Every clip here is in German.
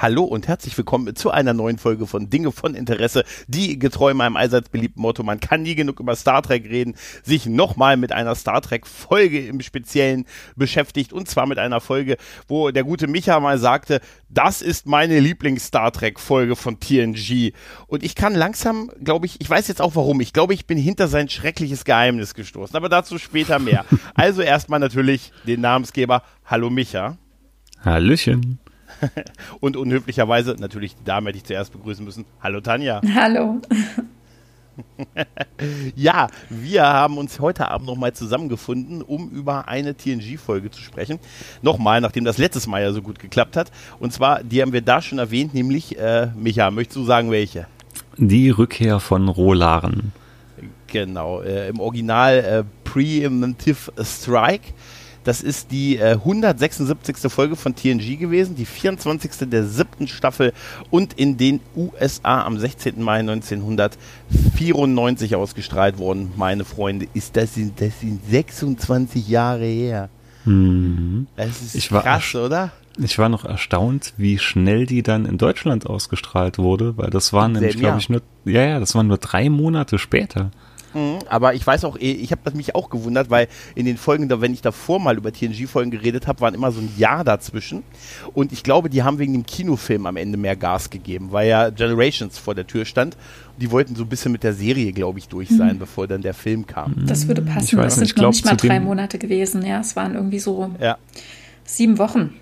Hallo und herzlich willkommen zu einer neuen Folge von Dinge von Interesse, die getreu meinem allseits beliebten Motto, man kann nie genug über Star Trek reden, sich nochmal mit einer Star Trek Folge im Speziellen beschäftigt und zwar mit einer Folge, wo der gute Micha mal sagte, das ist meine Lieblings Star Trek Folge von TNG und ich kann langsam, glaube ich, ich weiß jetzt auch warum, ich glaube, ich bin hinter sein schreckliches Geheimnis gestoßen, aber dazu später mehr. Also erstmal natürlich den Namensgeber, hallo Micha. Hallöchen. Und unhöflicherweise, natürlich die Dame hätte ich zuerst begrüßen müssen. Hallo Tanja. Hallo. ja, wir haben uns heute Abend nochmal zusammengefunden, um über eine TNG-Folge zu sprechen. Nochmal, nachdem das letztes Mal ja so gut geklappt hat. Und zwar, die haben wir da schon erwähnt, nämlich, äh, Micha, möchtest du sagen, welche? Die Rückkehr von Rolaren. Genau, äh, im Original äh, Preemptive Strike. Das ist die äh, 176. Folge von TNG gewesen, die 24. der siebten Staffel und in den USA am 16. Mai 1994 ausgestrahlt worden. Meine Freunde, ist das, das sind 26 Jahre her. Mhm. Das ist Ich war krass, oder? Ich war noch erstaunt, wie schnell die dann in Deutschland ausgestrahlt wurde, weil das waren nämlich, glaube ich, nur, ja, ja, das waren nur drei Monate später. Mhm, aber ich weiß auch, eh, ich habe mich auch gewundert, weil in den Folgen, wenn ich davor mal über TNG-Folgen geredet habe, waren immer so ein Jahr dazwischen. Und ich glaube, die haben wegen dem Kinofilm am Ende mehr Gas gegeben, weil ja Generations vor der Tür stand. Und die wollten so ein bisschen mit der Serie, glaube ich, durch sein, bevor dann der Film kam. Das würde Ich passen. weiß Das sind ich noch glaub, nicht mal drei Monate gewesen. Ja, es waren irgendwie so Ja, sieben Wochen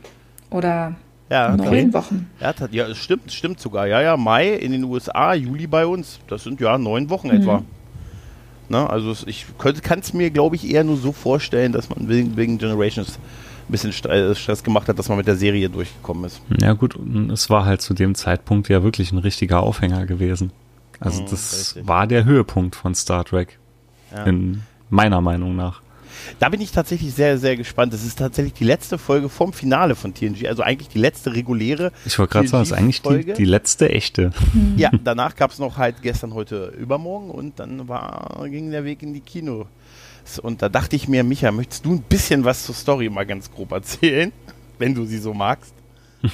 oder ja, neun Wochen. ja, ja, es stimmt, stimmt sogar. Ja, ja, Mai in den USA, Juli bei uns. Das sind ja neun Wochen etwa. Ne, also ich kann es mir, glaube ich, eher nur so vorstellen, dass man wegen, wegen Generations ein bisschen äh, Stress gemacht hat, dass man mit der Serie durchgekommen ist. Ja gut, es war halt zu dem Zeitpunkt ja wirklich ein richtiger Aufhänger gewesen. Also Mhm, das richtig. war der Höhepunkt von Star Trek, Ja. in meiner Meinung nach. Da bin ich tatsächlich sehr, sehr gespannt. Das ist tatsächlich die letzte Folge vom Finale von TNG, also eigentlich die letzte reguläre. Ich wollte gerade sagen, das ist eigentlich die, die letzte echte. Ja, danach gab es noch halt gestern, heute, übermorgen und dann war, ging der Weg in die Kinos. Und da dachte ich mir, Micha, möchtest du ein bisschen was zur Story mal ganz grob erzählen, wenn du sie so magst?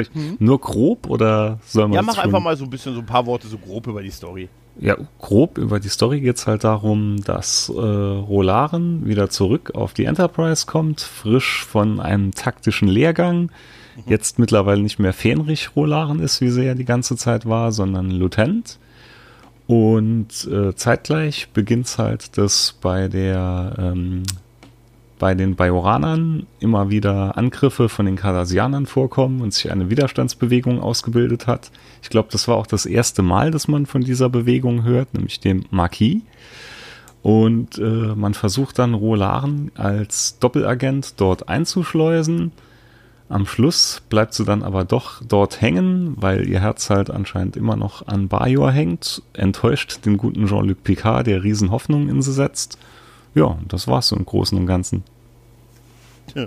Ich nur grob oder soll man Ja, mach einfach mal so ein bisschen, so ein paar Worte so grob über die Story. Ja, grob über die Story geht's halt darum, dass äh, Rolaren wieder zurück auf die Enterprise kommt, frisch von einem taktischen Lehrgang. Jetzt mittlerweile nicht mehr Fähnrich Rolaren ist, wie sie ja die ganze Zeit war, sondern Lieutenant. Und äh, zeitgleich beginnt's halt, dass bei der ähm, bei den Bajoranern immer wieder Angriffe von den Cardassianern vorkommen und sich eine Widerstandsbewegung ausgebildet hat. Ich glaube, das war auch das erste Mal, dass man von dieser Bewegung hört, nämlich dem Marquis. Und äh, man versucht dann Rolaren als Doppelagent dort einzuschleusen. Am Schluss bleibt sie dann aber doch dort hängen, weil ihr Herz halt anscheinend immer noch an Bajor hängt, enttäuscht den guten Jean-Luc Picard, der Riesenhoffnung in sie setzt. Ja, das war's so im Großen und Ganzen.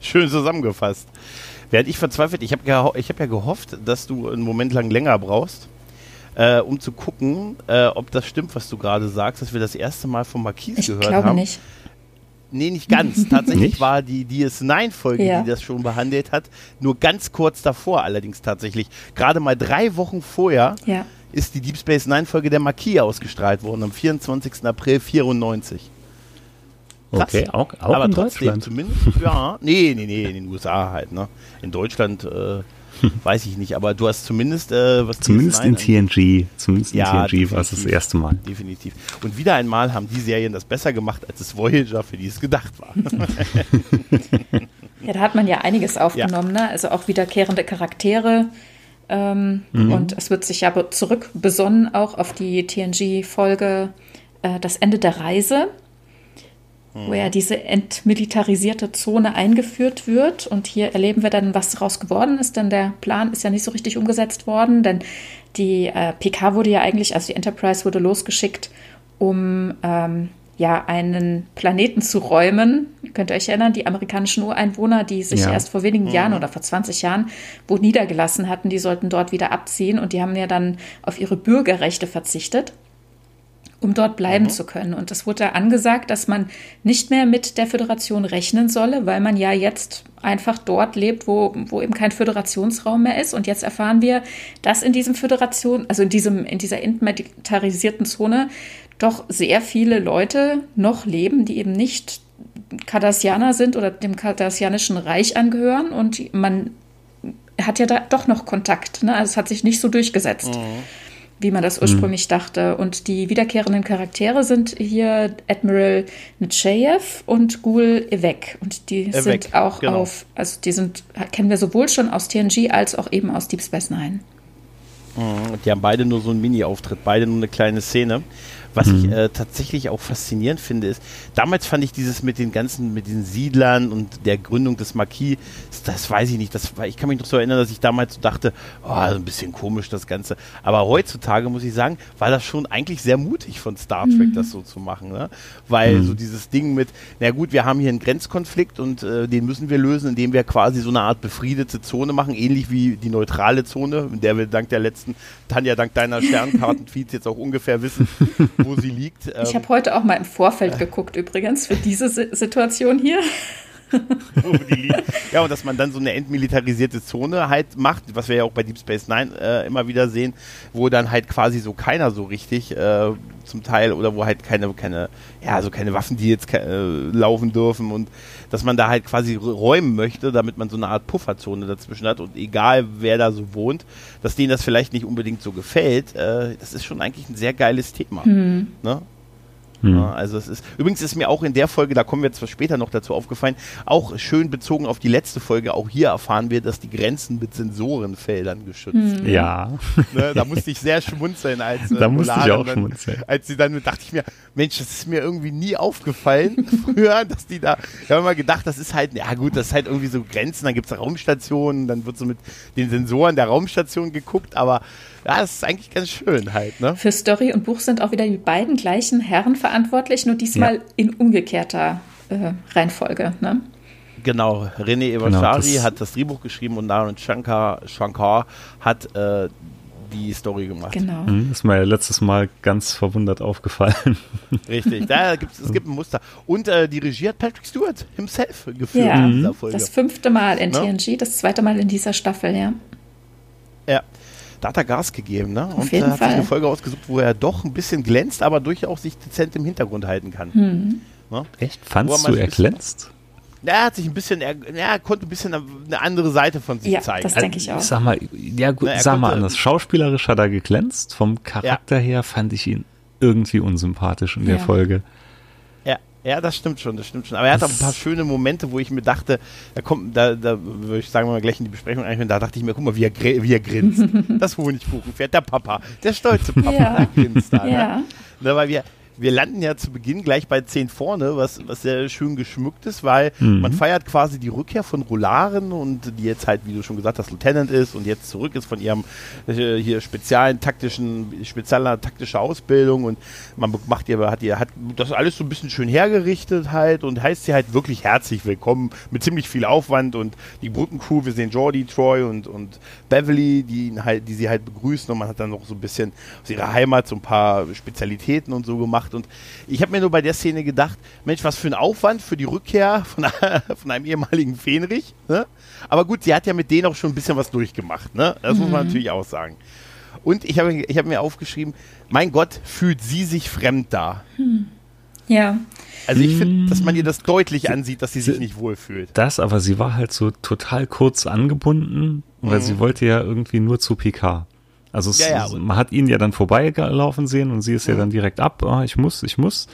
Schön zusammengefasst. Während ich verzweifelt, ich habe ich hab ja gehofft, dass du einen Moment lang länger brauchst, äh, um zu gucken, äh, ob das stimmt, was du gerade sagst, dass wir das erste Mal von Marquis Ich gehört glaube haben. nicht. Nee, nicht ganz. Tatsächlich Nicht? war die DS9-Folge, Ja. die das schon behandelt hat, nur ganz kurz davor allerdings tatsächlich. Gerade mal drei Wochen vorher Ja. Ist die Deep Space Nine-Folge der Marquis ausgestrahlt worden, am 24. April 94. Krass. Okay, auch, auch Aber in trotzdem, Deutschland. zumindest, ja. Nee, nee, nee, in den USA halt, ne? In Deutschland äh, weiß ich nicht, aber du hast zumindest äh, was Zumindest DS9 in. TNG. Zumindest in Ja, TNG war es das erste Mal. Definitiv. Und wieder einmal haben die Serien das besser gemacht, als es Voyager, für die es gedacht war. Ja, da hat man ja einiges aufgenommen, ne? Also auch wiederkehrende Charaktere. Ähm, Und es wird sich ja be- zurück besonnen auch auf die TNG-Folge äh, Das Ende der Reise, wo ja diese entmilitarisierte Zone eingeführt wird. Und hier erleben wir dann, was daraus geworden ist, denn der Plan ist ja nicht so richtig umgesetzt worden, denn die äh, PK wurde ja eigentlich, also die Enterprise wurde losgeschickt, um ähm, ja einen Planeten zu räumen. Ihr könnt euch erinnern, die amerikanischen Ureinwohner, die sich Ja. erst vor wenigen Jahren oder vor 20 Jahren wo niedergelassen hatten, die sollten dort wieder abziehen und die haben ja dann auf ihre Bürgerrechte verzichtet. Um dort bleiben mhm. zu können. Und es wurde angesagt, dass man nicht mehr mit der Föderation rechnen solle, weil man ja jetzt einfach dort lebt, wo, wo eben kein Föderationsraum mehr ist. Und jetzt erfahren wir, dass in diesem Föderation, also in diesem, in dieser entmilitarisierten Zone doch sehr viele Leute noch leben, die eben nicht Cardassianer sind oder dem Cardassianischen Reich angehören. Und man hat ja da doch noch Kontakt. Ne? Also es hat sich nicht so durchgesetzt. Mhm wie man das ursprünglich mhm. dachte. Und die wiederkehrenden Charaktere sind hier Admiral Nechayev und Gul Evek. Und die Evek, sind auch genau. auf, also die sind, kennen wir sowohl schon aus TNG als auch eben aus Deep Space Nine. Mhm. Die haben beide nur so einen Mini-Auftritt, beide nur eine kleine Szene. Was mhm. ich äh, tatsächlich auch faszinierend finde, ist, damals fand ich dieses mit den ganzen, mit den Siedlern und der Gründung des Marquis, das weiß ich nicht, das war, ich kann mich noch so erinnern, dass ich damals so dachte, oh, ein bisschen komisch das Ganze. Aber heutzutage muss ich sagen, war das schon eigentlich sehr mutig von Star Trek, mhm. das so zu machen, ne? Weil mhm. so dieses Ding mit, na gut, wir haben hier einen Grenzkonflikt und äh, den müssen wir lösen, indem wir quasi so eine Art befriedete Zone machen, ähnlich wie die neutrale Zone, in der wir dank der letzten, Tanja, dank deiner Sternkartenfeeds jetzt auch ungefähr wissen, wo sie liegt. Ähm, ich habe heute auch mal im Vorfeld geguckt übrigens für diese Situation hier. ja, und dass man dann so eine entmilitarisierte Zone halt macht, was wir ja auch bei Deep Space Nine äh, immer wieder sehen, wo dann halt quasi so keiner so richtig äh, zum Teil oder wo halt keine, keine, ja, so keine Waffen, die jetzt äh, laufen dürfen und dass man da halt quasi räumen möchte, damit man so eine Art Pufferzone dazwischen hat und egal wer da so wohnt, dass denen das vielleicht nicht unbedingt so gefällt, äh, das ist schon eigentlich ein sehr geiles Thema. Mhm. Ne? Mhm. Also es ist übrigens ist mir auch in der Folge, da kommen wir zwar später noch dazu aufgefallen, auch schön bezogen auf die letzte Folge, auch hier erfahren wir, dass die Grenzen mit Sensorenfeldern geschützt mhm. sind. Ja. Ne, da musste ich sehr schmunzeln als äh, Da musste ich auch dann, schmunzeln. Als sie dann dachte ich mir, Mensch, das ist mir irgendwie nie aufgefallen früher, dass die da, ich habe immer gedacht, das ist halt, ja gut, das ist halt irgendwie so Grenzen, dann gibt es Raumstationen, dann wird so mit den Sensoren der Raumstation geguckt, aber ja, das ist eigentlich ganz schön halt, ne? Für Story und Buch sind auch wieder die beiden gleichen Herren verantwortlich, nur diesmal ja. in umgekehrter äh, Reihenfolge, ne? Genau, René Evashari genau, hat das Drehbuch geschrieben und Naren Shankar, Shankar hat äh, die Story gemacht. Genau. Mhm, ist mir letztes Mal ganz verwundert aufgefallen. Richtig, da gibt's, es gibt ein Muster. Und äh, die Regie hat Patrick Stewart himself geführt ja, in dieser Folge. Das fünfte Mal in ne? TNG, das zweite Mal in dieser Staffel, ja. Ja, da hat er Gas gegeben, ne? Auf und jeden hat Fall. sich eine Folge ausgesucht, wo er doch ein bisschen glänzt, aber durchaus sich dezent im Hintergrund halten kann. Mhm. Ne? Echt? Fandst du, er glänzt? Er hat sich ein bisschen, er, er, konnte ein bisschen eine andere Seite von sich ja, zeigen. Das denke ich auch. Sag mal, ja gut, Na, sag mal anders. Schauspielerisch hat er geglänzt. Vom Charakter ja. her fand ich ihn irgendwie unsympathisch in ja. der Folge. Ja, das stimmt schon, das stimmt schon. Aber er hat auch ein paar schöne Momente, wo ich mir dachte, da kommt, da, da würde ich sagen, wir mal gleich in die Besprechung ein, da dachte ich mir, guck mal, wie er, wie er grinst. das Honigkuchenpferd, der Papa, der stolze Papa, ja. der grinst da. Ne? Ja. Ne? Weil wir, wir landen ja zu Beginn gleich bei 10 vorne, was, was sehr schön geschmückt ist, weil mhm. man feiert quasi die Rückkehr von Rolaren und die jetzt halt, wie du schon gesagt hast, Lieutenant ist und jetzt zurück ist von ihrem äh, hier speziellen taktischen, spezieller taktischer Ausbildung und man macht ihr, hat ihr, hat das alles so ein bisschen schön hergerichtet halt und heißt sie halt wirklich herzlich willkommen mit ziemlich viel Aufwand und die Brückencrew, wir sehen Jordi, Troy und, und Beverly, die halt, die sie halt begrüßen und man hat dann noch so ein bisschen aus ihrer Heimat so ein paar Spezialitäten und so gemacht gemacht. Und ich habe mir nur bei der Szene gedacht, Mensch, was für ein Aufwand für die Rückkehr von, von einem ehemaligen Fähnrich. Ne? Aber gut, sie hat ja mit denen auch schon ein bisschen was durchgemacht. Ne? Das mhm. muss man mhm. natürlich auch sagen. Und ich habe ich hab mir aufgeschrieben, mein Gott, fühlt sie sich fremd da. Hm. Ja. Also ich finde, dass man ihr das deutlich ansieht, dass sie sich nicht wohlfühlt. Das, aber sie war halt so total kurz angebunden, weil mhm. sie wollte ja irgendwie nur zu PK. Also es, ja, ja. man hat ihn ja dann vorbeigelaufen sehen und sie ist ja, ja dann direkt ab, oh, ich muss, ich muss.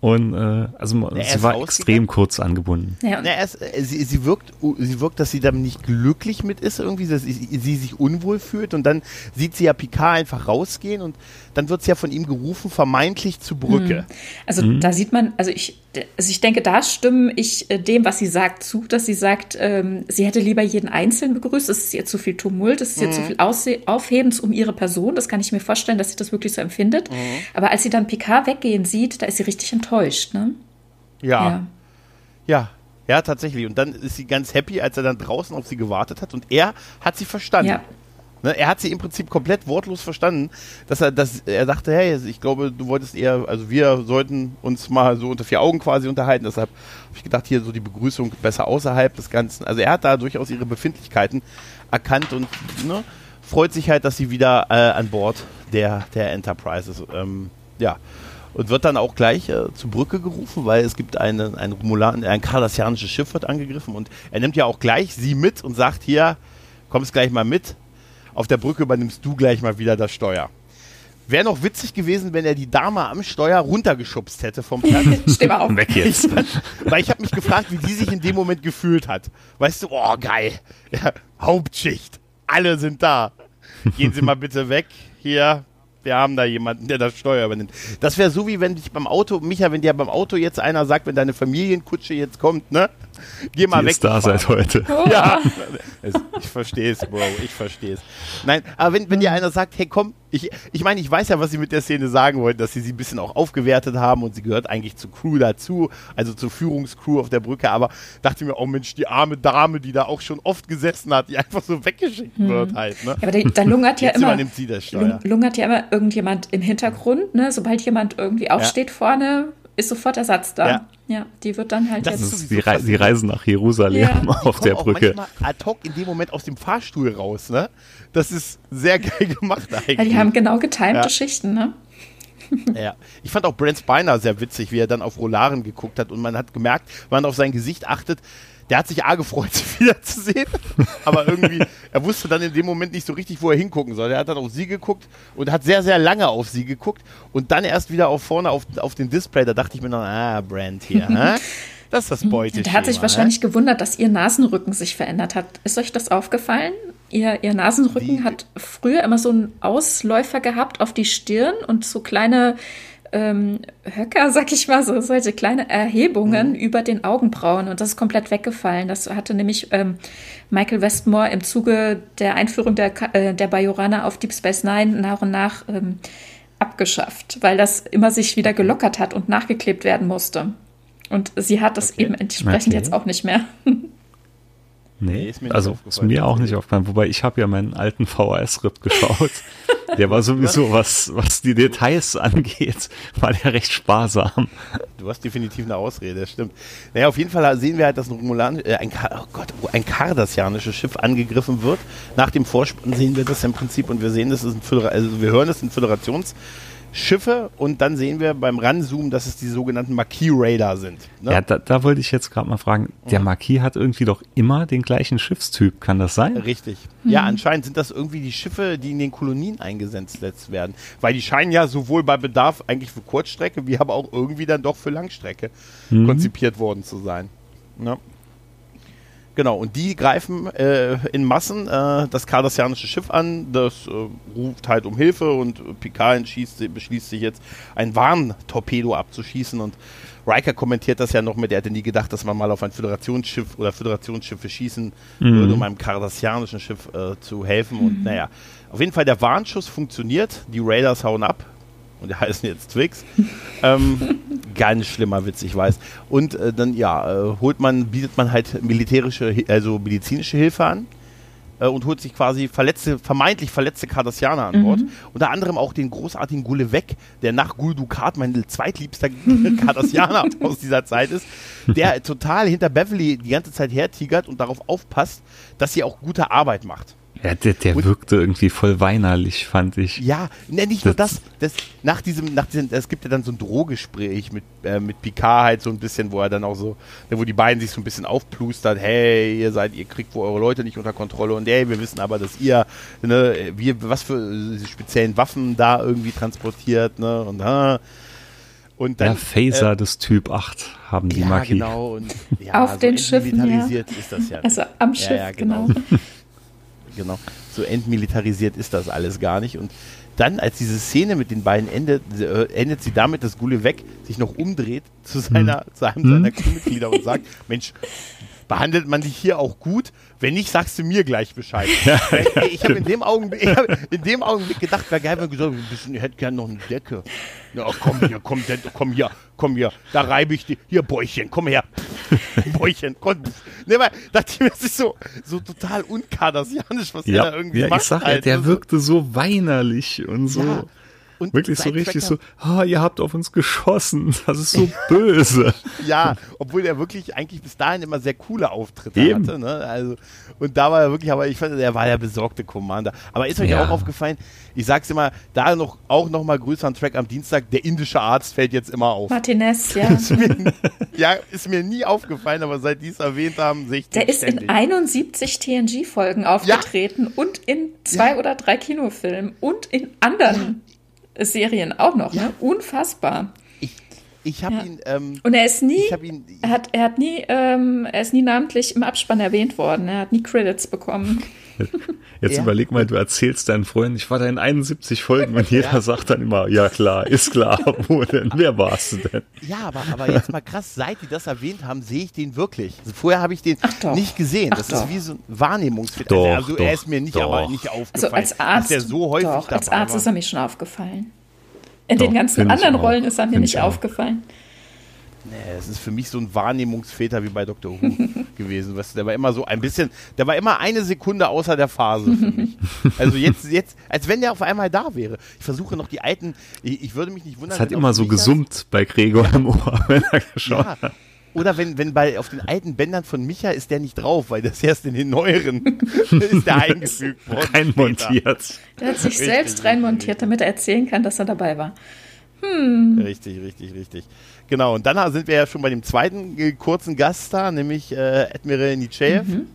Und äh, also ja, sie war extrem kurz angebunden. Ja. Na, ist, äh, sie, sie, wirkt, sie wirkt, dass sie dann nicht glücklich mit ist, irgendwie, dass sie, sie, sich unwohl fühlt und dann sieht sie ja Picard einfach rausgehen und dann wird es ja von ihm gerufen, vermeintlich zur Brücke. Mhm. Also mhm. da sieht man, also ich, also ich denke, da stimme ich äh, dem, was sie sagt, zu, dass sie sagt, ähm, sie hätte lieber jeden Einzelnen begrüßt, es ist ihr zu viel Tumult, es ist ihr mhm. zu viel Ausse Aufhebens um ihre Person, das kann ich mir vorstellen, dass sie das wirklich so empfindet. Mhm. Aber als sie dann Picard weggehen sieht, da ist sie richtig enttäuscht, ne? ja. ja. Ja, ja, tatsächlich. Und dann ist sie ganz happy, als er dann draußen auf sie gewartet hat. Und er hat sie verstanden. Ja. Ne, er hat sie im Prinzip komplett wortlos verstanden, dass er, dass er dachte, hey, ich glaube, du wolltest eher, also wir sollten uns mal so unter vier Augen quasi unterhalten. Deshalb habe ich gedacht, hier so die Begrüßung besser außerhalb des Ganzen. Also er hat da durchaus ihre Befindlichkeiten erkannt und ne, freut sich halt, dass sie wieder äh, an Bord der, der Enterprise ist. Ähm, ja. Und wird dann auch gleich äh, zur Brücke gerufen, weil es gibt einen, ein Romulan, ein kardassianisches Schiff wird angegriffen und er nimmt ja auch gleich sie mit und sagt hier, kommst gleich mal mit. Auf der Brücke übernimmst du gleich mal wieder das Steuer. Wäre noch witzig gewesen, wenn er die Dame am Steuer runtergeschubst hätte vom Platz. Steh mal auf. Weg jetzt. Weil ich habe mich gefragt, wie die sich in dem Moment gefühlt hat. Weißt du, oh geil, ja, Hauptschicht, alle sind da. Gehen Sie mal bitte weg. Hier, wir haben da jemanden, der das Steuer übernimmt. Das wäre so, wie wenn dich beim Auto, Micha, wenn dir beim Auto jetzt einer sagt, wenn deine Familienkutsche jetzt kommt, ne? Geh mal Die weg. ist da seit heute. Ja, ich verstehe es, Bro, ich verstehe es. Nein, aber wenn, wenn dir einer sagt, hey komm, ich, ich meine, ich weiß ja, was sie mit der Szene sagen wollten, dass sie sie ein bisschen auch aufgewertet haben und sie gehört eigentlich zur Crew dazu, also zur Führungscrew auf der Brücke, aber dachte mir, oh Mensch, die arme Dame, die da auch schon oft gesessen hat, die einfach so weggeschickt wird halt, ne? Ja, aber da lungert ja immer, übernimmt sie das Steuer. lungert ja immer irgendjemand im Hintergrund. Ne? Sobald jemand irgendwie aufsteht vorne, ist sofort Ersatz da. Ja. Ja, die wird dann halt Das jetzt. Ist ist sowieso die, Re die Reise nach Jerusalem Ja. auf der Brücke. Ad hoc in dem Moment aus dem Fahrstuhl raus, ne? Das ist sehr geil gemacht eigentlich. Ja, die haben genau getimte Ja. Schichten, ne? Ja, ich fand auch Brent Spiner sehr witzig, wie er dann auf Rolaren geguckt hat und man hat gemerkt, wenn man auf sein Gesicht achtet, der hat sich A gefreut, sie wiederzusehen, aber irgendwie, er wusste dann in dem Moment nicht so richtig, wo er hingucken soll. Er hat dann auf sie geguckt und hat sehr, sehr lange auf sie geguckt und dann erst wieder auf vorne auf, auf den Display, da dachte ich mir noch, ah, Brent hier, hä? Das ist das Beuteschema. Der hat sich hä? wahrscheinlich gewundert, dass ihr Nasenrücken sich verändert hat. Ist euch das aufgefallen? Ihr, ihr Nasenrücken Die- hat früher immer so einen Ausläufer gehabt auf die Stirn und so kleine ähm, Höcker, sag ich mal, so solche kleine Erhebungen über den Augenbrauen. Und das ist komplett weggefallen. Das hatte nämlich ähm, Michael Westmore im Zuge der Einführung der, äh, der Bajoraner auf Deep Space Nine nach und nach ähm, abgeschafft, weil das immer sich wieder gelockert hat und nachgeklebt werden musste. Und sie hat das Okay. eben entsprechend Okay. jetzt auch nicht mehr. Nee, Nee, ist mir nicht also ist mir auch nicht aufgefallen. Wobei ich habe ja meinen alten VHS-Rip geschaut. Der war sowieso, was, was die Details angeht, war der recht sparsam. Du hast definitiv eine Ausrede, das stimmt. Naja, auf jeden Fall sehen wir halt, dass ein Romulan, äh, ein, oh Gott, ein kardassianisches Schiff angegriffen wird. Nach dem Vorspann sehen wir das im Prinzip und wir sehen, das ist ein Födera also wir hören, das sind Föderationsschiffe und dann sehen wir beim Ranzoomen, dass es die sogenannten Marquis Raider sind. Ne? Ja, da, da wollte ich jetzt gerade mal fragen, der Marquis hat irgendwie doch immer den gleichen Schiffstyp, kann das sein? Richtig. Ja, anscheinend sind das irgendwie die Schiffe, die in den Kolonien eingesetzt werden. Weil die scheinen ja sowohl bei Bedarf eigentlich für Kurzstrecke, wie aber auch irgendwie dann doch für Langstrecke konzipiert worden zu sein. Ne? Genau, und die greifen äh, in Massen äh, das kardassianische Schiff an, das äh, ruft halt um Hilfe und Picard entschließt, beschließt sich jetzt, ein Warntorpedo abzuschießen und Riker kommentiert das ja noch mit, er hätte nie gedacht, dass man mal auf ein Föderationsschiff oder Föderationsschiffe schießen würde, um einem kardassianischen Schiff äh, zu helfen. Und naja, auf jeden Fall der Warnschuss funktioniert, die Raiders hauen ab und die heißen jetzt Twix. ähm, ganz schlimmer Witz, ich weiß. Und äh, dann, ja, äh, holt man, bietet man halt militärische, also medizinische Hilfe an äh, und holt sich quasi verletzte, vermeintlich verletzte Kardassianer an Bord. Unter anderem auch den großartigen Gulevek, der nach Gul Dukat mein zweitliebster Kardassianer aus dieser Zeit ist, der total hinter Beverly die ganze Zeit hertigert und darauf aufpasst, dass sie auch gute Arbeit macht. Ja, der, der Und- wirkte irgendwie voll weinerlich, fand ich. Ja, ne, nicht nur Das- das, das nach diesem, nach diesem, es gibt ja dann so ein Drohgespräch mit, äh, mit Picard halt so ein bisschen, wo er dann auch so, ne, wo die beiden sich so ein bisschen aufplustern, hey, ihr seid, ihr kriegt wohl eure Leute nicht unter Kontrolle und hey, wir wissen aber, dass ihr, ne, wir, was für äh, speziellen Waffen da irgendwie transportiert, ne, und, äh, und dann, Der Phaser des Typ 8 haben die ja, Marquis. genau, und, ja, Auf den Schiffen, ja. ist das ja. Also am Ja, Schiff, ja, genau. genau. Genau. So entmilitarisiert ist das alles gar nicht. Und dann, als diese Szene mit den beiden endet, äh, endet sie damit, dass Gulevek sich noch umdreht zu, seiner, zu einem seiner Crewmitglieder und sagt, Mensch, behandelt man dich hier auch gut? Wenn nicht, sagst du mir gleich Bescheid. Ja, ja, ich habe in dem Augenblick, ich hab in dem Augenblick gedacht, wäre geil, wenn gesagt, ich hätte gerne noch eine Decke. Ja, komm hier, komm, komm hier, komm hier, da reibe ich dir. Hier, Bäuchchen, komm her. Bäuchchen, komm. Ne, weil, dachte ich das ist so, so total unkardassianisch, was ja, er da irgendwie ja, macht. Ich sag ja, der wirkte so weinerlich und so. Und Wirklich so richtig so, ah, ihr habt auf uns geschossen, das ist so böse. ja, obwohl er wirklich eigentlich bis dahin immer sehr coole Auftritte Eben. hatte. Ne? Also, und da war er wirklich, aber ich fand, er war der besorgte Commander. Aber ist euch ja. auch aufgefallen, ich sag's immer, da noch auch nochmal Grüße an Track am Dienstag, der indische Arzt fällt jetzt immer auf. Martinez, ja. ist mir, ja, ist mir nie aufgefallen, aber seit die es erwähnt haben, sehe ich Der ist ständig. in 71 TNG-Folgen aufgetreten ja. und in zwei ja. oder drei Kinofilmen und in anderen Serien auch noch, ne? Unfassbar. Ich, habe ja. ihn. Ähm, und er ist nie, ihn, er hat, er hat nie, ähm, er ist nie namentlich im Abspann erwähnt worden. Er hat nie Credits bekommen. Jetzt ja. überleg mal, du erzählst deinen Freunden, ich war da in 71 Folgen und jeder ja. sagt dann immer, ja klar, ist klar, wo denn, wer warst du denn? Ja, aber, aber jetzt mal krass, seit die das erwähnt haben, sehe ich den wirklich. Also vorher habe ich den nicht gesehen. Das ist doch. wie so ein Wahrnehmungsfehler. Also, also er ist mir nicht, doch. aber nicht aufgefallen. Also als Arzt, dass so häufig doch, als Arzt war. ist er mir schon aufgefallen. In doch, den ganzen anderen Rollen ist er mir nicht aufgefallen. Nee, es ist für mich so ein Wahrnehmungsväter wie bei Dr. Who gewesen. Weißt du, der war immer so ein bisschen, der war immer eine Sekunde außer der Phase für mich. Also jetzt, jetzt, als wenn der auf einmal da wäre. Ich versuche noch die alten, ich, ich würde mich nicht wundern. Es hat immer so gesummt bei Gregor im Ohr, wenn er geschaut ja. hat. Oder wenn, wenn bei auf den alten Bändern von Micha ist der nicht drauf, weil das erst in den neueren ist der eingefügt worden. Reinmontiert. Der hat sich richtig, selbst reinmontiert, damit er erzählen kann, dass er dabei war. Hm. Richtig, richtig, richtig. Genau, und dann sind wir ja schon bei dem zweiten äh, kurzen Gast da, nämlich äh, Admiral Nietzschev. Mhm.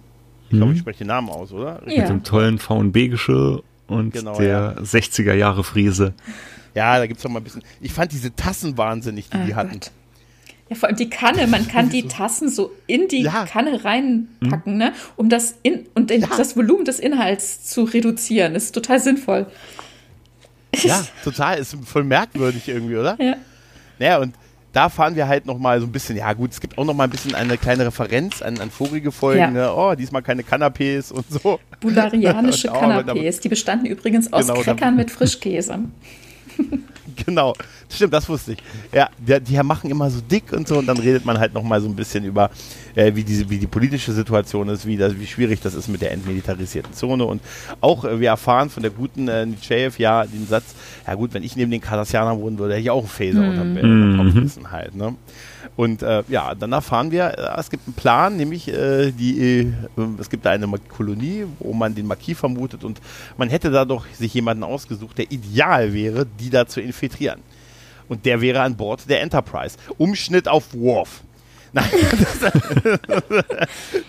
Ich glaube, ich mhm. spreche den Namen aus, oder? Ja. Mit dem tollen VB-Geschirr und genau, der ja. 60er Jahre Friese. Ja, da gibt es noch mal ein bisschen. Ich fand diese Tassen wahnsinnig, die oh die hatten. Gott. Ja, vor allem die Kanne, man kann die Tassen so in die ja. Kanne reinpacken, mhm. ne, um das in und ja. das Volumen des Inhalts zu reduzieren. Das ist total sinnvoll. Ja, total. Ist voll merkwürdig irgendwie, oder? Ja. Naja, und da fahren wir halt nochmal so ein bisschen, ja gut, es gibt auch nochmal ein bisschen eine kleine Referenz an, an vorige Folgen. Ja. Ne? Oh, diesmal keine Canapés und so. Bulgarianische oh, Canapés. Die bestanden übrigens aus genau, Crackern mit Frischkäse. genau, stimmt, das wusste ich. Ja, die, die machen immer so dick und so und dann redet man halt nochmal so ein bisschen über, äh, wie, diese, wie die politische Situation ist, wie, das, wie schwierig das ist mit der entmilitarisierten Zone und auch äh, wir erfahren von der guten äh, Nietzschev ja den Satz, ja gut, wenn ich neben den Kardassianern wohnen würde, hätte ich auch einen Phaser mhm. unterm Kopf mhm. halt, ne? Und äh, ja, dann erfahren wir, äh, es gibt einen Plan, nämlich äh, die, äh, es gibt da eine Kolonie, wo man den Marquis vermutet und man hätte da doch sich jemanden ausgesucht, der ideal wäre, die da zu infiltrieren. Und der wäre an Bord der Enterprise. Umschnitt auf Worf. Nein,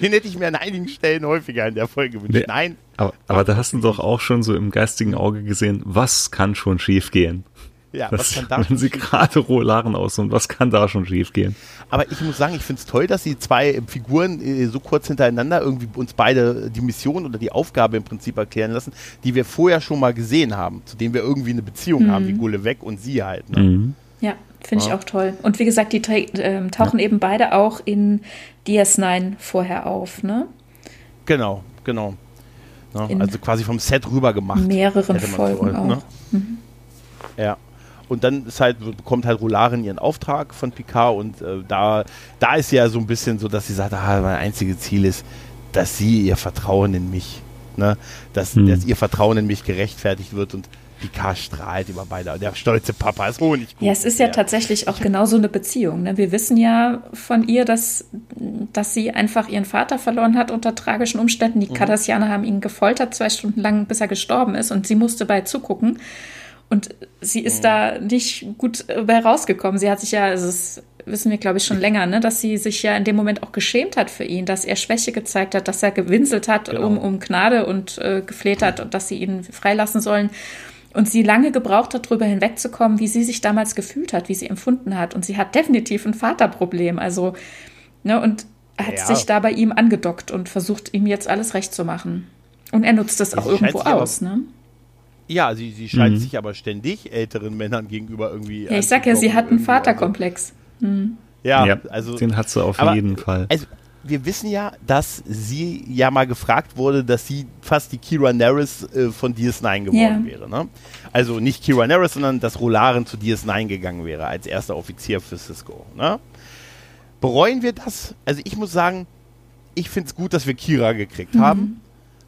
den hätte ich mir an einigen Stellen häufiger in der Folge gewünscht. Nee, Nein. Aber, aber da hast du doch auch schon so im geistigen Auge gesehen, was kann schon schiefgehen? Ja, was, was kann da Wenn sie gerade Rollaren aussuchen, was kann da schon schiefgehen? Aber ich muss sagen, ich finde es toll, dass die zwei Figuren äh, so kurz hintereinander irgendwie uns beide die Mission oder die Aufgabe im Prinzip erklären lassen, die wir vorher schon mal gesehen haben, zu denen wir irgendwie eine Beziehung mhm. haben, wie Gule weg und sie halt. Ne? Mhm. Ja, finde ja. ich auch toll. Und wie gesagt, die äh, tauchen ja. eben beide auch in DS9 vorher auf, ne? Genau, genau. Ne? Also quasi vom Set rüber gemacht. Mehreren Folgen so, auch. Ne? Mhm. Ja. Und dann ist halt, bekommt halt Rolarin ihren Auftrag von Picard und äh, da, da ist ja so ein bisschen so, dass sie sagt, ah, mein einziges Ziel ist, dass sie ihr Vertrauen in mich, ne, dass, hm. dass ihr Vertrauen in mich gerechtfertigt wird und Picard strahlt über beide. Der stolze Papa ist Honig. Ja, es ist ja, ja tatsächlich auch genau so eine Beziehung. Ne? Wir wissen ja von ihr, dass, dass sie einfach ihren Vater verloren hat unter tragischen Umständen. Die mhm. Cardassianer haben ihn gefoltert, zwei Stunden lang, bis er gestorben ist. Und sie musste bei zugucken. Und sie ist da nicht gut bei rausgekommen. Sie hat sich ja, also das wissen wir, glaube ich, schon länger, ne, dass sie sich ja in dem Moment auch geschämt hat für ihn, dass er Schwäche gezeigt hat, dass er gewinselt hat genau. um, um Gnade und äh, gefleht hat und dass sie ihn freilassen sollen. Und sie lange gebraucht hat, darüber hinwegzukommen, wie sie sich damals gefühlt hat, wie sie empfunden hat. Und sie hat definitiv ein Vaterproblem. Also, ne, und hat ja. sich da bei ihm angedockt und versucht, ihm jetzt alles recht zu machen. Und er nutzt das auch irgendwo aus, ne? Ja, sie, sie scheint mhm. sich aber ständig älteren Männern gegenüber irgendwie. Ja, ich sag ja, sie hat einen Vaterkomplex. Mhm. Ja, ja, also. Den hat sie auf jeden Fall. Also, wir wissen ja, dass sie ja mal gefragt wurde, dass sie fast die Kira Nerys äh, von DS9 geworden yeah. wäre. Ne? Also nicht Kira Nerys, sondern dass Rolaren zu DS9 gegangen wäre als erster Offizier für Cisco. Ne? Bereuen wir das? Also ich muss sagen, ich finde es gut, dass wir Kira gekriegt mhm. haben.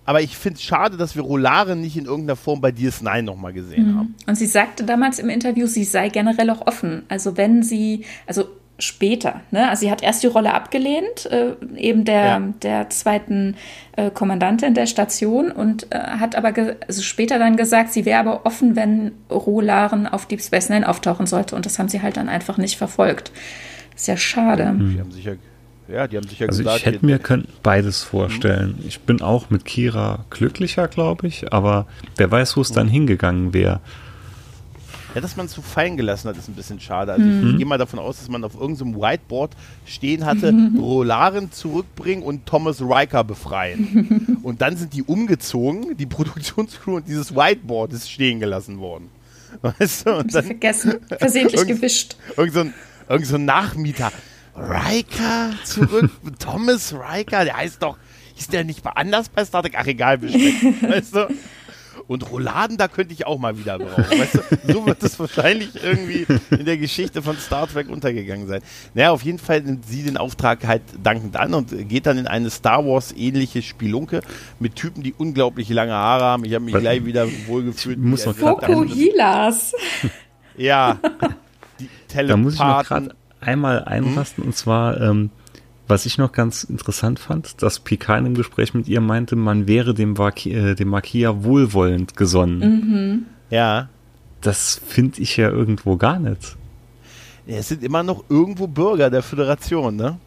Aber ich finde es schade, dass wir Rolaren nicht in irgendeiner Form bei DS9 nochmal gesehen mhm. haben. Und sie sagte damals im Interview, sie sei generell auch offen. Also wenn sie, also später. Ne? Also sie hat erst die Rolle abgelehnt, äh, eben der, ja. der zweiten äh, Kommandantin der Station und äh, hat aber also später dann gesagt, sie wäre aber offen, wenn Rolaren auf Deep Space Nine auftauchen sollte und das haben sie halt dann einfach nicht verfolgt. Ist ja schade. Mhm. Die haben sicher ja, die haben sich also gesagt, ich hätte mir können beides vorstellen. Mhm. Ich bin auch mit Kira glücklicher, glaube ich, aber wer weiß, wo es mhm. dann hingegangen wäre. Ja, dass man es so fallen gelassen hat, ist ein bisschen schade. Also mhm. ich gehe mal davon aus, dass man auf irgendeinem Whiteboard stehen hatte, Rolaren zurückbringen und Thomas Riker befreien. und dann sind die umgezogen, die Produktionscrew und dieses Whiteboard ist stehen gelassen worden. Weißt du? Und dann vergessen, versehentlich gewischt. Irgend so, ein, irgend so ein Nachmieter. Riker zurück, Thomas Riker, der heißt doch, ist der nicht anders bei Star Trek? Ach egal, bestimmt. weißt du? Und Rouladen, da könnte ich auch mal wieder brauchen. Weißt du? So wird es wahrscheinlich irgendwie in der Geschichte von Star Trek untergegangen sein. Naja, auf jeden Fall nimmt sie den Auftrag halt dankend an und geht dann in eine Star Wars-ähnliche Spielunke mit Typen, die unglaublich lange Haare haben. Ich habe mich gleich wieder wohlgefühlt. Muss noch Fokuhilas. Ja. Die Telepathen. Einmal einrasten mhm. und zwar ähm, was ich noch ganz interessant fand, dass Picard im Gespräch mit ihr meinte, man wäre dem, Marquis, äh, dem Marquis ja wohlwollend gesonnen. Mhm. Ja. Das finde ich ja irgendwo gar nicht. Ja, es sind immer noch irgendwo Bürger der Föderation, ne?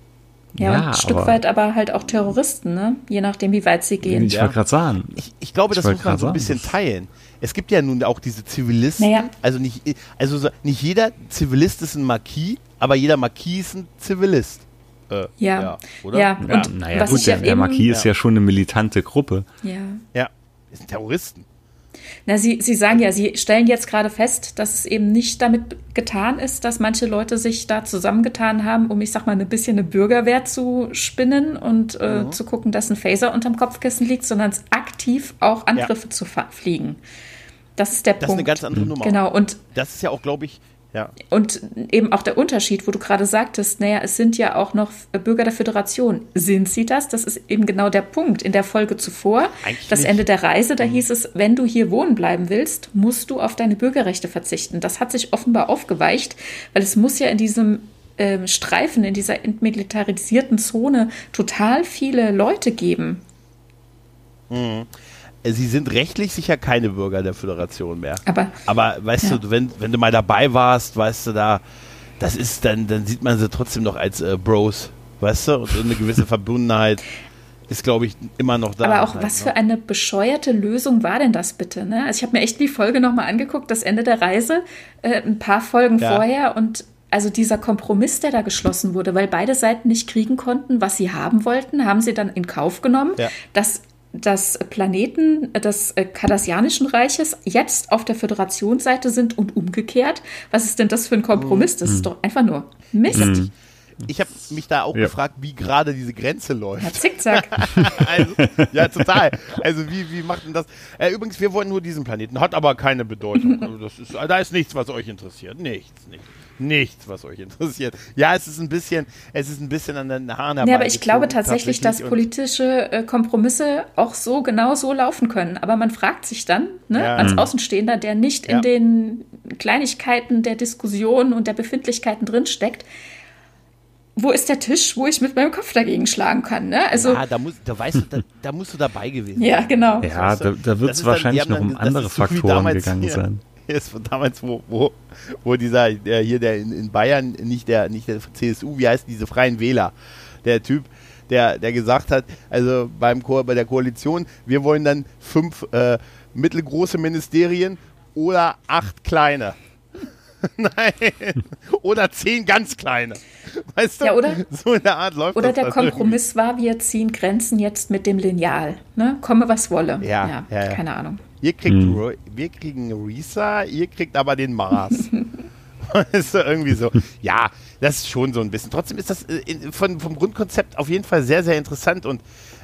Ja, ja ein Stück aber, weit aber halt auch Terroristen, ne? Je nachdem, wie weit sie gehen. Ich ja. wollte gerade sagen. Ich, ich glaube, ich das muss man so ein bisschen sagen. teilen. Es gibt ja nun auch diese Zivilisten. Naja. Also, nicht, also nicht jeder Zivilist ist ein Marquis, aber jeder Marquis ist ein Zivilist. Äh, ja. ja. Oder? Ja, ja. Und naja, gut, der, der Marquis ist ja schon eine militante Gruppe. Ja. Ja, das sind Terroristen. Na, Sie, Sie sagen ja, Sie stellen jetzt gerade fest, dass es eben nicht damit getan ist, dass manche Leute sich da zusammengetan haben, um, ich sag mal, ein bisschen eine Bürgerwehr zu spinnen und äh, mhm. zu gucken, dass ein Phaser unterm Kopfkissen liegt, sondern aktiv auch Angriffe ja. zu fliegen. Das ist der das Punkt. Das ist eine ganz andere Nummer. Genau. Und das ist ja auch, glaube ich, ja. Und eben auch der Unterschied, wo du gerade sagtest, naja, es sind ja auch noch Bürger der Föderation. Sind sie das? Das ist eben genau der Punkt. In der Folge zuvor, Eigentlich das. Ende der Reise, da mhm. hieß es, wenn du hier wohnen bleiben willst, musst du auf deine Bürgerrechte verzichten. Das hat sich offenbar aufgeweicht, weil es muss ja in diesem äh, Streifen, in dieser entmilitarisierten Zone total viele Leute geben. Mhm sie sind rechtlich sicher keine Bürger der Föderation mehr. Aber, Aber weißt ja. du, wenn, wenn du mal dabei warst, weißt du, da, das ist dann, dann sieht man sie trotzdem noch als äh, Bros, weißt du, und eine gewisse Verbundenheit ist, glaube ich, immer noch da. Aber auch halt, was ne? für eine bescheuerte Lösung war denn das bitte? Ne? Also ich habe mir echt die Folge nochmal angeguckt, das Ende der Reise, äh, ein paar Folgen ja. vorher und also dieser Kompromiss, der da geschlossen wurde, weil beide Seiten nicht kriegen konnten, was sie haben wollten, haben sie dann in Kauf genommen, ja. dass dass Planeten des äh, Kardassianischen Reiches jetzt auf der Föderationsseite sind und umgekehrt. Was ist denn das für ein Kompromiss? Das ist mhm. doch einfach nur Mist. Mhm. Ich habe mich da auch ja. gefragt, wie gerade diese Grenze läuft. Ja, zickzack. also, ja, total. Also wie, wie macht denn das? Äh, übrigens, wir wollen nur diesen Planeten, hat aber keine Bedeutung. Also das ist, da ist nichts, was euch interessiert. Nichts, nichts nichts, was euch interessiert. Ja, es ist ein bisschen, es ist ein bisschen an den Haaren herbei. Ja, aber ich glaube tatsächlich, dass politische äh, Kompromisse auch so genau so laufen können. Aber man fragt sich dann, ne, ja. als Außenstehender, der nicht ja. in den Kleinigkeiten der Diskussion und der Befindlichkeiten drinsteckt, wo ist der Tisch, wo ich mit meinem Kopf dagegen schlagen kann? Ne? Also, ja, da, muss, da, weißt du, da, da musst du dabei gewesen sein. Ja, genau. Ja, da, da wird es wahrscheinlich noch um andere Faktoren gegangen hier. sein ist von damals, wo, wo, wo dieser, der hier der in, in Bayern, nicht der, nicht der CSU, wie heißt diese Freien Wähler, der Typ, der, der gesagt hat, also beim Ko bei der Koalition, wir wollen dann fünf äh, mittelgroße Ministerien oder acht kleine. Nein. Oder zehn ganz kleine. Weißt du? Ja, oder? So in der Art läuft Oder der Kompromiss irgendwie. war, wir ziehen Grenzen jetzt mit dem Lineal. Ne? Komme, was wolle. Ja, ja, ja, ja. keine Ahnung. Ihr kriegt, hm. wir kriegen Risa, ihr kriegt aber den Mars. ist so irgendwie so. Ja, das ist schon so ein bisschen. Trotzdem ist das äh, von, vom Grundkonzept auf jeden Fall sehr, sehr interessant und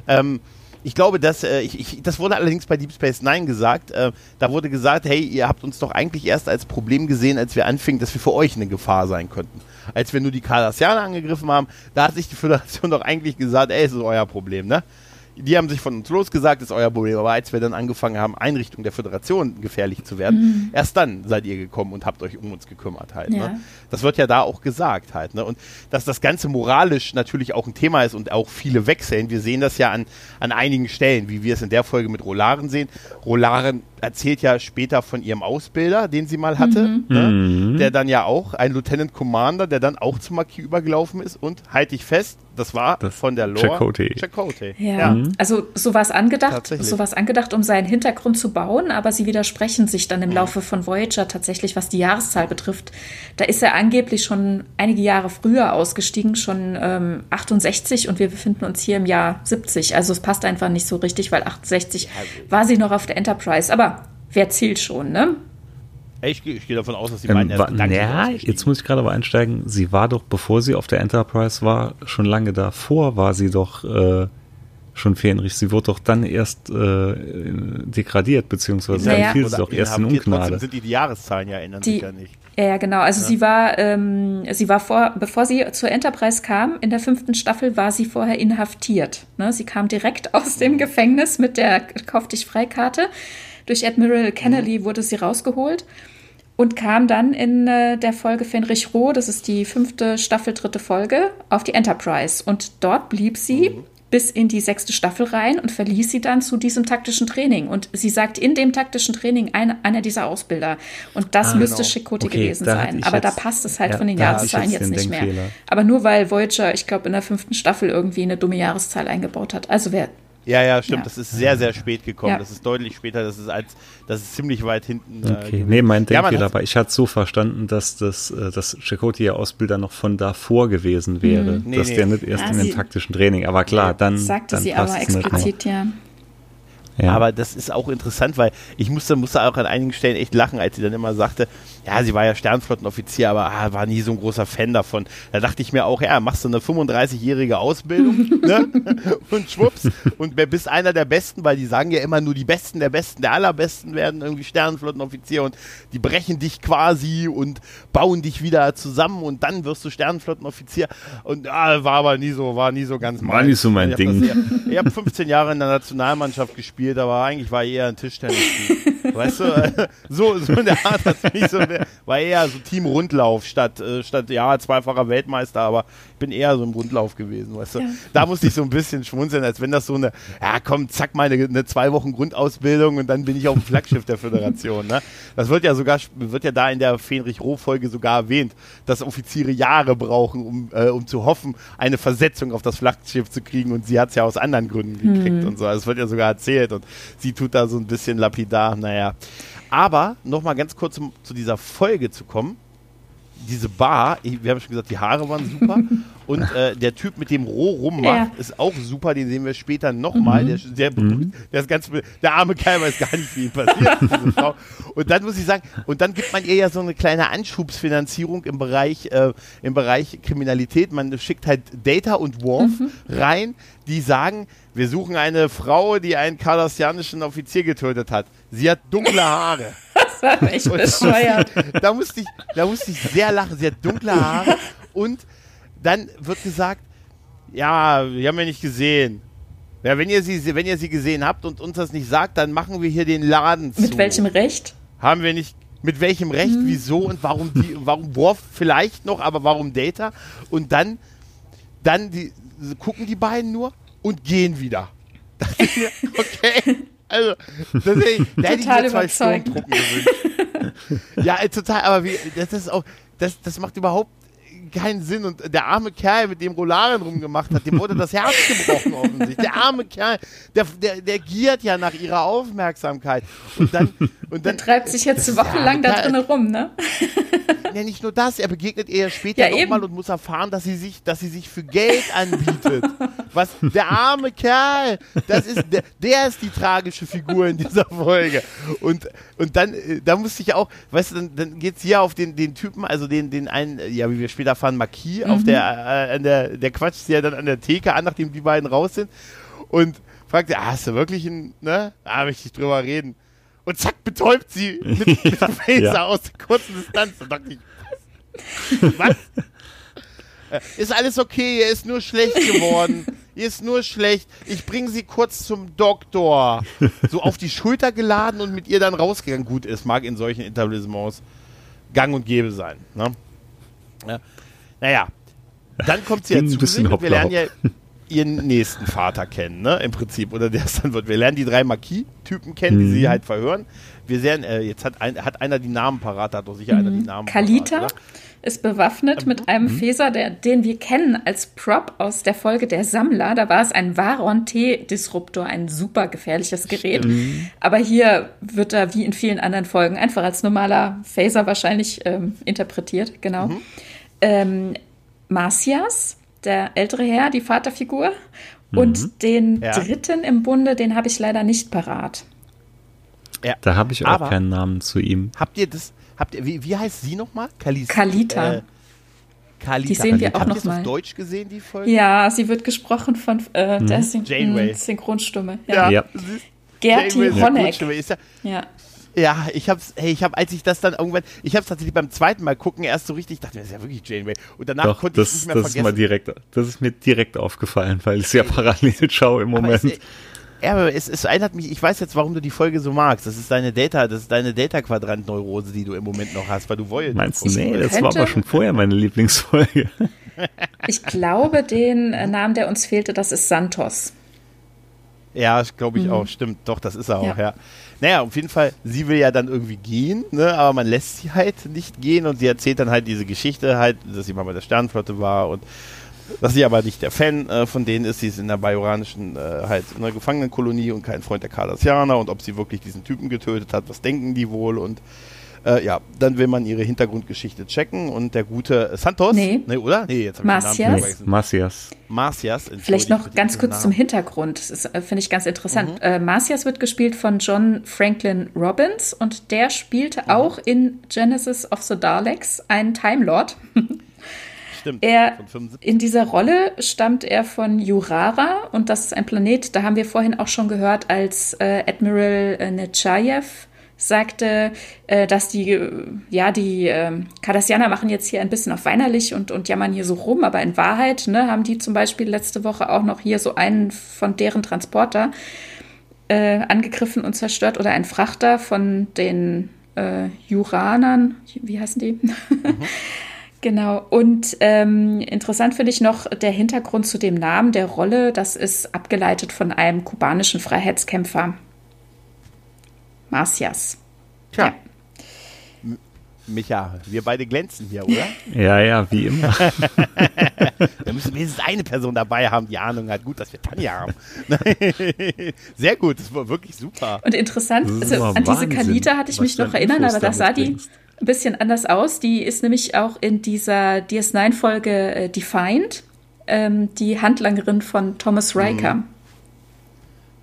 ähm, ich glaube, dass äh, ich, ich, das wurde allerdings bei Deep Space Nine gesagt. Äh, da wurde gesagt, hey, ihr habt uns doch eigentlich erst als Problem gesehen, als wir anfingen, dass wir für euch eine Gefahr sein könnten. Als wir nur die Cardassianer angegriffen haben, da hat sich die Föderation doch eigentlich gesagt, ey, es ist euer Problem, ne? Die haben sich von uns losgesagt, ist euer Problem. Aber als wir dann angefangen haben, Einrichtungen der Föderation gefährlich zu werden, mhm. erst dann seid ihr gekommen und habt euch um uns gekümmert halt. Ne? Ja. Ne? Das wird ja da auch gesagt halt. Ne? Und dass das Ganze moralisch natürlich auch ein Thema ist und auch viele wechseln. Wir sehen das ja an, an einigen Stellen, wie wir es in der Folge mit Rolaren sehen. Rolaren erzählt ja später von ihrem Ausbilder, den sie mal hatte, mhm. Ne? Mhm. der dann ja auch, ein Lieutenant Commander, der dann auch zum Marquis übergelaufen ist und, halte ich fest, das war das von der Lore Chakotay. Chakotay. Ja. ja. Also so war es angedacht, so war angedacht, um seinen Hintergrund zu bauen, aber sie widersprechen sich dann im mhm. Laufe von Voyager tatsächlich, was die Jahreszahl betrifft. Da ist er angeblich schon einige Jahre früher ausgestiegen, schon ähm, 68 und wir befinden uns hier im Jahr 70. Also es passt einfach nicht so richtig, weil 68 war sie noch auf der Enterprise. Aber wer zählt schon, ne? Ich, ich gehe davon aus, dass sie meinen, ähm, war, naja, jetzt muss ich gerade aber einsteigen. Sie war doch, bevor sie auf der Enterprise war, schon lange davor war sie doch äh, schon Fähnrich. Sie wurde doch dann erst äh, degradiert, beziehungsweise naja. fiel sie doch erst in Ungnade. sind die, die Jahreszahlen ja ändern die, sich ja nicht. Ja, genau. Also ja. sie war, ähm, sie war vor, bevor sie zur Enterprise kam, in der fünften Staffel war sie vorher inhaftiert. Ne? Sie kam direkt aus dem Gefängnis mit der Kauf dich Freikarte durch Admiral Kennedy mhm. wurde sie rausgeholt und kam dann in äh, der Folge Fenrich Roh, das ist die fünfte Staffel, dritte Folge, auf die Enterprise. Und dort blieb sie mhm. bis in die sechste Staffel rein und verließ sie dann zu diesem taktischen Training. Und sie sagt in dem taktischen Training ein, einer dieser Ausbilder. Und das ah, müsste genau. Chakotay okay, gewesen sein. Aber jetzt, da passt es halt ja, von den Jahreszahlen jetzt, jetzt nicht mehr. Aber nur weil Voyager, ich glaube, in der fünften Staffel irgendwie eine dumme Jahreszahl eingebaut hat. Also wer ja, ja, stimmt. Ja. Das ist sehr, sehr spät gekommen. Ja. Das ist deutlich später. Das ist als, das ist ziemlich weit hinten. Äh, okay, nee, mein Denkfehler, ja, aber ich hatte so verstanden, dass das, äh, dass Chakotay Ausbilder noch von davor gewesen wäre, mhm. dass nee. der nicht erst ja, in dem taktischen Training. Aber klar, dann sagte dann sie aber explizit, ja. Ja. Aber das ist auch interessant, weil ich musste, musste auch an einigen Stellen echt lachen, als sie dann immer sagte, ja, sie war ja Sternflottenoffizier, aber ah, war nie so ein großer Fan davon. Da dachte ich mir auch, ja, machst du eine 35-jährige Ausbildung ne? und schwupps und bist einer der Besten, weil die sagen ja immer nur die Besten der Besten, der Allerbesten werden irgendwie Sternflottenoffizier und die brechen dich quasi und bauen dich wieder zusammen und dann wirst du Sternflottenoffizier und ah, war aber nie so, war nie so ganz War nicht so mein ich Ding. Hab ich habe 15 Jahre in der Nationalmannschaft gespielt, aber eigentlich war ich eher ein Tischtennis. weißt du, so, so in der Art hat mich so war eher so Team Rundlauf statt, äh, statt ja, zweifacher Weltmeister, aber bin eher so im Rundlauf gewesen, weißt du. Ja. Da musste ich so ein bisschen schmunzeln, als wenn das so eine, ja komm, zack, mal eine, zwei Wochen Grundausbildung und dann bin ich auf dem Flaggschiff der Föderation. Ne? Das wird ja sogar, wird ja da in der Fenrich-Roh-Folge sogar erwähnt, dass Offiziere Jahre brauchen, um, äh, um zu hoffen, eine Versetzung auf das Flaggschiff zu kriegen und sie hat es ja aus anderen Gründen gekriegt hm. und so. Also es wird ja sogar erzählt und sie tut da so ein bisschen lapidar, naja. Aber nochmal ganz kurz zu, zu dieser Folge zu kommen diese Bar, wir haben schon gesagt, die Haare waren super. und äh, der Typ mit dem Roh rummacht, ja. ist auch super. Den sehen wir später nochmal. Mhm. Der, der, mhm. der, ist ganz, der arme Kerl weiß gar nicht, wie ihm passiert. und dann muss ich sagen, und dann gibt man ihr ja so eine kleine Anschubsfinanzierung im Bereich, äh, im Bereich Kriminalität. Man schickt halt Data und Worf mhm. rein, die sagen, wir suchen eine Frau, die einen kardassianischen Offizier getötet hat. Sie hat dunkle Haare. Das war echt bescheuert. da, musste ich, da musste ich sehr lachen. Sie hat dunkle Haare und dann wird gesagt, ja, wir haben ja nicht gesehen. Ja, wenn ihr sie, wenn ihr sie gesehen habt und uns das nicht sagt, dann machen wir hier den Laden zu. Mit welchem Recht? Haben wir nicht. Mit welchem Recht, hm. wieso und warum die, warum Worf vielleicht noch, aber warum Data? Und dann, dann die, gucken die beiden nur und gehen wieder. okay. Also, ich, da hätte ich mir zwei Sturmtruppen gewünscht. ja, total, aber wie, das ist auch, das, das macht überhaupt keinen Sinn. Und der arme Kerl, mit dem Rolaren rumgemacht hat, dem wurde das Herz gebrochen offensichtlich. Der arme Kerl, der, der, der giert ja nach ihrer Aufmerksamkeit. Und dann, und dann der treibt sich jetzt wochenlang da drin rum, ne? Ja, nicht nur das, er begegnet ihr später ja, nochmal und muss erfahren, dass sie sich, dass sie sich für Geld anbietet. Was, der arme Kerl, das ist, der, der ist die tragische Figur in dieser Folge. Und, und dann, äh, da musste ich auch, weißt du, dann, dann geht's hier auf den, den Typen, also den, den einen, ja, wie wir später fahren, Marquis, mhm. auf der, äh, an der, der quatscht sie ja dann an der Theke an, nachdem die beiden raus sind. Und fragt ah, hast du wirklich ein, ne? Da möchte ich drüber reden. Und zack, betäubt sie mit, mit dem Phaser ja. aus der kurzen Distanz. Und dachte ich, was? was? Äh, ist alles okay, er ist nur schlecht geworden. Er ist nur schlecht. Ich bringe sie kurz zum Doktor. So auf die Schulter geladen und mit ihr dann rausgegangen. Gut, es mag in solchen Etablissements gang und gäbe sein. Ne? Ja. Naja, dann kommt sie ja zu sich wir lernen ja ihren nächsten Vater kennen, ne? Im Prinzip. Oder der es dann wird. Wir lernen die drei Marquis-Typen kennen, mhm. die sie halt verhören. Wir sehen, äh, jetzt hat, ein, hat einer die Namen parat, hat doch sicher mhm. einer die Namen Kalita parat, ist bewaffnet mhm. mit einem mhm. Phaser, der, den wir kennen als Prop aus der Folge Der Sammler. Da war es ein Varon-T-Disruptor, ein super gefährliches Gerät. Stimmt. Aber hier wird er wie in vielen anderen Folgen einfach als normaler Phaser wahrscheinlich ähm, interpretiert. Genau. Ähm, Marcias der ältere Herr, die Vaterfigur. Und mhm. den ja. dritten im Bunde, den habe ich leider nicht parat. Ja. Da habe ich auch Aber keinen Namen zu ihm. Habt ihr das, habt ihr, wie, wie heißt sie nochmal? Kalis, Kalita. Äh, Kalita. Die sehen wir auch Habt noch auf Deutsch gesehen, die Folge? Ja, sie wird gesprochen von äh, mhm. der Syn Janeway. Synchronstimme. Ja. ja. Gerti Honeck. Ja. Ja. Ich hab's, hey, ich hab, als ich das dann irgendwann, ich hab's tatsächlich beim zweiten Mal gucken erst so richtig, dachte, das ist ja wirklich Janeway. Und danach Doch, konnte ich es nicht mehr das vergessen. Ist mal direkt, das ist mir direkt aufgefallen, weil ich es ja parallel schaue im Moment. Es, ja, aber es, es erinnert mich, ich weiß jetzt, warum du die Folge so magst. Das ist deine Data, das ist deine Data-Quadrant-Neurose, die du im Moment noch hast, weil du Voyager Meinst du, nee, das war aber schon vorher meine Lieblingsfolge. Ich glaube, den äh, Namen, der uns fehlte, das ist Santos. Ja, glaube ich mhm. auch, stimmt. Doch, das ist er auch, ja. ja. Naja, auf jeden Fall, sie will ja dann irgendwie gehen, ne, aber man lässt sie halt nicht gehen und sie erzählt dann halt diese Geschichte halt, dass sie mal bei der Sternflotte war und dass sie aber nicht der Fan äh, von denen ist, sie ist in der bajoranischen äh, halt in einer Gefangenenkolonie und kein Freund der Cardassianer und ob sie wirklich diesen Typen getötet hat, was denken die wohl und äh, ja, dann will man ihre Hintergrundgeschichte checken und der gute Santos, nee, nee oder? Nee, jetzt habe ich den Namen vergessen. Marcias. Marcias. Vielleicht noch ganz kurz Namen. zum Hintergrund. Das äh, finde ich ganz interessant. Mhm. Äh, Marcias wird gespielt von John Franklin Robbins und der spielte mhm. auch in Genesis of the Daleks einen Time Lord. Stimmt. Er, in dieser Rolle stammt er von Jurara und das ist ein Planet, da haben wir vorhin auch schon gehört, als äh, Admiral äh, Nechayev sagte, äh, dass die, äh, ja, die äh, Cardassianer machen jetzt hier ein bisschen auf weinerlich und, und jammern hier so rum, aber in Wahrheit ne, haben die zum Beispiel letzte Woche auch noch hier so einen von deren Transporter äh, angegriffen und zerstört oder ein Frachter von den äh, Juranern, wie heißen die? Mhm. Genau. Und ähm, interessant finde ich noch der Hintergrund zu dem Namen der Rolle. Das ist abgeleitet von einem kubanischen Freiheitskämpfer. Marcias. Tja. Ja. Micha, wir beide glänzen hier, oder? Ja, ja, wie immer. wir müssen wenigstens eine Person dabei haben, die Ahnung hat. Gut, dass wir Tanja haben. Sehr gut, das war wirklich super. Und interessant, also an diese Kalita hatte ich mich noch erinnern, aber da sah die ein bisschen anders aus. Die ist nämlich auch in dieser DS9-Folge äh, Defined, ähm, die Handlangerin von Thomas Riker. Mhm.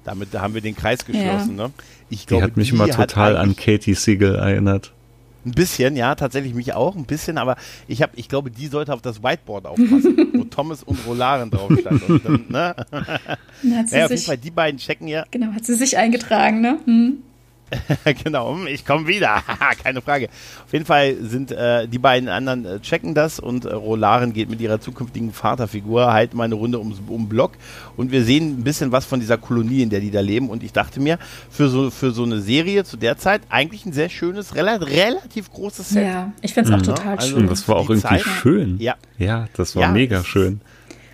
Damit haben wir den Kreis geschlossen, ja. ne? Ich glaube, die hat mich die immer total an Katie Siegel erinnert. Ein bisschen, ja, tatsächlich mich auch ein bisschen, aber ich habe, ich glaube, die sollte auf das Whiteboard aufpassen, wo Thomas und Rolaren drauf stand. ne? naja, auf jeden Fall, die beiden checken ja. Genau, hat sie sich eingetragen, ne? Hm. genau, ich komme wieder. Keine Frage. Auf jeden Fall sind äh, die beiden anderen äh, checken das und äh, Rolaren geht mit ihrer zukünftigen Vaterfigur halt mal eine Runde ums um Block und wir sehen ein bisschen was von dieser Kolonie, in der die da leben. Und ich dachte mir, für so, für so eine Serie zu der Zeit eigentlich ein sehr schönes, rela relativ großes Set. Ja, ich finde es auch mhm. total also schön. Das war auch irgendwie Zeit. schön. Ja. Ja, das war ja, mega schön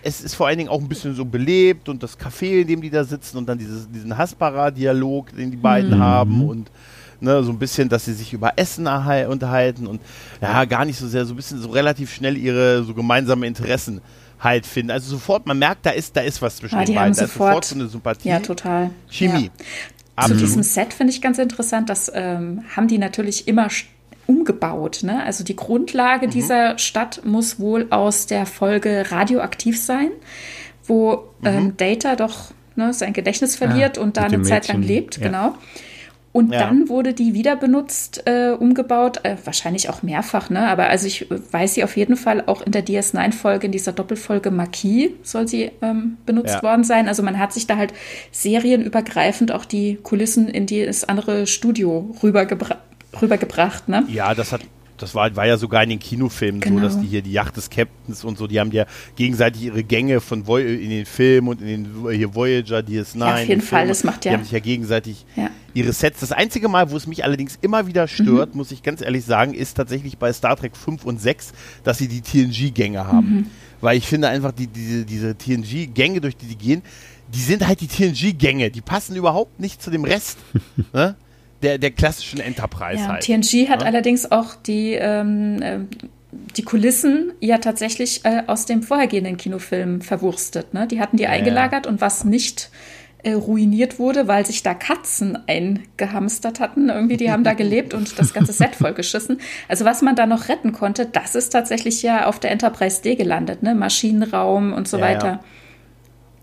es ist vor allen Dingen auch ein bisschen so belebt und das Café, in dem die da sitzen und dann dieses, diesen Haspara-Dialog, den die beiden mhm. haben und ne, so ein bisschen, dass sie sich über Essen unterhalten und ja, gar nicht so sehr, so ein bisschen so relativ schnell ihre so gemeinsamen Interessen halt finden. Also sofort, man merkt, da ist, da ist was zwischen ja, den beiden. Da ist sofort so eine Sympathie. Ja, total. Chemie. Ja. Zu diesem Set finde ich ganz interessant, das ähm, haben die natürlich immer umgebaut. Ne? Also die Grundlage mhm. dieser Stadt muss wohl aus der Folge radioaktiv sein, wo mhm. ähm, Data doch ne, sein Gedächtnis verliert ja, und da eine Zeit lang lebt, ja. genau. Und ja. dann wurde die wieder benutzt, äh, umgebaut, äh, wahrscheinlich auch mehrfach, ne? Aber also ich weiß sie auf jeden Fall auch in der DS9-Folge, in dieser Doppelfolge Marquis soll sie ähm, benutzt ja. worden sein. Also man hat sich da halt serienübergreifend auch die Kulissen in das andere Studio rübergebra rübergebracht, ne? Ja, das hat das war, war ja sogar in den Kinofilmen genau. so, dass die hier die Yacht des Captains und so, die haben ja gegenseitig ihre Gänge von Voy in den Filmen und in den hier Voyager, DS9. Ja, auf jeden Fall, das macht ja. Die haben sich ja gegenseitig ja. ihre Sets. Das einzige Mal, wo es mich allerdings immer wieder stört, mhm. muss ich ganz ehrlich sagen, ist tatsächlich bei Star Trek 5 und 6, dass sie die TNG-Gänge haben. Mhm. Weil ich finde einfach, die, diese, diese TNG-Gänge, durch die die gehen, die sind halt die TNG-Gänge. Die passen überhaupt nicht zu dem Rest. ne? Der, der klassischen Enterprise ja, halt. TNG hat ja? allerdings auch die, ähm, äh, die Kulissen ja tatsächlich äh, aus dem vorhergehenden Kinofilm verwurstet. Ne? Die hatten die ja, eingelagert und was nicht äh, ruiniert wurde, weil sich da Katzen eingehamstert hatten. Irgendwie, die haben da gelebt und das ganze Set vollgeschissen. Also was man da noch retten konnte, das ist tatsächlich ja auf der Enterprise D gelandet, ne? Maschinenraum und so weiter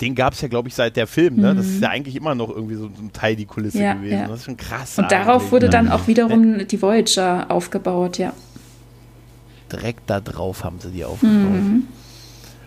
den gab es ja, glaube ich, seit der Film. Ne? Mhm. Das ist mhm. ja eigentlich immer noch irgendwie so, ein Teil die Kulisse ja, gewesen. Ja. Das ist schon krass. Und darauf wurde dann auch wiederum die Voyager aufgebaut, ja. Direkt da drauf haben sie die aufgebaut. Mhm.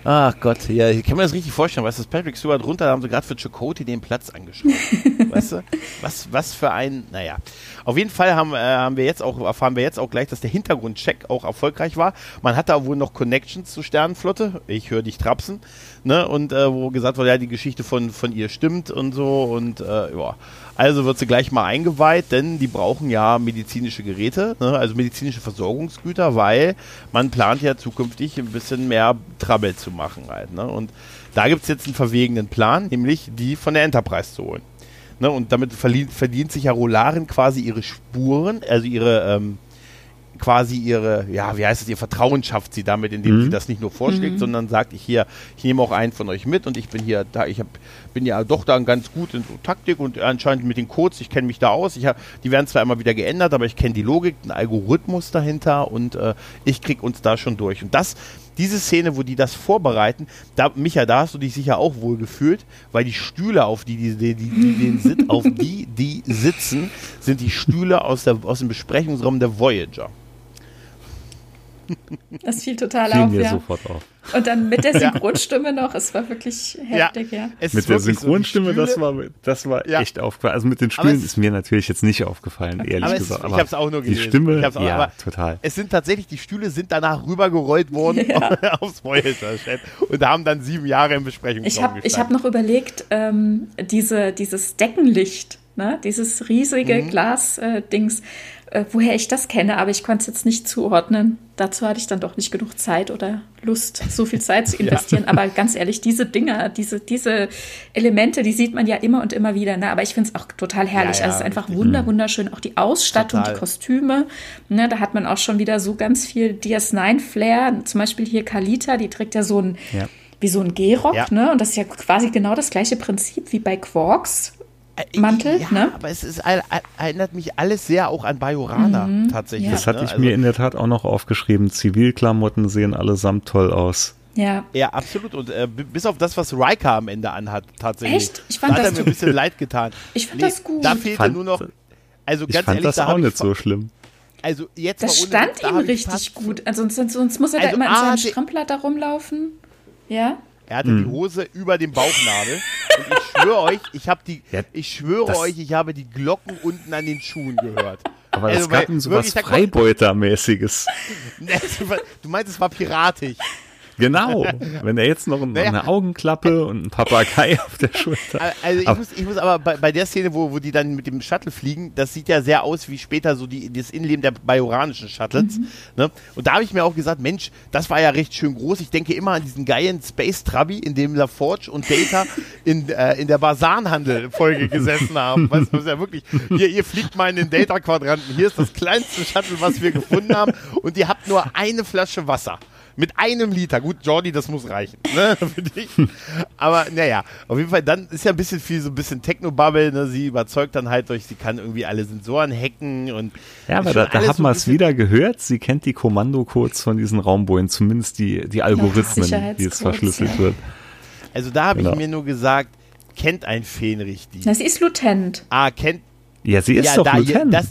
Ach Gott, ja, ich kann mir das richtig vorstellen. Weißt du, Patrick Stewart runter, da haben sie gerade für Chakotay den Platz angeschaut. weißt du? Was, was für ein, naja. Auf jeden Fall haben, äh, haben wir jetzt auch, erfahren wir jetzt auch gleich, dass der Hintergrundcheck auch erfolgreich war. Man hat da wohl noch Connections zur Sternenflotte. Ich höre dich trapsen. Ne? Und äh, wo gesagt wurde, ja, die Geschichte von, von ihr stimmt und so. Und äh, ja. Also wird sie gleich mal eingeweiht, denn die brauchen ja medizinische Geräte, ne? also medizinische Versorgungsgüter, weil man plant ja zukünftig ein bisschen mehr Trouble zu machen halt. Ne? Und da gibt es jetzt einen verwegenen Plan, nämlich die von der Enterprise zu holen. Ne? Und damit verdient, verdient sich ja Rolaren quasi ihre Spuren, also ihre ähm, quasi ihre, ja, wie heißt es, ihr Vertrauen schafft sie damit, indem mhm. sie das nicht nur vorschlägt, mhm. sondern sagt, ich hier, ich nehme auch einen von euch mit und ich bin hier da, ich hab, bin ja doch da ganz gut in so Taktik und anscheinend mit den Codes, ich kenne mich da aus. Ich hab, die werden zwar immer wieder geändert, aber ich kenne die Logik, den Algorithmus dahinter und äh, ich krieg uns da schon durch. Und das, diese Szene, wo die das vorbereiten, da, Micha, da hast du dich sicher auch wohl gefühlt, weil die Stühle, auf die die, die, die, die sit, auf die die sitzen, sind die Stühle aus, der, aus dem Besprechungsraum der Voyager. Das fiel total Fielen auf, ja. sofort auf. Und dann mit der Synchronstimme noch, es war wirklich heftig, ja. ja. Mit der Synchronstimme, so das war, das war ja. echt aufgefallen. Also mit den Stühlen ist mir natürlich jetzt nicht aufgefallen, ehrlich aber gesagt. aber ich habe es auch nur gelesen. Die Stimme, auch, ja, total. Es sind tatsächlich, die Stühle sind danach rübergerollt worden ja. aufs Voyager und haben dann sieben Jahre in Besprechung Ich habe hab noch überlegt, ähm, diese, dieses Deckenlicht, ne, dieses riesige mhm. Glas-Dings, äh, äh, woher ich das kenne, aber ich konnte es jetzt nicht zuordnen. Dazu hatte ich dann doch nicht genug Zeit oder Lust, so viel Zeit zu investieren. ja. Aber ganz ehrlich, diese Dinger, diese, diese Elemente, die sieht man ja immer und immer wieder. Ne? Aber ich finde es auch total herrlich. Ja, ja, also es ist einfach wunder, wunderschön. Auch die Ausstattung, total. die Kostüme. Ne? Da hat man auch schon wieder so ganz viel DS9-Flair. Zum Beispiel hier Kalita, die trägt ja so ein, wie so ein Gehrock. Ne? Und das ist ja quasi genau das gleiche Prinzip wie bei Quarks Mantel, ja, ne? aber es ist, erinnert mich alles sehr auch an Bajorana mhm, tatsächlich. Ja. Das hatte ne? ich also, mir in der Tat auch noch aufgeschrieben. Zivilklamotten sehen allesamt toll aus. Ja. Ja, absolut. Und äh, bis auf das, was Riker am Ende anhat, tatsächlich. Echt? Ich fand da das hat er mir ein bisschen leid getan. Ich fand nee, das gut. Da fehlte fand, nur noch. Also ganz ich fand ehrlich, das da auch nicht so schlimm. Also jetzt das stand ihm richtig gut. Also sonst, sonst muss er also da immer in seinem Strampler da rumlaufen. Ja. Er hatte hm. die Hose über dem Bauchnabel. und ich schwöre euch, ich habe die, ja, ich schwöre euch, ich habe die Glocken unten an den Schuhen gehört. Aber also, das gab so was Freibeutermäßiges. du meinst, es war piratisch. Genau. Wenn er jetzt noch naja. eine Augenklappe und ein Papagei auf der Schulter. Also ich, aber, muss, ich muss aber bei, bei der Szene, wo, wo die dann mit dem Shuttle fliegen, das sieht ja sehr aus wie später so die, das Innenleben der bajoranischen Shuttles. Mhm. Ne? Und da habe ich mir auch gesagt, Mensch, das war ja recht schön groß. Ich denke immer an diesen geilen Space Trabi, in dem LaForge und Data in, äh, in der Basanhandel-Folge gesessen haben. Weißt du, das ist ja wirklich, hier, ihr fliegt mal in den Data-Quadranten. Hier ist das kleinste Shuttle, was wir gefunden haben. Und ihr habt nur eine Flasche Wasser. Mit einem Liter. Gut, Jordi, das muss reichen. Ne, für dich. Aber naja, auf jeden Fall, dann ist ja ein bisschen viel, so ein bisschen Techno-Bubble. Ne? Sie überzeugt dann halt durch, sie kann irgendwie alle Sensoren hacken und. Ja, aber da, da hat man es wieder gehört. Sie kennt die Kommandocodes von diesen Raumbojen, zumindest die, die Algorithmen, ja, wie es verschlüsselt ja. wird. Also da habe genau. ich mir nur gesagt, kennt ein Fähnrich die? Na, sie ist Lutent. Ah, kennt. Ja, sie ist ja, doch da, Lutent. Das,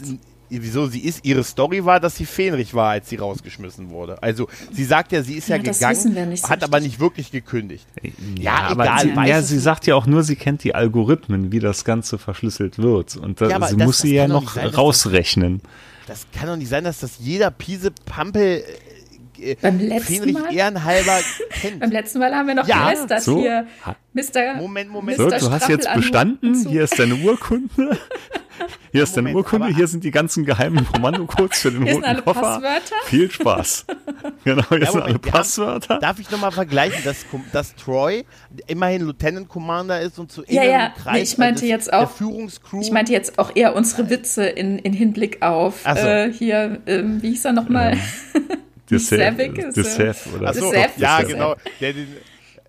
wieso sie ist, ihre Story war, dass sie Fähnrich war, als sie rausgeschmissen wurde. Also sie sagt ja, sie ist ja, ja gegangen, so hat aber nicht wirklich gekündigt. Ja, ja egal. Sie, ja, sie sagt ja auch nur, sie kennt die Algorithmen, wie das Ganze verschlüsselt wird. Und da, ja, sie das, muss das sie ja noch sein, rausrechnen. Das, das, kann doch nicht sein, dass das jeder Piese Pampel äh, beim letzten Fähnrich Mal? ehrenhalber kennt. beim letzten Mal haben wir noch ja, gelästert so. hier. Mr. Moment, Moment. So, du hast jetzt bestanden, hier ist deine Urkunde. Hier ist deine Urkunde, hier sind die ganzen geheimen Kommandocodes für den hier roten alle Koffer. Passwörter. Viel Spaß. Genau, hier ja, sind alle Passwörter. Haben, darf ich nochmal vergleichen, dass, dass Troy immerhin Lieutenant Commander ist und zu ja, ja. Kreis nee, ich meinte jetzt auch, Führungscrew. Ich meinte jetzt auch eher unsere Witze in, in Hinblick auf so. äh, hier, ähm, wie hieß er nochmal? Ja. Desef, Desef, oder? Achso, ja, genau. Der, den,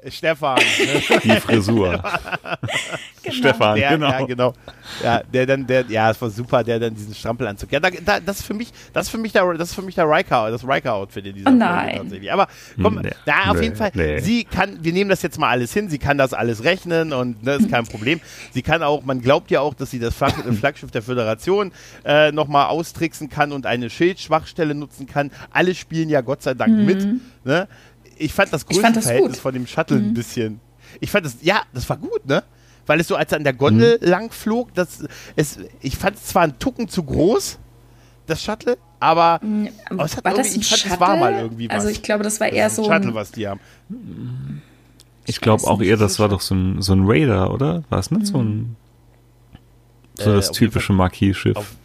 Stefan. Die Frisur. genau. Stefan, der, genau. Ja, genau. Ja, der dann, der, ja, es war super, der dann diesen Strampelanzug. Ja, da, da, das ist für mich, das ist für mich der, das ist für mich der Riker, das Riker-Outfit in dieser oh nein. tatsächlich. Aber komm, nee. da auf nee. jeden Fall, nee. sie kann, wir nehmen das jetzt mal alles hin, sie kann das alles rechnen und ne, ist kein Problem. Sie kann auch, man glaubt ja auch, dass sie das Flagg, Flaggschiff der Föderation äh, nochmal austricksen kann und eine Schildschwachstelle nutzen kann. Alle spielen ja Gott sei Dank mhm. mit. Ne? Ich fand das Größenverhältnis von dem Shuttle mhm. ein bisschen. Ich fand das, ja, das war gut, ne? Weil es so, als er an der Gondel mhm. lang flog, das, es, ich fand es zwar ein Tucken zu groß, das Shuttle, aber, mhm. aber es hat war das ein ich fand, Shuttle? es war mal irgendwie was. Also ich glaube, das war eher das so ein Shuttle, was die haben. Ich, ich glaube auch eher, das war doch so ein, so ein Raider, oder? War es nicht so ein mhm. so das äh, typische Marquis-Schiff?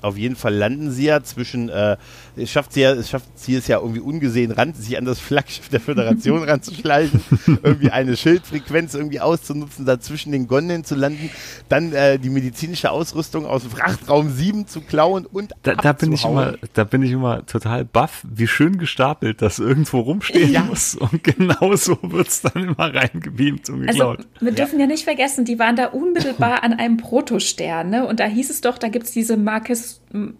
Auf, jeden Fall landen sie ja zwischen, äh, es schafft sie ja, es schafft sie es ja irgendwie ungesehen ran, sich an das Flaggschiff der Föderation ranzuschleichen, irgendwie eine Schildfrequenz irgendwie auszunutzen, da zwischen den Gondeln zu landen, dann äh, die medizinische Ausrüstung aus Frachtraum 7 zu klauen und da, da bin ich immer, da bin ich immer total baff, wie schön gestapelt das irgendwo rumstehen ja. muss und genau so wird es dann immer reingebeamt und also, geklaut. Also, wir dürfen ja. ja nicht vergessen, die waren da unmittelbar an einem Protostern, ne? Und da hieß es doch, da gibt es diese Marcus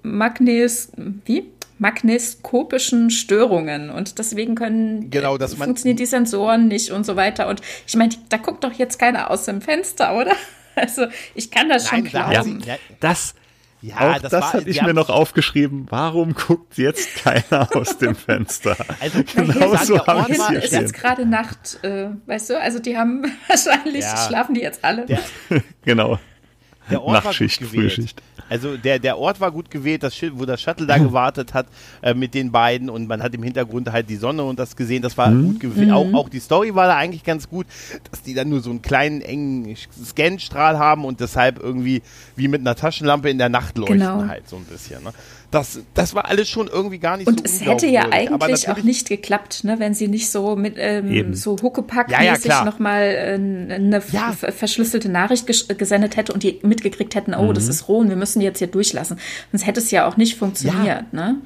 Magnes, wie? magneskopischen Störungen und deswegen können genau, dass funktionieren die Sensoren nicht und so weiter und ich meine da guckt doch jetzt keiner aus dem Fenster oder also ich kann das Nein, schon glauben ja, das ja, auch das, das hatte ich mir noch aufgeschrieben. Warum guckt jetzt keiner aus dem Fenster? Also genau so habe ich es jetzt gerade Nacht, äh, weißt du? Also die haben wahrscheinlich ja. schlafen die jetzt alle. Der, genau. Der Ort Nachtschicht, war gut gewählt. Frühschicht. Also der, der Ort war gut gewählt, das Schild, wo das Shuttle da gewartet hat äh, mit den beiden und man hat im Hintergrund halt die Sonne und das gesehen, das war mhm. gut gewählt. Mhm. Auch, auch die Story war da eigentlich ganz gut, dass die dann nur so einen kleinen engen Scanstrahl haben und deshalb irgendwie wie mit einer Taschenlampe in der Nacht leuchten genau. halt so ein bisschen. Ne? Das, das war alles schon irgendwie gar nicht und so Und es hätte ja eigentlich auch nicht geklappt, ne, wenn sie nicht so mit ähm, so Huckepack-mäßig ja, ja, nochmal äh, eine ja. verschlüsselte Nachricht gesendet hätte und die mitgekriegt hätten, oh, mhm. das ist roh und wir müssen die jetzt hier durchlassen. Sonst hätte es ja auch nicht funktioniert, ne?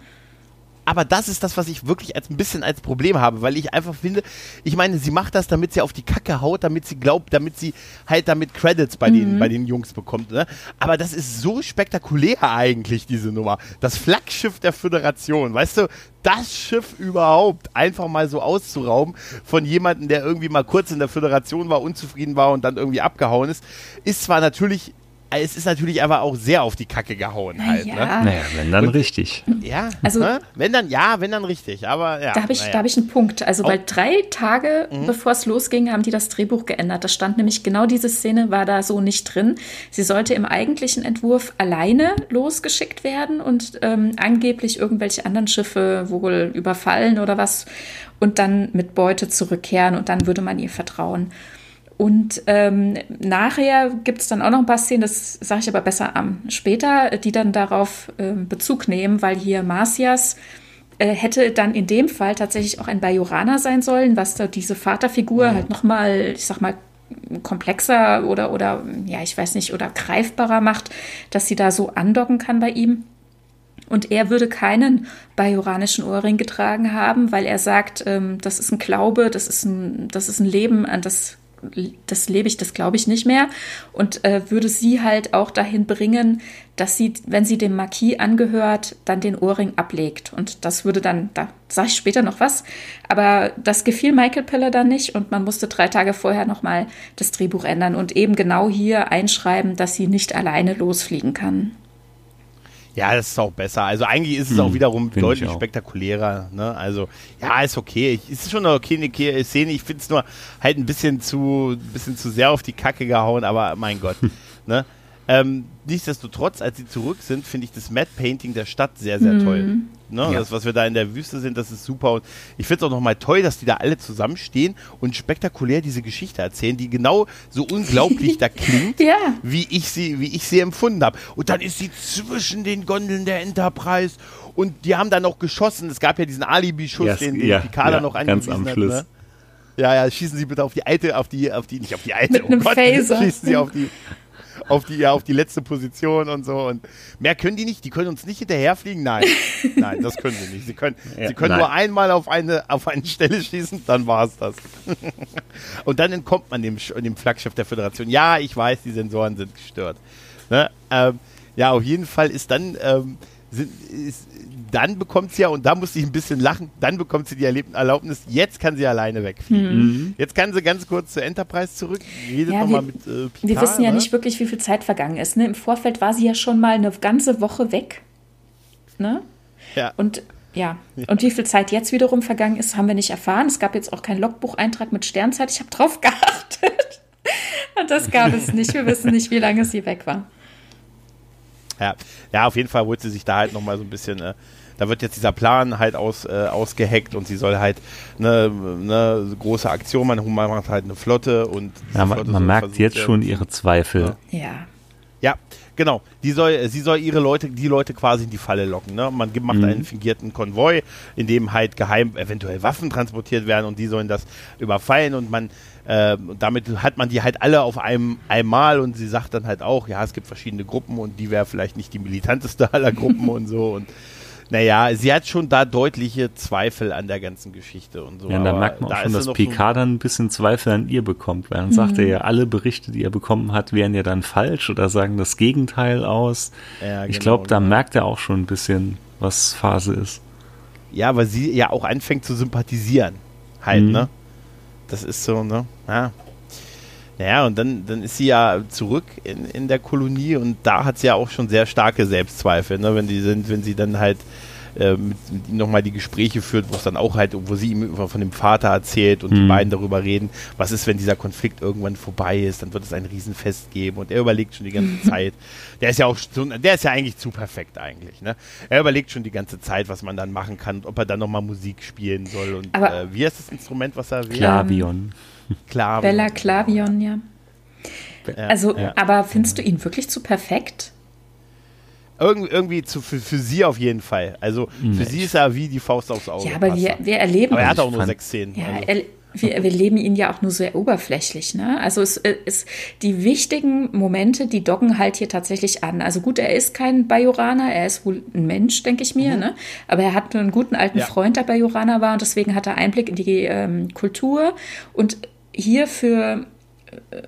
Aber das ist das, was ich wirklich als ein bisschen als Problem habe, weil ich einfach finde, ich meine, sie macht das, damit sie auf die Kacke haut, damit sie glaubt, damit sie halt damit Credits bei, mhm. den, bei den Jungs bekommt. Ne? Aber das ist so spektakulär eigentlich, diese Nummer. Das Flaggschiff der Föderation, weißt du, das Schiff überhaupt einfach mal so auszurauben von jemandem, der irgendwie mal kurz in der Föderation war, unzufrieden war und dann irgendwie abgehauen ist, ist zwar natürlich es ist natürlich aber auch sehr auf die Kacke gehauen halt. Ne? Naja, wenn dann Und, richtig. Ja, also ne? wenn dann, ja, wenn dann richtig. Aber ja. Da habe ich, naja. hab ich einen Punkt. Also, weil drei Tage mhm. bevor es losging, haben die das Drehbuch geändert. Da stand nämlich genau diese Szene, war da so nicht drin. Sie sollte im eigentlichen Entwurf alleine losgeschickt werden und ähm, angeblich irgendwelche anderen Schiffe wohl überfallen oder was und dann mit Beute zurückkehren und dann würde man ihr vertrauen. Und ähm, nachher gibt es dann auch noch ein paar Szenen, das sage ich aber besser am später, die dann darauf äh, Bezug nehmen, weil hier Marcias äh, hätte dann in dem Fall tatsächlich auch ein Bajoraner sein sollen, was da diese Vaterfigur mhm. halt nochmal, ich sag mal, komplexer oder, oder, ja, ich weiß nicht, oder greifbarer macht, dass sie da so andocken kann bei ihm. Und er würde keinen bajoranischen Ohrring getragen haben, weil er sagt, ähm, das ist ein Glaube, das ist ein, das ist ein Leben, an das das lebe ich, das glaube ich nicht mehr. Und äh, würde sie halt auch dahin bringen, dass sie, wenn sie dem Marquis angehört, dann den Ohrring ablegt. Und das würde dann, da sage ich später noch was, aber das gefiel Michael Piller dann nicht und man musste drei Tage vorher nochmal das Drehbuch ändern und eben genau hier einschreiben, dass sie nicht alleine losfliegen kann. Ja, das ist auch besser. Also eigentlich ist es hm, auch wiederum deutlich spektakulärer. Ne? Also ja, ist okay. Ich, ist schon eine okay Szene. Ich finde es nur halt ein bisschen zu, bisschen zu sehr auf die Kacke gehauen, aber mein Gott. ne? Ähm, nichtsdestotrotz, als sie zurück sind, finde ich das Matte Painting der Stadt sehr, sehr mhm. toll. Ne? Ja. Das, was wir da in der Wüste sind, das ist super. Und ich finde es auch nochmal toll, dass die da alle zusammenstehen und spektakulär diese Geschichte erzählen, die genau so unglaublich da klingt, ja. wie, ich sie, wie ich sie empfunden habe. Und dann ist sie zwischen den Gondeln der Enterprise und die haben dann noch geschossen. Es gab ja diesen Alibi-Schuss, yes, den, den ja, Picard ja, noch angewiesen ganz am Schluss. hat. Ne? Ja, ja, schießen Sie bitte auf die alte, auf die, auf die, nicht auf die alte, Mit oh einem Gott, Phaser. schießen Sie auf die, auf die, ja, auf die letzte Position und so. Und mehr können die nicht. Die können uns nicht hinterherfliegen. Nein, nein, das können sie nicht. Sie können, ja, sie können nur einmal auf eine, auf eine Stelle schießen, dann war es das. und dann entkommt man dem, dem Flaggschiff der Föderation. Ja, ich weiß, die Sensoren sind gestört. Ne? Ähm, ja, auf jeden Fall ist dann ähm, sind, ist, dann bekommt sie ja, und da musste ich ein bisschen lachen, dann bekommt sie die Erlaubnis, jetzt kann sie alleine wegfliegen. Mhm. Jetzt kann sie ganz kurz zur Enterprise zurück, redet ja, nochmal mit äh, Picard, Wir wissen ja ne? nicht wirklich, wie viel Zeit vergangen ist. Ne? Im Vorfeld war sie ja schon mal eine ganze Woche weg. Ne? Ja. Und ja. Und wie viel Zeit jetzt wiederum vergangen ist, haben wir nicht erfahren. Es gab jetzt auch keinen Logbucheintrag mit Sternzeit. Ich habe drauf geachtet. Und das gab es nicht. Wir wissen nicht, wie lange sie weg war. Ja, ja auf jeden Fall wollte sie sich da halt nochmal so ein bisschen äh, da wird jetzt dieser Plan halt aus, äh, ausgeheckt und sie soll halt eine ne große Aktion machen, man macht halt eine Flotte und ja, man, man merkt jetzt schon ihre Zweifel. Ja. ja. Ja, genau. Die soll, sie soll ihre Leute, die Leute quasi in die Falle locken. Ne? Man macht mhm. einen fingierten Konvoi, in dem halt geheim eventuell Waffen transportiert werden und die sollen das überfallen und man äh, damit hat man die halt alle auf einem einmal und sie sagt dann halt auch, ja, es gibt verschiedene Gruppen und die wäre vielleicht nicht die militanteste aller Gruppen und so und naja, sie hat schon da deutliche Zweifel an der ganzen Geschichte und so. Ja, da merkt man auch da schon, dass Picard dann ein bisschen Zweifel an ihr bekommt, weil dann mhm. sagt er ja, alle Berichte, die er bekommen hat, wären ja dann falsch oder sagen das Gegenteil aus. Ja, ich genau, glaube, da genau. merkt er auch schon ein bisschen, was Phase ist. Ja, weil sie ja auch anfängt zu sympathisieren. Halt, mhm. ne? Das ist so, ne? Ja. Naja, und dann, dann ist sie ja zurück in, in der Kolonie und da hat sie ja auch schon sehr starke Selbstzweifel, ne? wenn die sind, wenn sie dann halt äh, mit, mit ihm nochmal die Gespräche führt, wo es dann auch halt, wo sie ihm von dem Vater erzählt und mhm. die beiden darüber reden, was ist, wenn dieser Konflikt irgendwann vorbei ist, dann wird es ein Riesenfest geben und er überlegt schon die ganze Zeit. Der ist ja auch so, der ist ja eigentlich zu perfekt eigentlich, ne? Er überlegt schon die ganze Zeit, was man dann machen kann, ob er dann nochmal Musik spielen soll und äh, wie ist das Instrument, was er wählt? Klavion. Klavion. Bella Klavion, ja. Also, ja. aber findest du ihn wirklich zu perfekt? Irg irgendwie zu, für, für sie auf jeden Fall. Also für nee. sie ist er wie die Faust aufs Auge. Ja, aber wir, wir erleben. Aber er hat auch nur sechs Szenen. Ja, also. er, wir, wir leben ihn ja auch nur sehr oberflächlich. Ne? Also es ist die wichtigen Momente, die docken halt hier tatsächlich an. Also gut, er ist kein Bajoraner, er ist wohl ein Mensch, denke ich mir. Mhm. Ne? Aber er hat einen guten alten ja. Freund, der Bajoraner war und deswegen hat er Einblick in die ähm, Kultur. Und hier für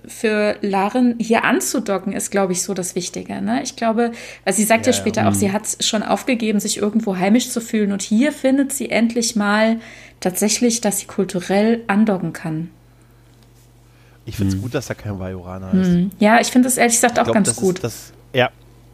für Laren hier anzudocken, ist, glaube ich, so das Wichtige. Ne? Ich glaube, weil sie sagt ja, ja später ja. auch, sie hat schon aufgegeben, sich irgendwo heimisch zu fühlen. Und hier findet sie endlich mal tatsächlich, dass sie kulturell andocken kann. Ich finde es hm. gut, dass er kein Vajoraner ist. Hm. Ja, ich finde es ehrlich gesagt auch glaub, ganz gut. das, ja,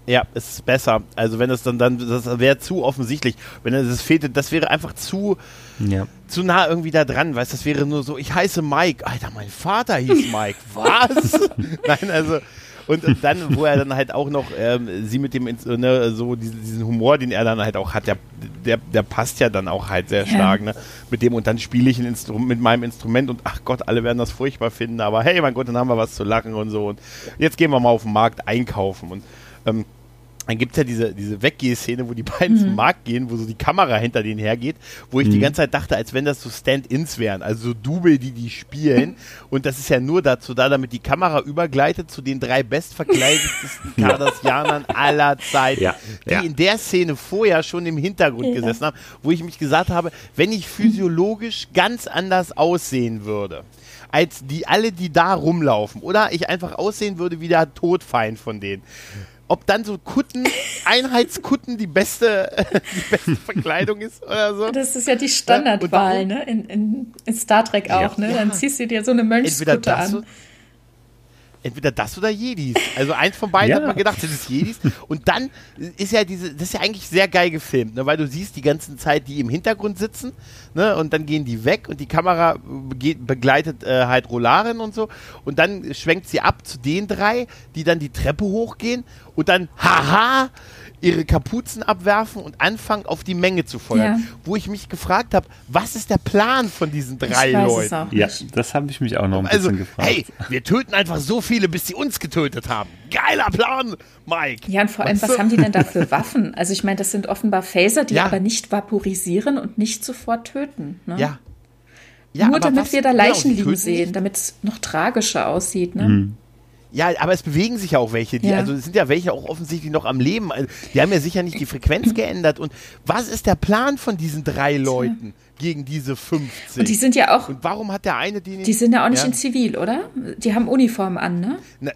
ja, es ist besser. Also wenn es dann, dann das wäre zu offensichtlich. Wenn es fehlte, das wäre einfach zu, ja. zu nah irgendwie da dran. Weißt, das wäre nur so, ich heiße Mike. Alter, mein Vater hieß Mike. Was? Nein, also und, und, dann, wo er dann halt auch noch ähm, sie mit dem ne, so diesen, diesen, Humor, den er dann halt auch hat, der, der, der passt ja dann auch halt sehr stark, ja. ne? Mit dem und dann spiele ich ein Instrument mit meinem Instrument und ach Gott, alle werden das furchtbar finden, aber hey, mein Gott, dann haben wir was zu lachen und so und jetzt gehen wir mal auf den Markt einkaufen und ähm, dann gibt es ja diese, diese Weggeh-Szene, wo die beiden mhm. zum Markt gehen, wo so die Kamera hinter denen hergeht, wo ich mhm. die ganze Zeit dachte, als wenn das so Stand-ins wären, also so Double, die die spielen. Und das ist ja nur dazu da, damit die Kamera übergleitet zu den drei bestverkleidetsten Kardassianern aller Zeiten, ja. die ja. in der Szene vorher schon im Hintergrund ja. gesessen haben, wo ich mich gesagt habe, wenn ich physiologisch ganz anders aussehen würde, als die alle, die da rumlaufen. Oder ich einfach aussehen würde wie der Todfeind von denen ob dann so Kutten, Einheitskutten die beste, die beste Verkleidung ist oder so. Das ist ja die Standardwahl, ne? In, in, in, Star Trek auch, ja, ne? Dann ziehst du dir so eine Mönchskutte an entweder das oder Jedis. Also eins von beiden ja. hat man gedacht, das ist Jedis. Und dann ist ja diese, das ist ja eigentlich sehr geil gefilmt, ne? weil du siehst die ganze Zeit, die im Hintergrund sitzen, ne? Und dann gehen die weg und die Kamera geht, begleitet äh, halt Rolaren und so. Und dann schwenkt sie ab zu den drei, die dann die Treppe hochgehen und dann, haha, ihre Kapuzen abwerfen und anfangen, auf die Menge zu feuern. Ja. Wo ich mich gefragt habe, was ist der Plan von diesen drei Leuten? Ja, das habe ich mich auch noch ein also, bisschen gefragt. Hey, wir töten einfach so viele, bis sie uns getötet haben. Geiler Plan, Mike. Ja, und vor allem, was, was haben die denn da für Waffen? Also ich meine, das sind offenbar Phaser, die ja. aber nicht vaporisieren und nicht sofort töten. Ne? Ja. ja Nur damit was, wir da Leichen genau, liegen sehen, damit es noch tragischer aussieht. Ne? Mhm. Ja, aber es bewegen sich ja auch welche, die, ja. also es sind ja welche auch offensichtlich noch am Leben. Also, die haben ja sicher nicht die Frequenz geändert. Und was ist der Plan von diesen drei Leuten gegen diese 50? Und die sind ja auch. Und warum hat der eine die nicht? Die sind ja auch nicht ja? in Zivil, oder? Die haben Uniformen an, ne? Na,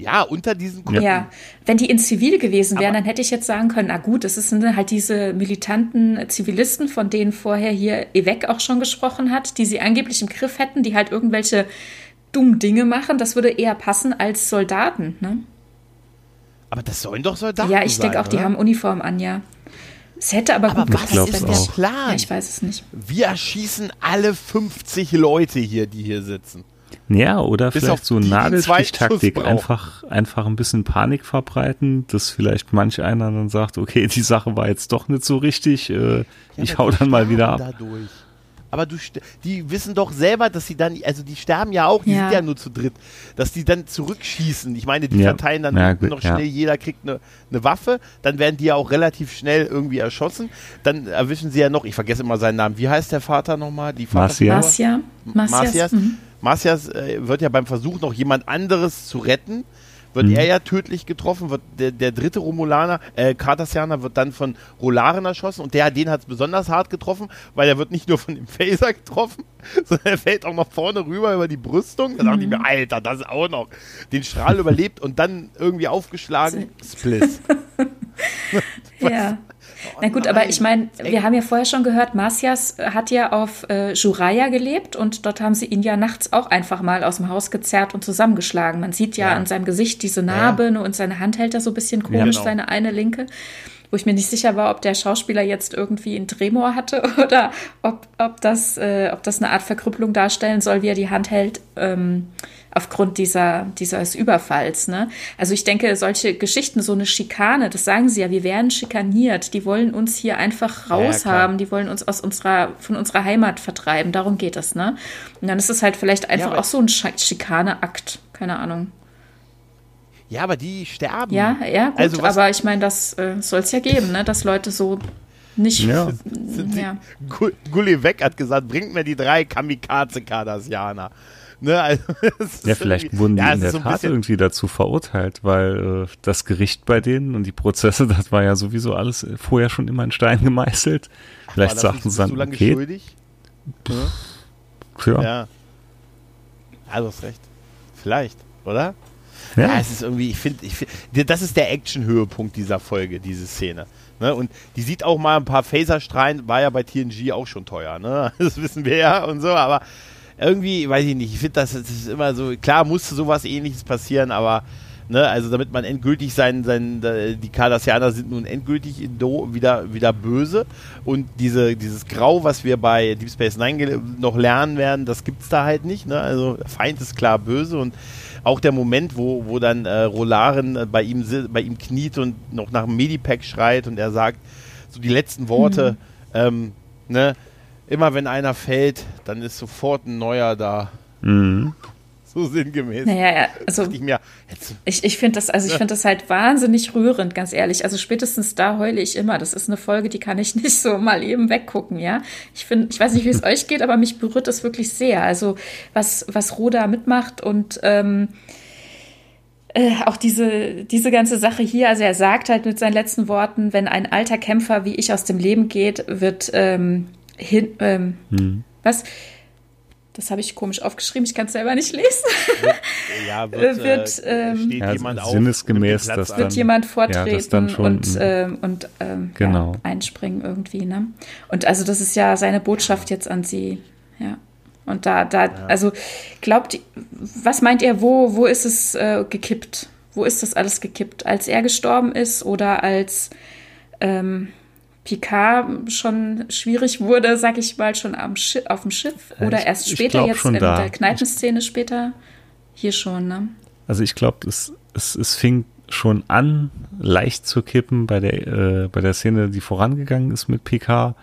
ja, unter diesen Kunden. Ja, wenn die in Zivil gewesen wären, dann hätte ich jetzt sagen können, na gut, das sind halt diese militanten Zivilisten, von denen vorher hier Evek auch schon gesprochen hat, die sie angeblich im Griff hätten, die halt irgendwelche dumm Dinge machen, das würde eher passen als Soldaten, ne? Aber das sollen doch Soldaten sein. Ja, ich denke auch, oder? die haben Uniform an, ja. Es hätte aber, aber gut was ist denn der Plan? Ja, ich weiß es nicht. Wir erschießen alle 50 Leute hier, die hier sitzen. Ja, oder Bis vielleicht so Nadelstichtaktik, einfach, einfach ein bisschen Panik verbreiten, dass vielleicht manch einer dann sagt, okay, die Sache war jetzt doch nicht so richtig, äh, ja, ich hau dann mal wieder ab. Dadurch aber du, die wissen doch selber, dass sie dann, also die sterben ja auch, die ja. sind ja nur zu dritt, dass die dann zurückschießen. Ich meine, die ja. verteilen dann ja, noch schnell, jeder kriegt eine, eine Waffe, dann werden die ja auch relativ schnell irgendwie erschossen. Dann erwischen sie ja noch, ich vergesse immer seinen Namen, wie heißt der Vater nochmal? Die Marcias. Marcia. Marcias. Marcias mhm. äh, wird ja beim Versuch noch jemand anderes zu retten wird mhm. er ja tödlich getroffen, wird der, der dritte Romulaner, äh, Cardassianer wird dann von Rolaren erschossen und der, den hat es besonders hart getroffen, weil er wird nicht nur von dem Phaser getroffen, sondern er fällt auch noch vorne rüber über die Brüstung. Da mhm. dachte ich mir, mhm. Alter, das ist auch noch. Den Strahl überlebt und dann irgendwie aufgeschlagen, Spliss. ja. Na gut, aber ich meine, wir haben ja vorher schon gehört, Marcias hat ja auf äh, Juraya gelebt und dort haben sie ihn ja nachts auch einfach mal aus dem Haus gezerrt und zusammengeschlagen. Man sieht ja, ja. an seinem Gesicht diese Narbe ja. und seine Hand hält er so ein bisschen komisch, genau. seine eine linke wo ich mir nicht sicher war, ob der Schauspieler jetzt irgendwie einen Tremor hatte oder ob, ob, das, äh, ob das eine Art Verkrüppelung darstellen soll, wie er die Hand hält. Ähm, aufgrund dieser, dieses Überfalls. Ne? Also ich denke, solche Geschichten, so eine Schikane, das sagen sie ja, wir werden schikaniert, die wollen uns hier einfach raushaben, ja, die wollen uns aus unserer, von unserer Heimat vertreiben, darum geht es, ne? Und dann ist es halt vielleicht einfach ja, auch so ein Schikaneakt, keine Ahnung. Ja, aber die sterben. Ja, ja, gut, also aber ich meine, das äh, soll es ja geben, ne? dass Leute so nicht. Ja. ja. Gulli weg hat gesagt, bringt mir die drei Kamikaze-Kardassianer. Ne, also, ja, vielleicht wurden die ja, in der so Tat irgendwie dazu verurteilt, weil äh, das Gericht bei denen und die Prozesse, das war ja sowieso alles vorher schon immer in Stein gemeißelt. Vielleicht sagten sie dann, so lange okay. schuldig? Pff, ja. ja. Also hast recht. Vielleicht, oder? Ja. ja. es ist irgendwie, ich finde, find, das ist der Action-Höhepunkt dieser Folge, diese Szene. Ne? Und die sieht auch mal ein paar Phaserstrahlen, war ja bei TNG auch schon teuer, ne? Das wissen wir ja und so, aber irgendwie, weiß ich nicht, ich finde, das, das, ist immer so, klar musste sowas ähnliches passieren, aber Ne, also damit man endgültig sein, sein die Cardassianer sind nun endgültig Do wieder, wieder böse und diese, dieses Grau, was wir bei Deep Space Nine noch lernen werden, das gibt es da halt nicht. Ne? Also Feind ist klar böse und auch der Moment, wo, wo dann äh, Rolaren äh, bei ihm, bei ihm kniet und noch nach dem Medipack schreit und er sagt so die letzten Worte, mhm. ähm, ne, immer wenn einer fällt, dann ist sofort ein neuer da. Mhm. So sinngemäß. Naja, ja, also ich, ich, ich finde das, also ich finde das halt wahnsinnig rührend, ganz ehrlich. Also spätestens da heule ich immer. Das ist eine Folge, die kann ich nicht so mal eben weggucken, ja. Ich finde, ich weiß nicht, wie es euch geht, aber mich berührt das wirklich sehr. Also was, was Roda mitmacht und ähm, äh, auch diese, diese ganze Sache hier, also er sagt halt mit seinen letzten Worten, wenn ein alter Kämpfer wie ich aus dem Leben geht, wird ähm, hin, ähm, hm. was? Das habe ich komisch aufgeschrieben, ich kann es selber nicht lesen. ja, wird, äh, wird äh, ähm, steht ja, jemand auf. sinnesgemäß, dass ein. wird jemand vortreten ja, das dann schon, und, ähm, und ähm, Genau. ja, einspringen irgendwie, ne? Und also das ist ja seine Botschaft jetzt an sie, ja. Und da, da, also glaubt, ihr- was meint ihr, wo, wo ist es äh, gekippt? Wo ist das alles gekippt? Als er gestorben ist oder als ähm, Picard schon schwierig wurde, sag ich mal, schon am Schi auf dem Schiff? Oder ich- erst später, jetzt in da. der Kneipenszene später? Hier schon, ne? Also ich glaube, es, es, es fing schon an, leicht zu kippen bei der, äh, bei der Szene, die vorangegangen ist mit PK,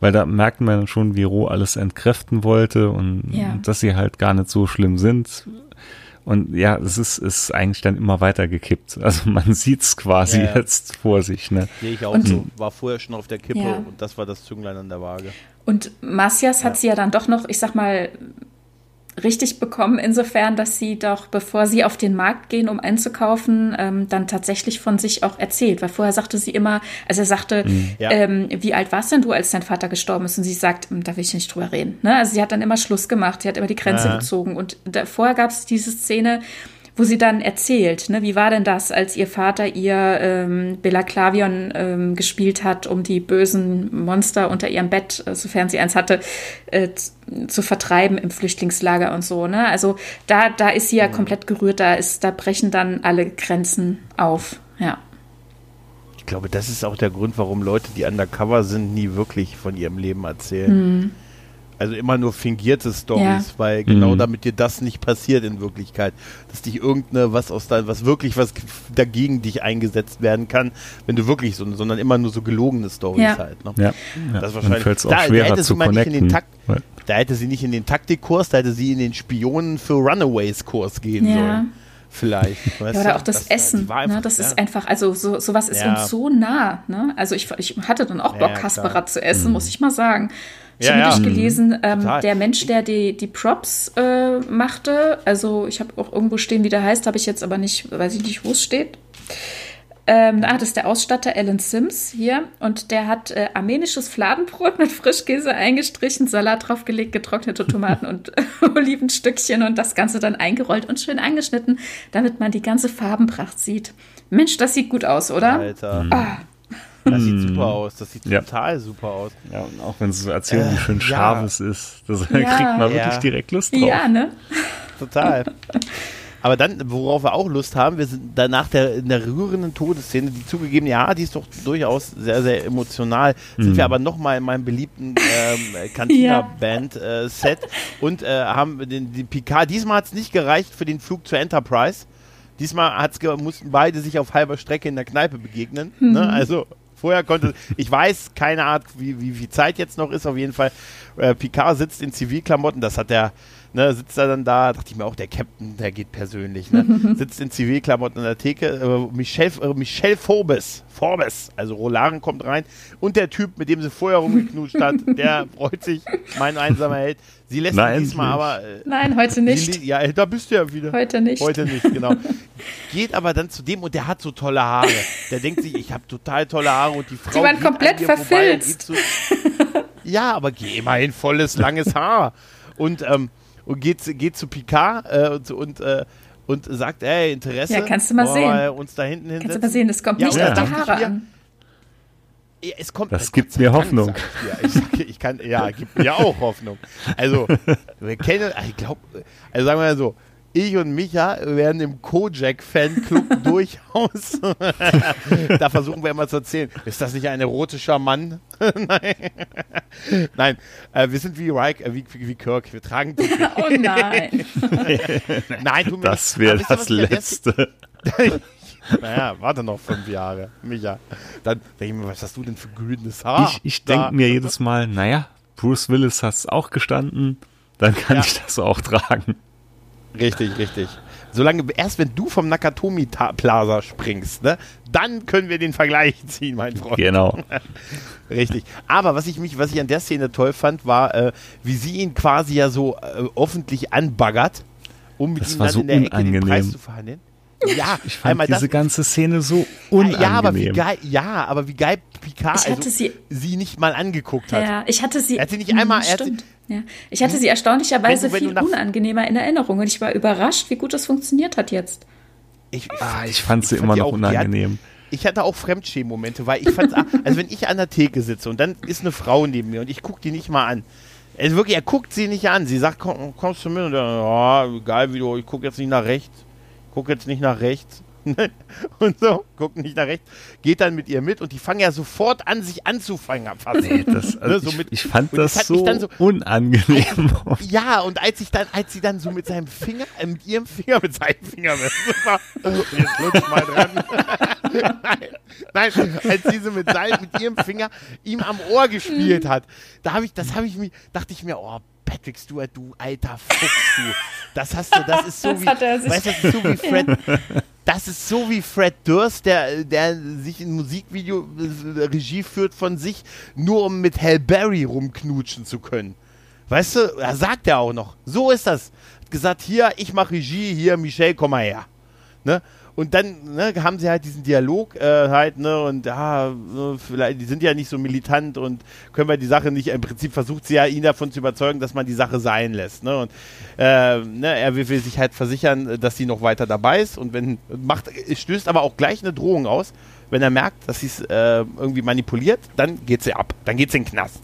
weil da merkt man schon, wie Ro alles entkräften wollte und Ja. dass sie halt gar nicht so schlimm sind. Und ja, es ist, ist eigentlich dann immer weiter gekippt. Also man sieht's quasi Ja, ja. jetzt vor sich, ne? Sehe ich auch Und- so. War vorher schon auf der Kippe Ja. und das war das Zünglein an der Waage. Und Macias hat sie ja dann doch noch, ich sag mal, richtig bekommen, insofern, dass sie doch, bevor sie auf den Markt gehen, um einzukaufen, ähm, dann tatsächlich von sich auch erzählt. Weil vorher sagte sie immer, also er sagte, Ja. ähm, wie alt warst denn du, als dein Vater gestorben ist? Und sie sagt, "Hm, da will ich nicht drüber reden. Ne? Also sie hat dann immer Schluss gemacht, sie hat immer die Grenze Ja. gezogen. Und da, vorher gab es diese Szene, wo sie dann erzählt, ne, wie war denn das, als ihr Vater ihr ähm, Bella Clavion ähm, gespielt hat, um die bösen Monster unter ihrem Bett, äh, sofern sie eins hatte, äh, zu vertreiben im Flüchtlingslager und so. Ne? Also da, da ist sie ja komplett gerührt, da, ist, da brechen dann alle Grenzen auf. Ja. Ich glaube, das ist auch der Grund, warum Leute, die undercover sind, nie wirklich von ihrem Leben erzählen. Hm. Also immer nur fingierte Stories, Ja. weil genau Mhm. damit dir das nicht passiert in Wirklichkeit, dass dich irgendeine was aus dein, was wirklich was dagegen dich eingesetzt werden kann, wenn du wirklich so, sondern immer nur so gelogene Stories Ja. halt. Ne? Ja, ja. Das ist wahrscheinlich- auch Da- da schwerer hätte zu sie mal nicht in den connecten. Takt- Da hätte sie nicht in den Taktikkurs, da hätte sie in den Spionen für Runaways-Kurs gehen Ja. sollen. Vielleicht. weißt Ja, oder du? auch das, die Essen. war einfach- ne? Das ja. ist einfach, also so, sowas ist Ja. uns so nah. Ne? Also ich, ich hatte dann auch Bock, ja, klar. Kasperat zu essen, muss ich mal sagen. Ich Ja, habe ja. nämlich gelesen, ähm, Total. der Mensch, der die, die Props äh, machte, also ich habe auch irgendwo stehen, wie der heißt, habe ich jetzt aber nicht, weiß ich nicht, wo es steht. Ähm, ah, das ist der Ausstatter Alan Sims hier und der hat äh, armenisches Fladenbrot mit Frischkäse eingestrichen, Salat draufgelegt, getrocknete Tomaten und Olivenstückchen und das Ganze dann eingerollt und schön angeschnitten, damit man die ganze Farbenpracht sieht. Mensch, das sieht gut aus, oder? Alter. Ah, Das sieht super aus. Das sieht Ja. total super aus. Ja, und auch wenn sie so erzählen, wie schön ja. scharf es ist, das Ja. kriegt man wirklich Ja. direkt Lust drauf. ja, ne? Total. Aber dann, worauf wir auch Lust haben, wir sind danach der, in der rührenden Todesszene, die zugegeben, ja, die ist doch durchaus sehr, sehr emotional, sind wir aber nochmal in meinem beliebten ähm, Cantina-Band-Set und äh, haben den, den Picard, diesmal hat es nicht gereicht für den Flug zur Enterprise. Diesmal hat's mussten beide sich auf halber Strecke in der Kneipe begegnen. Ne? Also vorher konnte, ich weiß, keine Art, wie, wie viel Zeit jetzt noch ist, auf jeden Fall. Äh, Picard sitzt in Zivilklamotten, das hat der, ne, sitzt er dann da, dachte ich mir auch, der Captain, der geht persönlich, ne? sitzt in Zivilklamotten an der Theke. Äh, Michelle, äh, Michelle Forbes, Forbes, also Rolaren kommt rein und der Typ, mit dem sie vorher rumgeknutscht hat, der freut sich, mein einsamer Held. Sie lässt Na, ihn diesmal aber. Äh, Nein, heute nicht. ja, da bist du ja wieder. Heute nicht. Heute nicht, genau. Geht aber dann zu dem und der hat so tolle Haare. Der denkt sich, ich habe total tolle Haare und die Frau. waren geht komplett verfilzt. ja, aber geh immerhin volles, langes Haar. Und, ähm, und geht, zu- geht zu Picard äh, und, und, äh, und sagt, ey, Interesse. Ja, kannst du mal sehen. uns da hinten hinsetzen. Kannst du mal sehen, es kommt Ja, nicht und auf die Haare mir, an. Ja, es kommt, Das gibt mir Hoffnung. sag Ich, ich kann, ja, gibt mir auch Hoffnung. Also, wir kennen, ich glaube, also sagen wir mal so, ich und Micha werden im Kojak-Fanclub durchaus, da versuchen wir immer zu erzählen, ist das nicht ein erotischer Mann? Nein, Nein äh, wir sind wie, Reich, äh, wie, wie Kirk, wir tragen Oh nein. Nein, wir Das wäre ihr, das Letzte. Naja, warte noch fünf Jahre, Micha. Dann denke ich mir, was hast du denn für grünes Haar? ich ich denke mir jedes Mal, naja, Bruce Willis hat es auch gestanden, dann kann Ja. ich das auch tragen. Richtig, richtig. Solange, erst wenn du vom Nakatomi Plaza springst, ne, dann können wir den Vergleich ziehen, mein Freund. Genau. Richtig. Aber was ich mich, was ich an der Szene toll fand, war, äh, wie sie ihn quasi ja so äh, öffentlich anbaggert, um mit Das ihm dann so in der Ecke den. Preis zu verhandeln. Ja, ich fand einmal diese das, ganze Szene so unangenehm. Ja, aber wie geil, ja, aber wie geil Picard also sie, sie nicht mal angeguckt hat. Ja, ich hatte sie. Er hat sie nicht einmal. Stimmt. Ja. Ich hatte hm? sie erstaunlicherweise wenn du, wenn viel unangenehmer in Erinnerung und ich war überrascht, wie gut das funktioniert hat jetzt. Ich, ah, ich fand sie ich immer fand noch unangenehm. ich hatte auch Fremdschämen-Momente, weil ich fand, also wenn ich an der Theke sitze und dann ist eine Frau neben mir und ich gucke die nicht mal an. Also wirklich, er guckt sie nicht an. Sie sagt, komm, kommst du mit? Und dann, ja, egal wie du, ich gucke jetzt nicht nach rechts. Guck jetzt nicht nach rechts. und so, guckt nicht nach rechts, geht dann mit ihr mit und die fangen ja sofort an, sich anzufangen. Nee, das, ne, also so mit, ich, ich, fand das, das so, so, unangenehm. Ja, und als ich dann, als sie dann so mit seinem Finger, äh, mit ihrem Finger, mit seinem Finger, jetzt lutsch mal dran. nein, nein, als sie so mit, seinem, mit ihrem Finger ihm am Ohr gespielt hat, da habe ich, das habe ich mir, dachte ich mir, oh, Patrick Stewart, du alter Fuchs, du. Das hast du, das ist so das wie, weißt, das ist so wie Fred, das ist so wie Fred Durst, der, der sich in Musikvideo äh, Regie führt von sich, nur um mit Hal Berry rumknutschen zu können. Weißt du, er sagt ja auch noch, so ist das. Hat gesagt, hier, ich mache Regie, hier, Michelle, komm mal her. Ne? Und dann ne, haben sie halt diesen Dialog äh, halt, ne, und ja, ne, vielleicht, die sind ja nicht so militant und können wir die Sache nicht, im Prinzip versucht sie ja, ihn davon zu überzeugen, dass man die Sache sein lässt, ne, und äh, ne, er will, will, sich halt versichern, dass sie noch weiter dabei ist und wenn, macht, stößt aber auch gleich eine Drohung aus, wenn er merkt, dass sie es äh, irgendwie manipuliert, dann geht sie ab, dann geht sie in den Knast.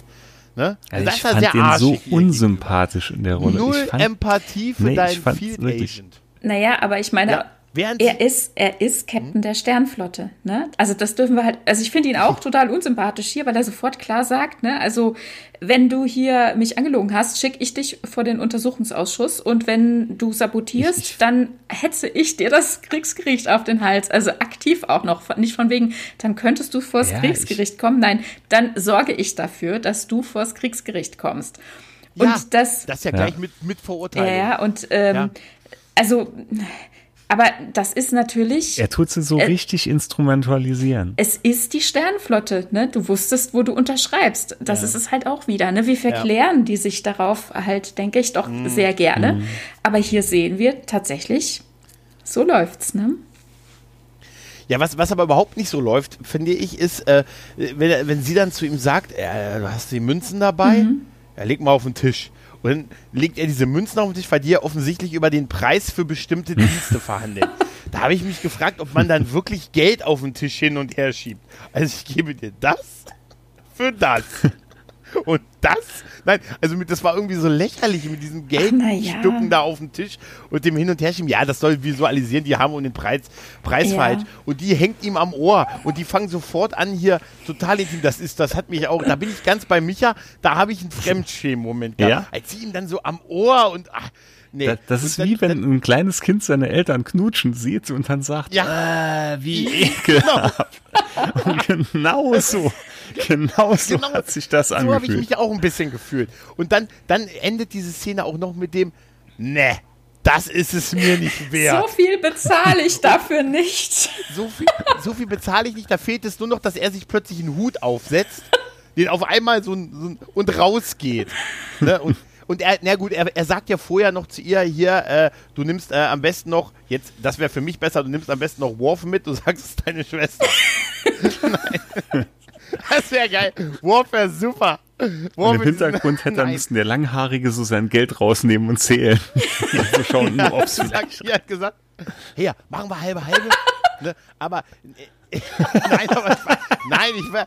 Ne? Also ich fand den so unsympathisch in der Rolle. Null fand, Empathie für nee, deinen Field Agent. Naja, aber ich meine, ja. Während er ist, er ist Captain hm? der Sternflotte. Ne? Also das dürfen wir halt. Also ich finde ihn auch total unsympathisch hier, weil er sofort klar sagt, ne, also wenn du hier mich angelogen hast, schicke ich dich vor den Untersuchungsausschuss und wenn du sabotierst, ich, dann hetze ich dir das Kriegsgericht auf den Hals. Also aktiv auch noch, nicht von wegen, dann könntest du vors ja, Kriegsgericht ich, kommen. Nein, dann sorge ich dafür, dass du vors Kriegsgericht kommst. Und ja, das, das ist ja gleich mit, mit Verurteilung. Ja, und ähm, ja. also aber das ist natürlich. Er tut sie so äh, richtig instrumentalisieren. Es ist die Sternflotte, ne? Du wusstest, wo du unterschreibst. Das ja. ist es halt auch wieder, ne? Wir verklären ja. die sich darauf halt, denke ich, doch mm. sehr gerne. Mm. Aber hier sehen wir tatsächlich, so läuft's, ne? Ja, was, was aber überhaupt nicht so läuft, finde ich, ist, äh, wenn, wenn sie dann zu ihm sagt, äh, du hast die Münzen dabei, mhm. ja, leg mal auf den Tisch. Und dann legt er diese Münzen auf den Tisch, weil die ja offensichtlich über den Preis für bestimmte Dienste verhandeln. Da habe ich mich gefragt, ob man dann wirklich Geld auf den Tisch hin und her schiebt. Also ich gebe dir das für das. Und das? Nein, also mit, das war irgendwie so lächerlich mit diesen Geldstücken ja. da auf dem Tisch und dem Hin- und Herschieben. Ja, das soll visualisieren, die haben um den Preis, Preis ja. falsch. Und die hängt ihm am Ohr und die fangen sofort an hier total intim. Das ist, das hat mich auch, da bin ich ganz bei Micha, da habe ich einen Fremdschämen-Moment gehabt. Ja? Als sie ihm dann so am Ohr und ach, Nee. Das, das ist dann, wie wenn dann, ein kleines Kind seine Eltern knutschen sieht und dann sagt, ja, äh, wie ekelhaft. Genau. und genau so. Genau so genau, hat sich das so angefühlt. So habe ich mich auch ein bisschen gefühlt. Und dann, dann endet diese Szene auch noch mit dem, ne, das ist es mir nicht wert. So viel bezahle ich dafür nicht. So viel, so viel bezahle ich nicht. Da fehlt es nur noch, dass er sich plötzlich einen Hut aufsetzt, den auf einmal so, ein, so ein, und rausgeht. Ne? Und, und er, na gut, er, er sagt ja vorher noch zu ihr hier, äh, du nimmst äh, am besten noch, jetzt, das wäre für mich besser, du nimmst am besten noch Worf mit, du sagst, es ist deine Schwester. Nein. Das wäre geil. Warfare super. Und im Hintergrund hätte am besten der Langhaarige so sein Geld rausnehmen und zählen. so schauen, nur, ob's vielleicht. Er hat gesagt, hier, machen wir halbe halbe. ne? Aber, äh, nein, aber ich nein, ich war,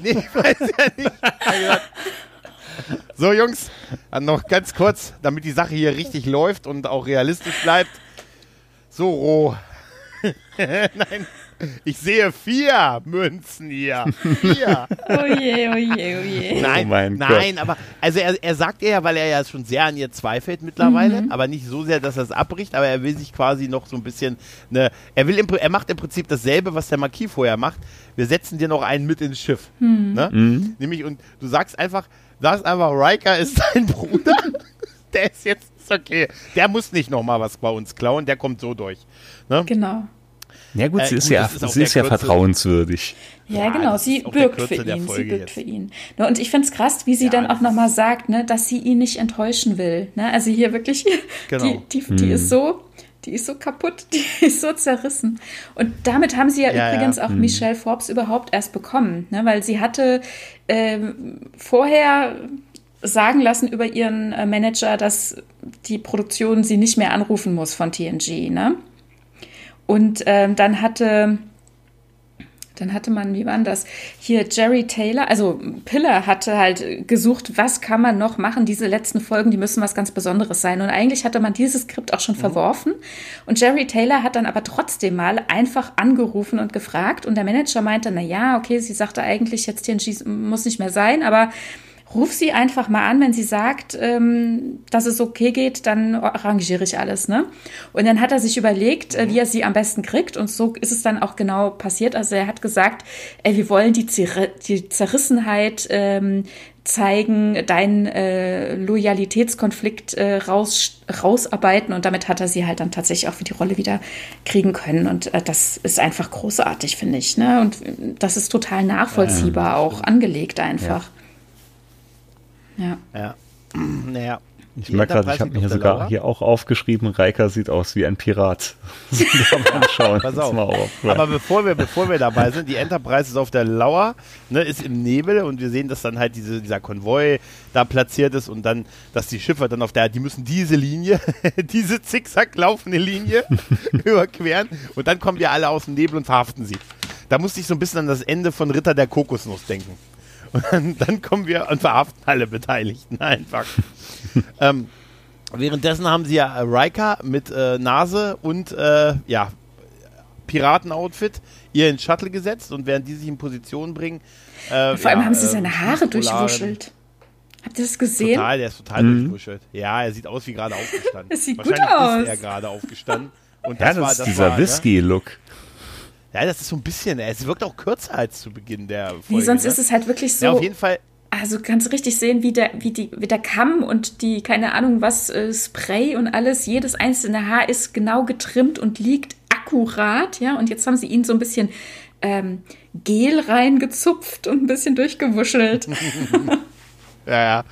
nee, ich weiß ja nicht. So, Jungs, dann noch ganz kurz, damit die Sache hier richtig läuft und auch realistisch bleibt. So, roh. nein. Ich sehe vier Münzen hier. Vier. oh je, oh je, oh je. Nein, oh nein, Gott. aber also er, er sagt ja, weil er ja schon sehr an ihr zweifelt mittlerweile, mhm. aber nicht so sehr, dass er es abbricht, aber er will sich quasi noch so ein bisschen, ne, er will, im, er macht im Prinzip dasselbe, was der Marquis vorher macht. Wir setzen dir noch einen mit ins Schiff. Mhm. Ne? Mhm. Nämlich, und du sagst einfach, sagst einfach, Riker ist dein Bruder. der ist jetzt, ist okay. Der muss nicht nochmal was bei uns klauen, der kommt so durch. Ne? Genau. Ja gut, sie äh, ist, gut, ja, ist sie ist ja vertrauenswürdig. Ja, ja genau, sie bürgt für ihn, sie bürgt für ihn. Und ich finde es krass, wie sie ja, dann auch nochmal sagt, ne, dass sie ihn nicht enttäuschen will. Ne? Also hier wirklich, genau. die, die, die mhm. ist so Die ist so kaputt, die ist so zerrissen. Und damit haben sie ja, ja übrigens ja. auch mhm. Michelle Forbes überhaupt erst bekommen, ne? weil sie hatte äh, vorher sagen lassen über ihren äh, Manager, dass die Produktion sie nicht mehr anrufen muss von TNG. Ne? Und äh, dann hatte dann hatte man, wie war das? Hier Jerry Taylor, also Pillar hatte halt gesucht, was kann man noch machen? Diese letzten Folgen, die müssen was ganz Besonderes sein. Und eigentlich hatte man dieses Skript auch schon mhm. verworfen. Und Jerry Taylor hat dann aber trotzdem mal einfach angerufen und gefragt. Und der Manager meinte, na ja, okay, sie sagte eigentlich, jetzt TNG muss nicht mehr sein, aber ruf sie einfach mal an, wenn sie sagt, ähm, dass es okay geht, dann arrangiere ich alles. Ne? Und dann hat er sich überlegt, äh, wie er sie am besten kriegt. Und so ist es dann auch genau passiert. Also er hat gesagt, ey, wir wollen die, Zer die Zerrissenheit ähm, zeigen, deinen äh, Loyalitätskonflikt äh, raus, rausarbeiten. Und damit hat er sie halt dann tatsächlich auch für die Rolle wieder kriegen können. Und äh, das ist einfach großartig, finde ich. Ne? Und das ist total nachvollziehbar, auch angelegt einfach. Ja. Ja. Ja. Naja. Ich merke gerade, ich habe mir hier sogar Lauer. hier auch aufgeschrieben, Reika sieht aus wie ein Pirat. schauen. Pass auf. auf. Aber bevor wir, bevor wir dabei sind, die Enterprise ist auf der Lauer, ne, ist im Nebel und wir sehen, dass dann halt diese, dieser Konvoi da platziert ist und dann, dass die Schiffe dann auf der, die müssen diese Linie, diese zickzack laufende Linie überqueren und dann kommen die alle aus dem Nebel und verhaften sie. Da musste ich so ein bisschen an das Ende von Ritter der Kokosnuss denken. Und dann, dann kommen wir und verhaften alle Beteiligten einfach. ähm, währenddessen haben sie ja Riker mit äh, Nase und äh, ja, Piratenoutfit ihr ins Shuttle gesetzt und während die sich in Position bringen. Äh, vor allem ja, haben sie seine ähm, Haare durchwuschelt. Habt ihr das gesehen? Total, der ist total mhm. durchwuschelt. Ja, er sieht aus wie gerade aufgestanden. Es sieht gut aus. ist er gerade aufgestanden. Und das ja, das war, das ist dieser ne? Ja, das ist so ein bisschen, es wirkt auch kürzer als zu Beginn der Folge. Nee, sonst ne? ist es halt wirklich so. Ja, auf jeden Fall. Also kannst du richtig sehen, wie der, wie die, wie der Kamm und die, keine Ahnung was, äh, Spray und alles, jedes einzelne Haar ist genau getrimmt und liegt akkurat, ja. Und jetzt haben sie ihn so ein bisschen ähm, Gel reingezupft und ein bisschen durchgewuschelt. ja, ja.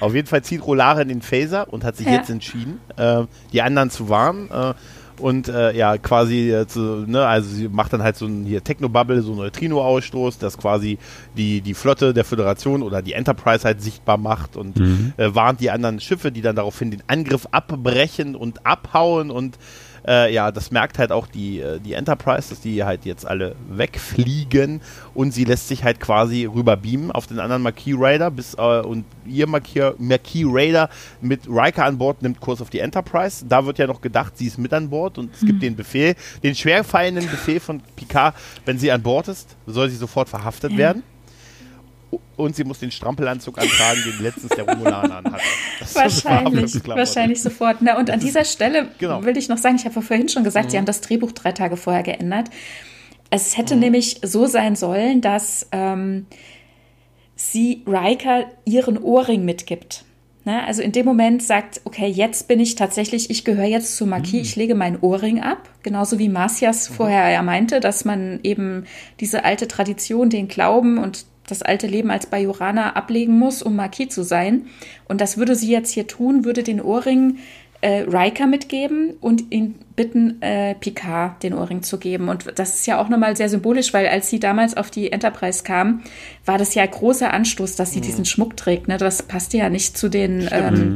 Auf jeden Fall zieht Rolare in den Phaser und hat sich ja. jetzt entschieden, äh, die anderen zu warnen. Äh, und äh, ja, quasi, äh, zu, ne, also sie macht dann halt so ein hier Technobubble, so ein Neutrino-Ausstoß, das quasi die, die Flotte der Föderation oder die Enterprise halt sichtbar macht und mhm. äh, warnt die anderen Schiffe, die dann daraufhin den Angriff abbrechen und abhauen und äh, ja, das merkt halt auch die, äh, die Enterprise, dass die halt jetzt alle wegfliegen und sie lässt sich halt quasi rüber beamen auf den anderen Marquis Raider bis, äh, und ihr Marquis, Marquis Raider mit Riker an Bord nimmt Kurs auf die Enterprise. Da wird ja noch gedacht, sie ist mit an Bord und es mhm. gibt den Befehl, den schwerfallenden Befehl von Picard, wenn sie an Bord ist, soll sie sofort verhaftet ja. werden und sie muss den Strampelanzug antragen, den letztens der Romulaner anhatte. Wahrscheinlich, wahrscheinlich sofort. Na, und an dieser Stelle genau. will ich noch sagen, ich habe vorhin schon gesagt, mhm. sie haben das Drehbuch drei Tage vorher geändert. Es hätte mhm. nämlich so sein sollen, dass ähm, sie Riker ihren Ohrring mitgibt. Ne? Also in dem Moment sagt, okay, jetzt bin ich tatsächlich, ich gehöre jetzt zu Marquis, mhm. ich lege meinen Ohrring ab. Genauso wie Marcias mhm. vorher ja meinte, dass man eben diese alte Tradition, den Glauben und das alte Leben als Bajorana ablegen muss, um Marquis zu sein. Und das würde sie jetzt hier tun, würde den Ohrring äh, Riker mitgeben und ihn bitten, äh, Picard den Ohrring zu geben. Und das ist ja auch nochmal sehr symbolisch, weil als sie damals auf die Enterprise kam, war das ja großer Anstoß, dass sie mhm. diesen Schmuck trägt. Ne? Das passte ja nicht zu den ähm, mhm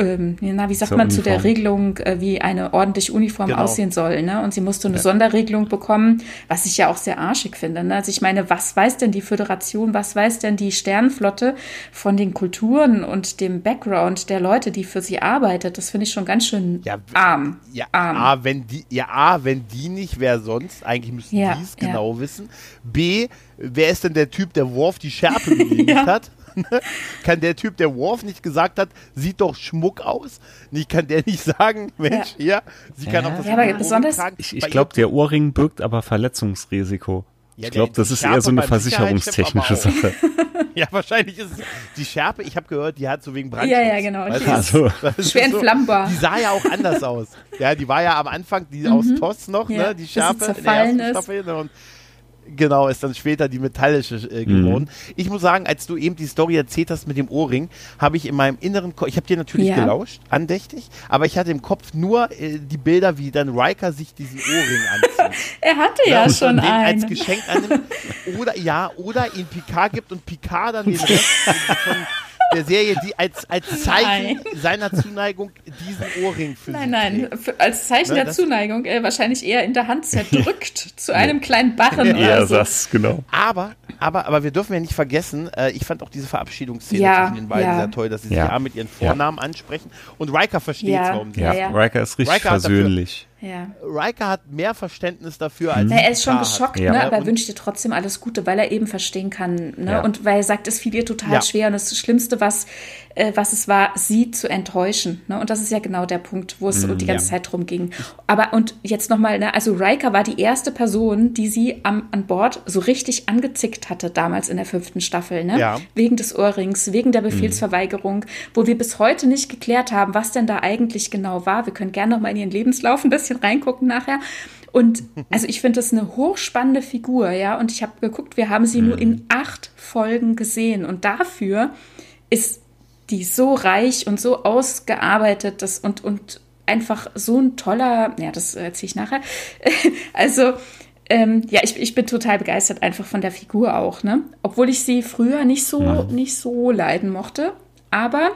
ähm, na, wie sagt man, Uniform. zu der Regelung, äh, wie eine ordentliche Uniform genau. aussehen soll. Ne? Und sie musste eine ja. Sonderregelung bekommen, was ich ja auch sehr arschig finde. Ne? Also ich meine, was weiß denn die Föderation, was weiß denn die Sternenflotte von den Kulturen und dem Background der Leute, die für sie arbeitet? Das finde ich schon ganz schön ja, arm. Ja, arm. A, wenn die, ja, A, wenn die nicht, wer sonst? Eigentlich müssen ja, die es genau wissen. B, wer ist denn der Typ, der Worf die Schärpe gelegt hat? kann der Typ, der Worf nicht gesagt hat, sieht doch Schmuck aus? Nicht, kann der nicht sagen, Mensch, ja, ja sie kann auch das ja, aber besonders tragen. Ich, ich glaube, der Ohrring birgt aber Verletzungsrisiko. Ja, ich glaube, das ist eher so eine versicherungstechnische Sache. ja, wahrscheinlich ist es die Schärpe. Ich habe gehört, die hat so wegen Brandschutz. Ja, ja, genau. Weißt also. Schwer entflammbar. So, die sah ja auch anders aus. Ja, die war ja am Anfang die mhm. aus TOS noch, ja, ne, die Schärpe. Zerfallen in der ist. Staffel, und Genau, ist dann später die metallische äh, geworden. Mhm. Ich muss sagen, als du eben die Story erzählt hast mit dem Ohrring, habe ich in meinem inneren, Ko ich habe dir natürlich ja. gelauscht, andächtig, aber ich hatte im Kopf nur äh, die Bilder, wie dann Riker sich diesen Ohrring anzieht. er hatte ja, ja schon einen. Als Geschenk annimmt. Oder, ja, oder ihn Picard gibt und Picard dann den Rest von der Serie, die als, als Zeichen nein. seiner Zuneigung diesen Ohrring für Nein, nein, für, als Zeichen ne, der Zuneigung äh, wahrscheinlich eher in der Hand zerdrückt zu einem kleinen Barren. Ja, so. das, genau. Aber, aber, aber wir dürfen ja nicht vergessen, äh, ich fand auch diese Verabschiedungsszene ja, zwischen den beiden ja. sehr toll, dass sie sich ja mit ihren Vornamen ansprechen und Riker versteht es, warum sie Ja, Riker ist richtig Riker versöhnlich. Ja. Riker hat mehr Verständnis dafür als. Na, er ist schon geschockt, ja. ne? aber er wünscht dir trotzdem alles Gute, weil er eben verstehen kann. Ne? Ja. Und weil er sagt, es fiel ihr total schwer und das Schlimmste, was, äh, was es war, sie zu enttäuschen. Ne? Und das ist ja genau der Punkt, wo es mm, die ganze Zeit drum ging. Aber und jetzt nochmal, ne? also Riker war die erste Person, die sie am, an Bord so richtig angezickt hatte, damals in der fünften Staffel. Ne? Ja. Wegen des Ohrrings, wegen der Befehlsverweigerung, mm. wo wir bis heute nicht geklärt haben, was denn da eigentlich genau war. Wir können gerne nochmal in ihren Lebenslauf ein bisschen bisschen reingucken nachher. Und also ich finde das eine hochspannende Figur, ja. Und ich habe geguckt, wir haben sie mhm. nur in acht Folgen gesehen. Und dafür ist die so reich und so ausgearbeitet dass, und, und einfach so ein toller, ja, das erzähle ich nachher. also, ähm, ja, ich, ich bin total begeistert einfach von der Figur auch, ne? Obwohl ich sie früher nicht so, ja. nicht so leiden mochte. Aber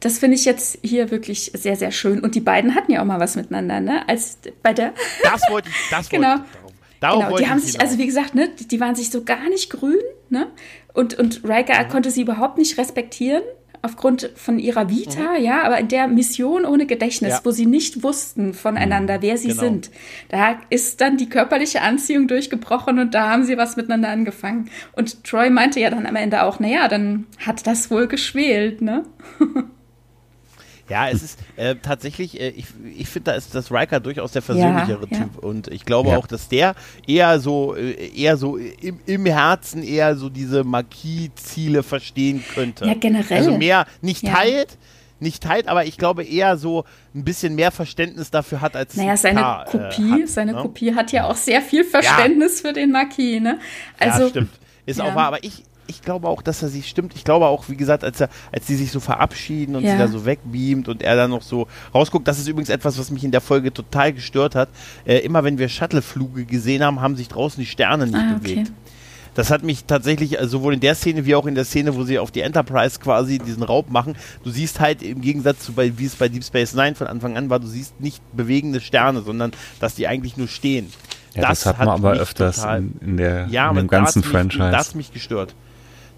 das finde ich jetzt hier wirklich sehr, sehr schön. Und die beiden hatten ja auch mal was miteinander, ne? Als bei der. Das wollte ich, das genau. wollte ich. Darauf genau, die haben sich, also wie gesagt, ne, die waren sich so gar nicht grün, ne? Und, und Riker mhm. konnte sie überhaupt nicht respektieren aufgrund von ihrer Vita, mhm. ja, aber in der Mission ohne Gedächtnis, ja. wo sie nicht wussten voneinander, mhm. wer sie genau. sind, da ist dann die körperliche Anziehung durchgebrochen und da haben sie was miteinander angefangen. Und Troy meinte ja dann am Ende auch, naja, dann hat das wohl geschwelt, ne? Ja, es ist äh, tatsächlich, äh, ich, ich finde, da ist das Riker durchaus der versöhnlichere ja, Typ. Ja. Und ich glaube ja. auch, dass der eher so, äh, eher so im, im Herzen eher so diese Marquis-Ziele verstehen könnte. Ja, generell. Also mehr nicht teilt, nicht teilt, aber ich glaube eher so ein bisschen mehr Verständnis dafür hat als naja seine K, äh, Kopie hat, seine ne? Kopie hat ja auch sehr viel Verständnis für den Marquis ne also ja, stimmt ist auch wahr aber ich ich glaube auch, dass er sich stimmt. Ich glaube auch, wie gesagt, als er, als die sich so verabschieden und ja. sie da so wegbeamt und er dann noch so rausguckt, das ist übrigens etwas, was mich in der Folge total gestört hat. Äh, immer wenn wir Shuttleflüge gesehen haben, haben sich draußen die Sterne nicht ah, bewegt. Okay. Das hat mich tatsächlich äh, sowohl in der Szene wie auch in der Szene, wo sie auf die Enterprise quasi diesen Raub machen. Du siehst halt im Gegensatz zu bei, wie es bei Deep Space Nine von Anfang an war, du siehst nicht bewegende Sterne, sondern dass die eigentlich nur stehen. Ja, das, das hat man aber öfters in, in, der, ja, in dem ganzen Franchise. das hat mich gestört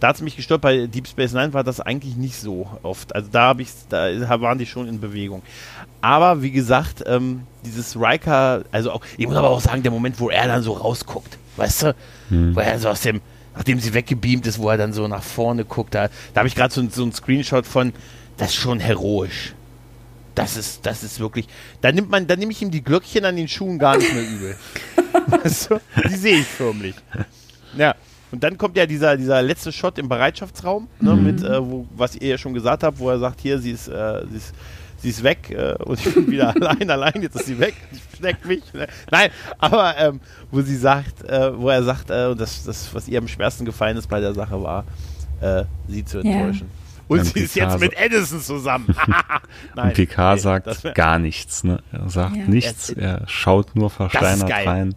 da hat es mich gestört, bei Deep Space Nine war das eigentlich nicht so oft. Also da habe ich, da waren die schon in Bewegung. Aber wie gesagt, ähm, dieses Riker, also auch, ich muss aber auch sagen, der Moment, wo er dann so rausguckt, weißt du, hm. wo er so aus dem, nachdem sie weggebeamt ist, wo er dann so nach vorne guckt, da, da habe ich gerade so, so einen Screenshot von, das ist schon heroisch. Das ist, das ist wirklich, da nimmt man, da nehme ich ihm die Glöckchen an den Schuhen gar nicht mehr übel. weißt du? Die sehe ich förmlich. Ja. Und dann kommt ja dieser, dieser letzte Shot im Bereitschaftsraum, ne, mhm. mit, äh, wo, was ihr ja schon gesagt habt, wo er sagt, hier, sie ist, äh, sie ist, sie ist weg äh, und ich bin wieder allein, allein, jetzt ist sie weg, ich schneck mich. Ne? Nein, aber ähm, wo sie sagt, äh, wo er sagt, äh, das, das, was ihr am schwersten gefallen ist bei der Sache war, äh, sie zu enttäuschen. Ja. Und sie ist jetzt mit Edison zusammen. Nein, und Picard nee, sagt gar nichts. Ne? Er sagt ja. nichts, er schaut nur versteinert rein.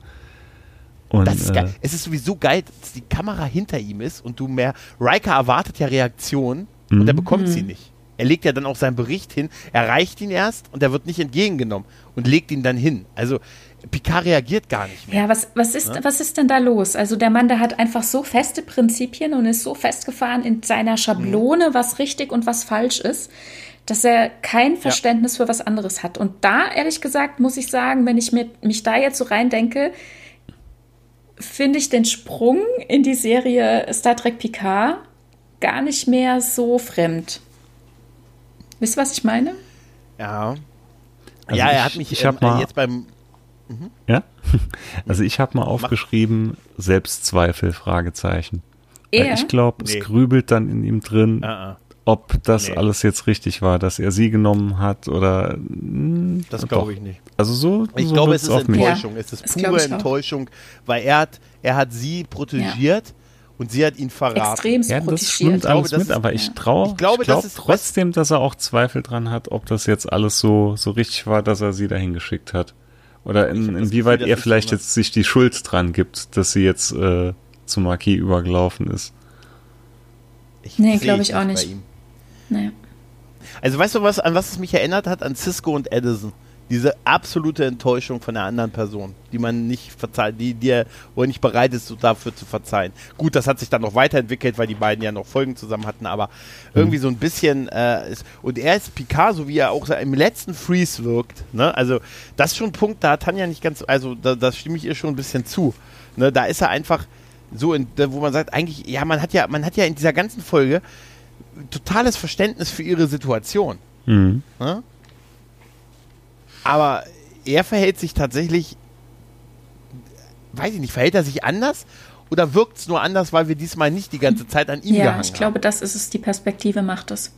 Und, das ist geil. Äh, es ist sowieso geil, dass die Kamera hinter ihm ist und du mehr. Riker erwartet ja Reaktion und er mhm. bekommt sie mhm. nicht. Er legt ja dann auch seinen Bericht hin, erreicht ihn erst und er wird nicht entgegengenommen und legt ihn dann hin. Also Picard reagiert gar nicht mehr. Ja, was, was, ist, ja? was ist denn da los? Also der Mann, der hat einfach so feste Prinzipien und ist so festgefahren in seiner Schablone, mhm. was richtig und was falsch ist, dass er kein Verständnis ja. für was anderes hat. Und da, ehrlich gesagt, muss ich sagen, wenn ich mir, mich da jetzt so reindenke, finde ich den Sprung in die Serie Star Trek Picard gar nicht mehr so fremd. Wisst ihr, was ich meine? Ja. Also ja, er hat mich ich ähm, mal, jetzt beim. Mhm. Ja? Also ich habe mal aufgeschrieben, Selbstzweifel, Fragezeichen. Er? Weil ich glaube, nee. es grübelt dann in ihm drin. Uh -uh. Ob das nee. alles jetzt richtig war, dass er sie genommen hat oder. Mh, hm, das glaube ich nicht. Also so. Ich so glaube, es ist Enttäuschung. Ja. Es ist pure Enttäuschung, weil er hat, er hat sie protegiert. Ja. Und sie hat ihn verraten. Extrem ja, das stimmt alles glaube, mit, aber ich traue ich glaube, ich glaub das trotzdem, dass er auch Zweifel dran hat, ob das jetzt alles so, so richtig war, dass er sie dahin geschickt hat. Oder in, inwieweit Gefühl, er vielleicht jetzt sich die Schuld dran gibt, dass sie jetzt äh, zum Marquis übergelaufen ist. Ich nee, glaube ich auch nicht. Naja. Also weißt du was, an was es mich erinnert hat? An Cisco und Edison. Diese absolute Enttäuschung von der anderen Person, die man nicht verzeiht, die dir, wo er nicht bereit ist, dafür zu verzeihen. Gut, das hat sich dann noch weiterentwickelt, weil die beiden ja noch Folgen zusammen hatten, aber mhm. irgendwie so ein bisschen, äh, ist, und er ist Picasso, wie er auch im letzten Freeze wirkt, ne? Also, das ist schon ein Punkt, da hat Tanja nicht ganz, also, da, da stimme ich ihr schon ein bisschen zu. Ne? Da ist er einfach so, in, wo man sagt, eigentlich, ja, man hat ja, man hat ja in dieser ganzen Folge totales Verständnis für ihre Situation. Mhm. Ne? Aber er verhält sich tatsächlich, weiß ich nicht, verhält er sich anders? Oder wirkt es nur anders, weil wir diesmal nicht die ganze Zeit an ihm ja, gehangen haben? Ja, ich glaube, das ist es, die Perspektive macht es.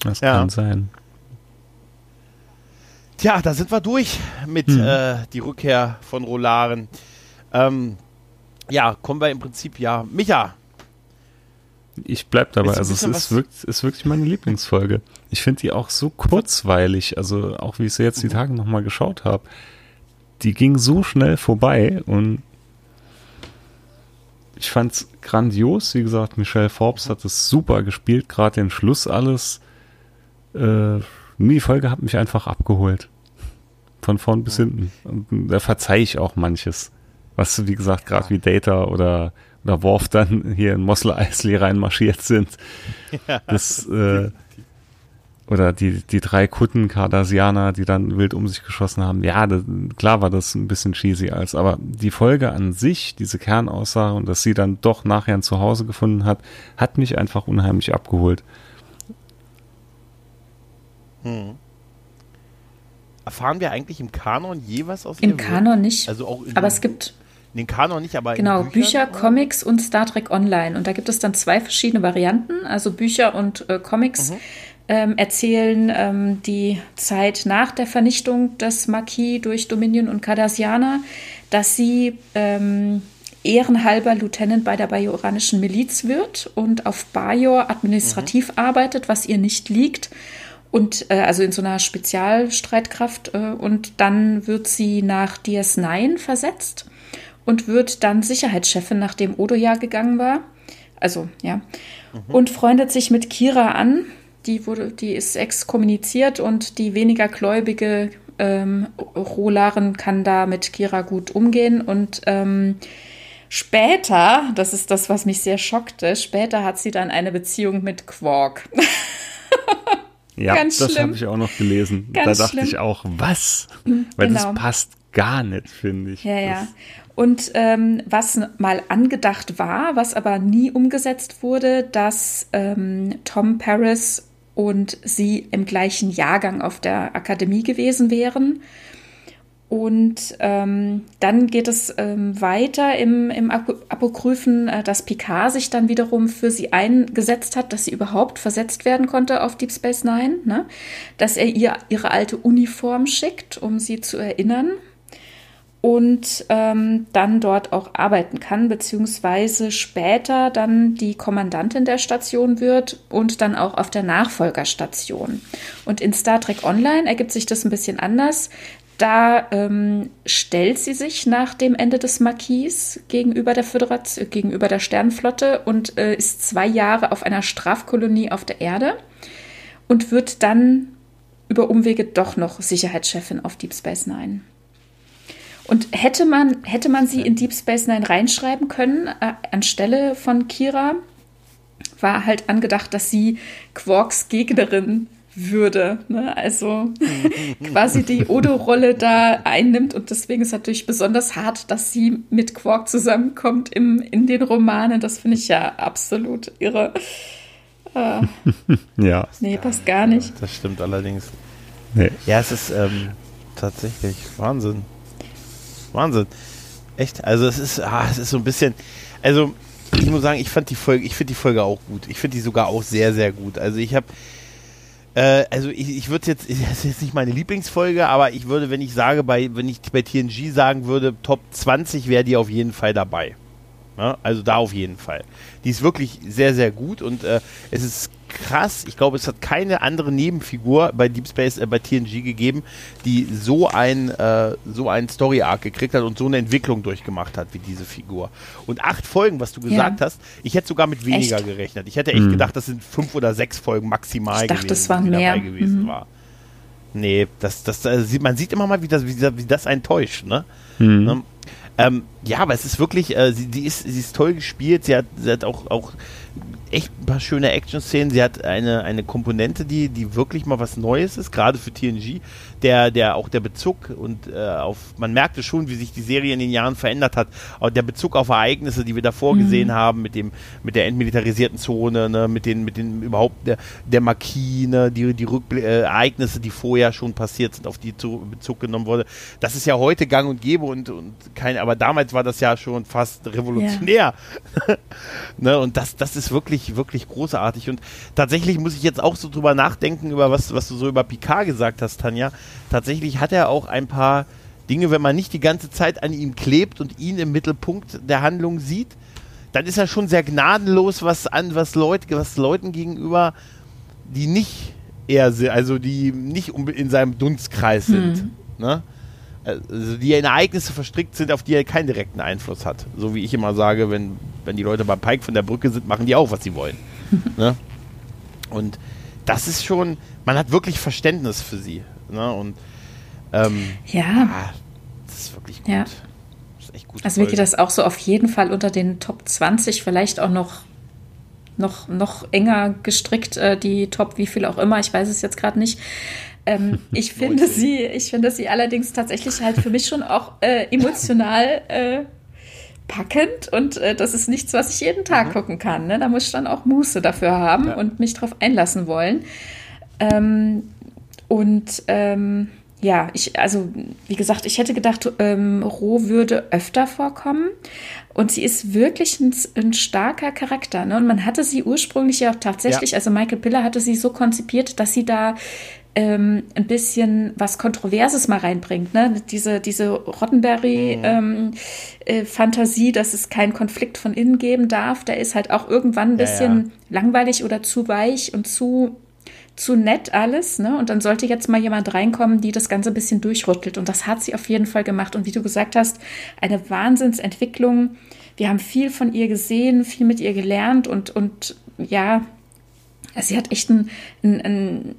Das ja. kann sein. Tja, da sind wir durch mit hm. äh, die Rückkehr von Rolaren. Ähm, ja, kommen wir im Prinzip, ja. Micha, ich bleib dabei. Also es ist, wirklich, ist wirklich meine Lieblingsfolge. Ich finde die auch so kurzweilig. Also auch wie ich sie jetzt die mhm. Tage nochmal geschaut habe. Die ging so schnell vorbei und ich fand's grandios. Wie gesagt, Michelle Forbes hat es super gespielt. Gerade den Schluss alles. Äh, die Folge hat mich einfach abgeholt. Von vorn bis hinten. Und da verzeih ich auch manches. Was, wie gesagt, gerade wie Data oder oder Worf dann hier in Mossel Eisley reinmarschiert sind. Ja, das, äh, oder die, die drei Kutten Cardassianer, die dann wild um sich geschossen haben. Ja, das, klar war das ein bisschen cheesy als, aber die Folge an sich, diese Kernaussage und dass sie dann doch nachher ein Zuhause gefunden hat, hat mich einfach unheimlich abgeholt. Hm. Erfahren wir eigentlich im Kanon je was aus Im ihr Kanon nicht. Also auch aber es gibt den Kanon nicht, aber genau Bücher, Comics und Star Trek Online und da gibt es dann zwei verschiedene Varianten, also Bücher und äh, Comics. Mhm. Ähm, erzählen ähm, die Zeit nach der Vernichtung des Marquis durch Dominion und Cardassianer, dass sie ähm, ehrenhalber Lieutenant bei der bajoranischen Miliz wird und auf Bajor administrativ mhm. arbeitet, was ihr nicht liegt. Und äh, also in so einer Spezialstreitkraft. Äh, und dann wird sie nach DS9 versetzt und wird dann Sicherheitschefin, nachdem Odo ja gegangen war. Also, ja. Mhm. Und freundet sich mit Kira an. Die, wurde, die ist exkommuniziert und die weniger gläubige ähm, Rolaren kann da mit Kira gut umgehen. Und ähm, später, das ist das, was mich sehr schockte, später hat sie dann eine Beziehung mit Quark. ja, Ganz das habe ich auch noch gelesen. Ganz da dachte schlimm. ich auch, was? Weil genau. das passt gar nicht, finde ich. Ja, ja. Und ähm, was mal angedacht war, was aber nie umgesetzt wurde, dass ähm, Tom Paris und sie im gleichen Jahrgang auf der Akademie gewesen wären. Und ähm, dann geht es ähm, weiter im, im Apokryphen, äh, dass Picard sich dann wiederum für sie eingesetzt hat, dass sie überhaupt versetzt werden konnte auf Deep Space Nine, ne? dass er ihr ihre alte Uniform schickt, um sie zu erinnern und ähm, dann dort auch arbeiten kann, beziehungsweise später dann die Kommandantin der Station wird und dann auch auf der Nachfolgerstation. Und in Star Trek Online ergibt sich das ein bisschen anders. Da ähm, stellt sie sich nach dem Ende des Marquis gegenüber der Föderation, gegenüber der Sternenflotte und äh, ist zwei Jahre auf einer Strafkolonie auf der Erde und wird dann über Umwege doch noch Sicherheitschefin auf Deep Space Nine. Und hätte man, hätte man sie in Deep Space Nine reinschreiben können, äh, anstelle von Kira, war halt angedacht, dass sie Quarks Gegnerin würde. Ne? Also quasi die Odo-Rolle da einnimmt und deswegen ist es natürlich besonders hart, dass sie mit Quark zusammenkommt im, in den Romanen. Das finde ich ja absolut irre. Äh, ja. Nee, passt gar nicht. Das stimmt allerdings. Nee. Ja, es ist ähm, tatsächlich Wahnsinn. Wahnsinn. Echt? Also es ist, ah, es ist so ein bisschen, also ich muss sagen, ich fand die Folge, ich finde die Folge auch gut. Ich finde die sogar auch sehr, sehr gut. Also ich habe äh, also ich, ich würde jetzt, das ist jetzt nicht meine Lieblingsfolge, aber ich würde, wenn ich sage, bei, wenn ich bei TNG sagen würde, Top 20 wäre die auf jeden Fall dabei. Ja, also da auf jeden Fall. Die ist wirklich sehr, sehr gut und äh, es ist krass. Ich glaube, es hat keine andere Nebenfigur bei Deep Space, äh, bei TNG gegeben, die so ein, äh, so einen Story Arc gekriegt hat und so eine Entwicklung durchgemacht hat wie diese Figur. Und acht Folgen, was du gesagt ja. hast, ich hätte sogar mit weniger echt? gerechnet. Ich hätte echt mhm. gedacht, das sind fünf oder sechs Folgen maximal ich dachte, gewesen, das waren mehr. gewesen mhm. war. Nee, das, das, das, äh, man sieht immer mal, wie das, wie, wie das einen täuscht, ne? Mhm. ne? Ähm, ja, aber es ist wirklich, äh, sie, die ist, sie ist toll gespielt, sie hat, sie hat auch, auch echt ein paar schöne Action-Szenen. Sie hat eine, eine Komponente, die, die wirklich mal was Neues ist, gerade für TNG. Der, der auch der Bezug und äh, auf, man merkte schon, wie sich die Serie in den Jahren verändert hat. Auch der Bezug auf Ereignisse, die wir davor mhm. gesehen haben, mit dem, mit der entmilitarisierten Zone, ne, mit den, mit den überhaupt der, der Marquis, ne, die, die Rückbl äh, Ereignisse, die vorher schon passiert sind, auf die zu, Bezug genommen wurde. Das ist ja heute gang und gäbe und, und kein, aber damals war das ja schon fast revolutionär. Ja. ne, und das, das ist wirklich wirklich, großartig. Und tatsächlich muss ich jetzt auch so drüber nachdenken, über was, was du so über Picard gesagt hast, Tanja. Tatsächlich hat er auch ein paar Dinge, wenn man nicht die ganze Zeit an ihm klebt und ihn im Mittelpunkt der Handlung sieht, dann ist er schon sehr gnadenlos, was an, was Leute, was Leuten gegenüber, die nicht eher, also die nicht in seinem Dunstkreis sind. Hm. Ne? Also die in Ereignisse verstrickt sind, auf die er keinen direkten Einfluss hat. So wie ich immer sage, wenn, wenn die Leute beim Pike von der Brücke sind, machen die auch, was sie wollen. ne? Und das ist schon, man hat wirklich Verständnis für sie. Ne? Und ähm, ja. Ah, das ist wirklich gut. Ja. Das ist echt gut. Also mir geht das auch so auf jeden Fall unter den Top 20, vielleicht auch noch noch, noch enger gestrickt, äh, die Top, wie viel auch immer, ich weiß es jetzt gerade nicht. Ähm, ich finde sie, ich finde sie allerdings tatsächlich halt für mich schon auch äh, emotional äh, packend und äh, das ist nichts, was ich jeden Tag mhm. gucken kann. Ne? Da muss ich dann auch Muße dafür haben ja. und mich darauf einlassen wollen. Ähm, und ähm, ja, ich, also wie gesagt, ich hätte gedacht, ähm, Roh würde öfter vorkommen. Und sie ist wirklich ein, ein starker Charakter. Ne? Und man hatte sie ursprünglich ja auch tatsächlich, ja. also Michael Piller hatte sie so konzipiert, dass sie da ähm, ein bisschen was Kontroverses mal reinbringt. Ne? Diese, diese Roddenberry-Fantasie, mhm. ähm, äh, dass es keinen Konflikt von innen geben darf, der ist halt auch irgendwann ein bisschen ja, ja. langweilig oder zu weich und zu zu nett alles, ne? Und dann sollte jetzt mal jemand reinkommen, die das Ganze ein bisschen durchrüttelt. Und das hat sie auf jeden Fall gemacht. Und wie du gesagt hast, eine Wahnsinnsentwicklung. Wir haben viel von ihr gesehen, viel mit ihr gelernt und, und ja, sie hat echt ein, ein, ein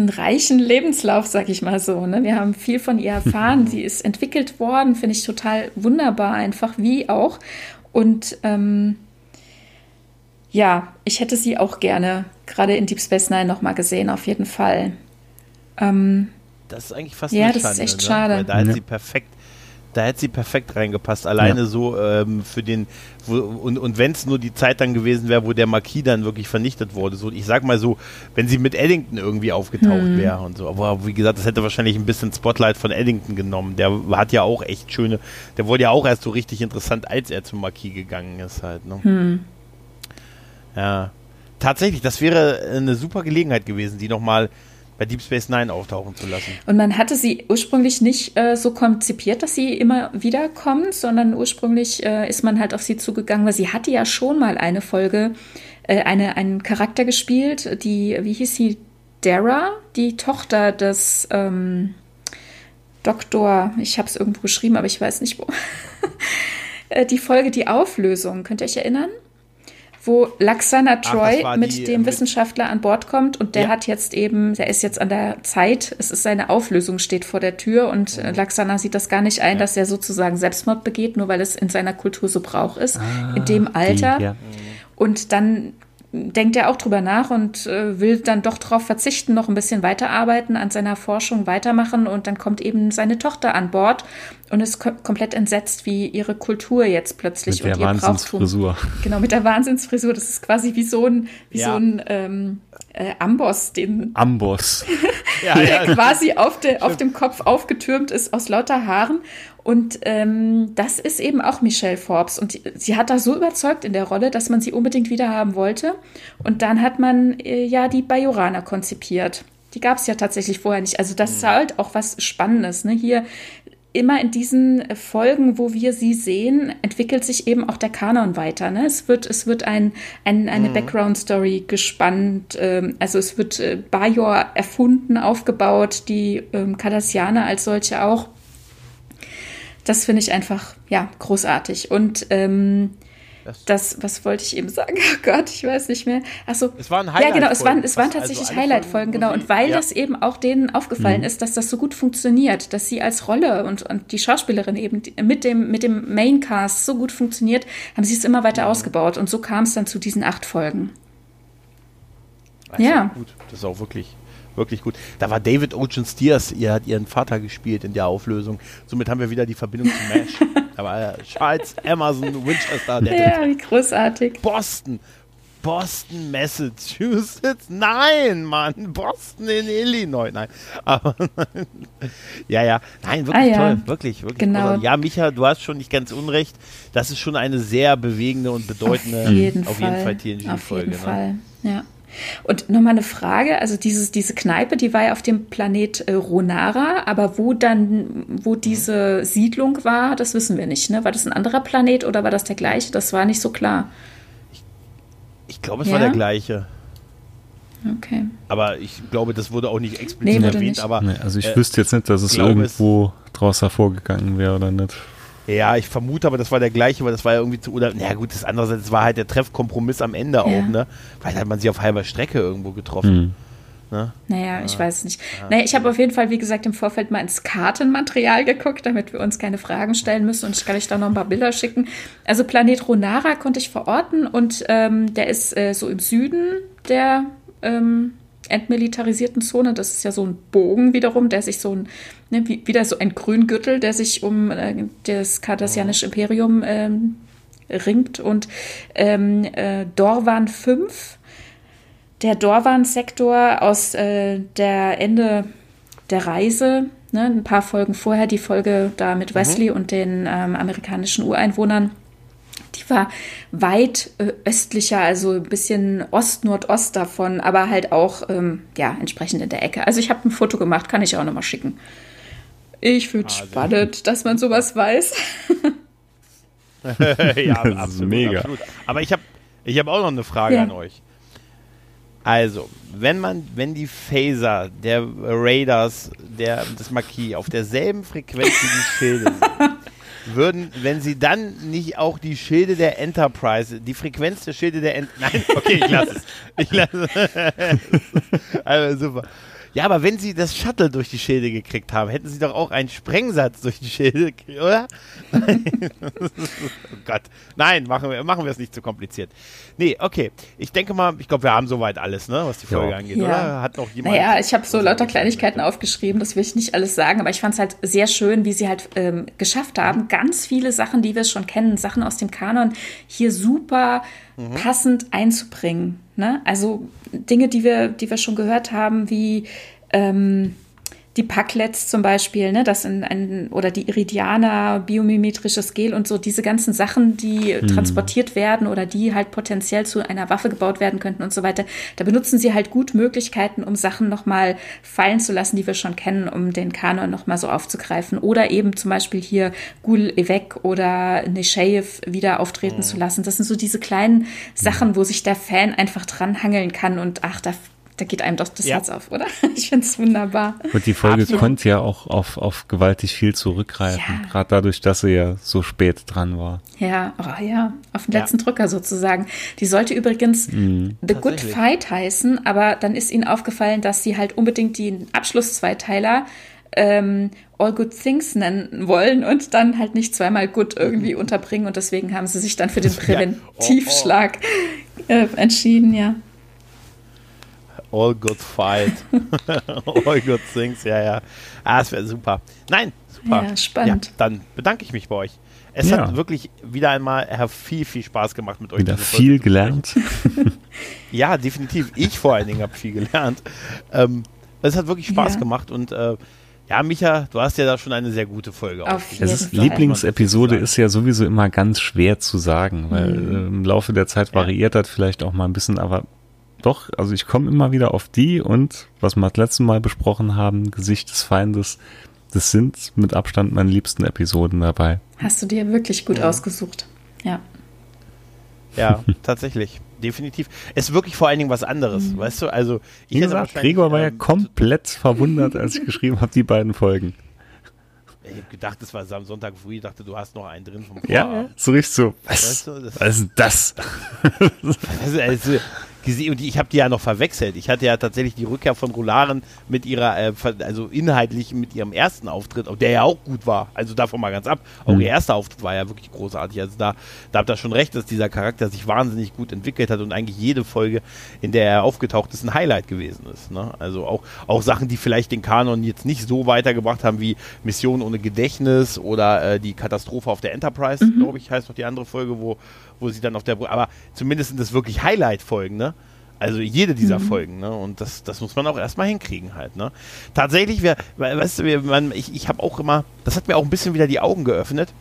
einen reichen Lebenslauf, sag ich mal so. Ne? Wir haben viel von ihr erfahren. Sie ist entwickelt worden, finde ich total wunderbar, einfach wie auch. Und ähm, ja, ich hätte sie auch gerne gerade in Deep Space Nine nochmal gesehen, auf jeden Fall. Ähm, das ist eigentlich fast ja, eine das ist echt ne? schade. Weil da hat ja. sie perfekt da hätte sie perfekt reingepasst. Alleine ja. so ähm, für den, wo, und, und wenn es nur die Zeit dann gewesen wäre, wo der Marquis dann wirklich vernichtet wurde. So, ich sag mal so, wenn sie mit Eddington irgendwie aufgetaucht hm. wäre und so. Aber wie gesagt, das hätte wahrscheinlich ein bisschen Spotlight von Eddington genommen. Der hat ja auch echt schöne, der wurde ja auch erst so richtig interessant, als er zum Marquis gegangen ist halt. Ne? Hm. Ja. Tatsächlich, das wäre eine super Gelegenheit gewesen, die nochmal mal bei Deep Space Nine auftauchen zu lassen. Und man hatte sie ursprünglich nicht äh, so konzipiert, dass sie immer wieder kommt, sondern ursprünglich äh, ist man halt auf sie zugegangen, weil sie hatte ja schon mal eine Folge, äh, eine, einen Charakter gespielt, die, wie hieß sie, Dara, die Tochter des ähm, Doktor, ich habe es irgendwo geschrieben, aber ich weiß nicht wo. Äh, die Folge Die Auflösung, könnt ihr euch erinnern? Wo Laxana Troy Ach, mit die, dem mit Wissenschaftler an Bord kommt und der ja. hat jetzt eben, der ist jetzt an der Zeit, es ist seine Auflösung steht vor der Tür und mhm. Laxana sieht das gar nicht ein, ja. dass er sozusagen Selbstmord begeht, nur weil es in seiner Kultur so Brauch ist, ah, in dem Alter. Die, ja. Und dann denkt er auch drüber nach und äh, will dann doch darauf verzichten, noch ein bisschen weiterarbeiten, an seiner Forschung weitermachen und dann kommt eben seine Tochter an Bord und ist kom komplett entsetzt, wie ihre Kultur jetzt plötzlich mit und der Wahnsinnsfrisur. Genau, mit der Wahnsinnsfrisur. Das ist quasi wie so ein, wie ja. so ein ähm, äh, Amboss, den Amboss. ja, der ja. quasi auf, de, auf dem Kopf aufgetürmt ist aus lauter Haaren. Und ähm, das ist eben auch Michelle Forbes. Und die, sie hat da so überzeugt in der Rolle, dass man sie unbedingt wieder haben wollte. Und dann hat man äh, ja die Bajorana konzipiert. Die gab es ja tatsächlich vorher nicht. Also das ist halt auch was Spannendes. Ne? Hier immer in diesen Folgen, wo wir sie sehen, entwickelt sich eben auch der Kanon weiter. Ne? Es wird, es wird ein, ein eine mhm. Background-Story gespannt. Ähm, also es wird äh, Bajor erfunden, aufgebaut, die ähm, Cardassianer als solche auch. Das finde ich einfach, ja, großartig. Und ähm, das, das, was wollte ich eben sagen? Oh Gott, ich weiß nicht mehr. Achso. Es waren Highlight Ja, genau, es waren, es waren also tatsächlich also Highlight-Folgen, genau. Und weil ja. das eben auch denen aufgefallen mhm. ist, dass das so gut funktioniert, dass sie als Rolle und, und die Schauspielerin eben mit dem, mit dem Maincast so gut funktioniert, haben sie es immer weiter mhm. ausgebaut. Und so kam es dann zu diesen acht Folgen. Also ja. Gut. Das ist auch wirklich wirklich gut. Da war David Ocean Steers, ihr hat ihren Vater gespielt in der Auflösung. Somit haben wir wieder die Verbindung zu Mesh. da war Charles Emerson Winchester. Der ja, wie großartig. Boston. Boston, Massachusetts. Nein, Mann. Boston in Illinois. Nein. Aber, ja, ja. Nein, wirklich ah, ja. toll. Wirklich, wirklich. Genau. Ja, Micha, du hast schon nicht ganz unrecht. Das ist schon eine sehr bewegende und bedeutende, auf jeden auf Fall. Fall TNG-Folge. Auf jeden ne? Fall, ja. Und nochmal eine Frage, also dieses, diese Kneipe, die war ja auf dem Planet äh, Ronara, aber wo dann, wo diese Siedlung war, das wissen wir nicht. Ne? War das ein anderer Planet oder war das der gleiche? Das war nicht so klar. Ich, ich glaube, es ja? war der gleiche. Okay. Aber ich glaube, das wurde auch nicht explizit nee, erwähnt. Nicht. Aber, nee, also ich äh, wüsste jetzt nicht, dass es irgendwo es draus hervorgegangen wäre oder nicht. Ja, ich vermute aber, das war der gleiche, weil das war ja irgendwie zu, oder, na gut, das andere, das war halt der Treffkompromiss am Ende ja. auch, ne? Weil hat man sich auf halber Strecke irgendwo getroffen. Mhm. Ne? Naja, ich weiß es nicht. Ja. Naja, ich habe auf jeden Fall, wie gesagt, im Vorfeld mal ins Kartenmaterial geguckt, damit wir uns keine Fragen stellen müssen und ich kann euch da noch ein paar Bilder schicken. Also Planet Ronara konnte ich verorten und ähm, der ist äh, so im Süden der ähm, entmilitarisierten Zone. Das ist ja so ein Bogen wiederum, der sich so ein, ne, wie, wieder so ein Grüngürtel, der sich um äh, das kardassianische Imperium ähm, ringt. Und ähm, äh, Dorwan 5, der Dorwan-Sektor aus äh, der Ende der Reise, ne, ein paar Folgen vorher, die Folge da mit mhm. Wesley mhm. und den ähm, amerikanischen Ureinwohnern die war weit äh, östlicher, also ein bisschen Ost-Nordost davon, aber halt auch ähm, ja, entsprechend in der Ecke. Also ich habe ein Foto gemacht, kann ich auch nochmal schicken. Ich finde es ah, spannend, dass man sowas weiß. ja, das absolut, mega. Absolut. Aber ich habe ich hab auch noch eine Frage ja. an euch. Also, wenn man, wenn die Phaser der Raiders, der, des Marquis auf derselben Frequenz wie die Schilde sind, würden, wenn sie dann nicht auch die Schilde der Enterprise, die Frequenz der Schilde der Enterprise, nein, okay, ich lasse es. Ich lasse es. also super. Ja, aber wenn sie das Shuttle durch die Schilde gekriegt haben, hätten sie doch auch einen Sprengsatz durch die Schilde gekriegt, oder? oh Gott. Nein, machen wir, machen wir es nicht zu kompliziert. Nee, okay. Ich denke mal, ich glaube, wir haben soweit alles, ne, was die Folge ja. angeht, ja. oder? Hat noch jemand. Naja, ich habe so lauter Kleinigkeiten aufgeschrieben, das will ich nicht alles sagen, aber ich fand es halt sehr schön, wie sie halt ähm, geschafft haben, ganz viele Sachen, die wir schon kennen, Sachen aus dem Kanon, hier super mhm. passend einzubringen. Ne? Also Dinge, die wir, die wir schon gehört haben, wie ähm, die Packlets zum Beispiel, ne, das in ein, oder die Iridianer, biomimetrisches Gel und so, diese ganzen Sachen, die hm. transportiert werden oder die halt potenziell zu einer Waffe gebaut werden könnten und so weiter, da benutzen sie halt gut Möglichkeiten, um Sachen nochmal fallen zu lassen, die wir schon kennen, um den Kanon nochmal so aufzugreifen. Oder eben zum Beispiel hier Gul Evek oder Neshayev wieder auftreten hm. zu lassen. Das sind so diese kleinen Sachen, wo sich der Fan einfach dranhangeln kann und ach, da da geht einem doch das ja. Herz auf, oder? Ich finde es wunderbar. Und die Folge Absolut. konnte ja auch auf, auf gewaltig viel zurückgreifen, ja. gerade dadurch, dass sie ja so spät dran war. Ja, oh ja, auf den letzten ja. Drücker sozusagen. Die sollte übrigens mhm. The Good Fight heißen, aber dann ist ihnen aufgefallen, dass sie halt unbedingt den Abschluss-Zweiteiler ähm, All Good Things nennen wollen und dann halt nicht zweimal Good irgendwie unterbringen und deswegen haben sie sich dann für den Präventivschlag ja. oh, oh. Äh, entschieden, ja. All good fight. All good things, ja, ja. Ah, das wäre super. Nein, super. Ja, spannend. Ja, dann bedanke ich mich bei euch. Es ja. hat wirklich wieder einmal viel, viel Spaß gemacht mit euch. Wieder viel gelernt. ja, definitiv. Ich vor allen Dingen habe viel gelernt. Ähm, es hat wirklich Spaß ja. gemacht und äh, ja, Micha, du hast ja da schon eine sehr gute Folge. Auf jeden ist, Lieblingsepisode ist ja sowieso immer ganz schwer zu sagen, weil mhm. äh, im Laufe der Zeit variiert ja. das vielleicht auch mal ein bisschen, aber doch, also ich komme immer wieder auf die und was wir das letzte Mal besprochen haben, Gesicht des Feindes, das sind mit Abstand meine liebsten Episoden dabei. Hast du dir wirklich gut ja. ausgesucht. Ja. Ja, tatsächlich. Definitiv. Es ist wirklich vor allen Dingen was anderes, mhm. weißt du? Also, ich Wie gesagt, Gregor war ja ähm, komplett verwundert, als ich geschrieben habe, die beiden Folgen. Ich habe gedacht, das war am Sonntag früh. Ich dachte, du hast noch einen drin vom Vorabend. Ja, so richtig so. Was, weißt du, was ist das? also, also, gesehen und ich habe die ja noch verwechselt. Ich hatte ja tatsächlich die Rückkehr von Rolaren mit ihrer, äh, also inhaltlich mit ihrem ersten Auftritt, der ja auch gut war. Also davon mal ganz ab. Auch mhm. ihr erster Auftritt war ja wirklich großartig. Also da, da habt ihr schon recht, dass dieser Charakter sich wahnsinnig gut entwickelt hat und eigentlich jede Folge, in der er aufgetaucht ist, ein Highlight gewesen ist. Ne? Also auch, auch Sachen, die vielleicht den Kanon jetzt nicht so weitergebracht haben wie Mission ohne Gedächtnis oder äh, die Katastrophe auf der Enterprise, mhm. glaube ich, heißt doch die andere Folge, wo wo sie dann auf der Brücke, aber zumindest sind das wirklich Highlight-Folgen, ne? Also jede dieser mhm. Folgen, ne? Und das, das muss man auch erstmal hinkriegen halt, ne? Tatsächlich, wir, weißt du, man, ich, ich habe auch immer, das hat mir auch ein bisschen wieder die Augen geöffnet,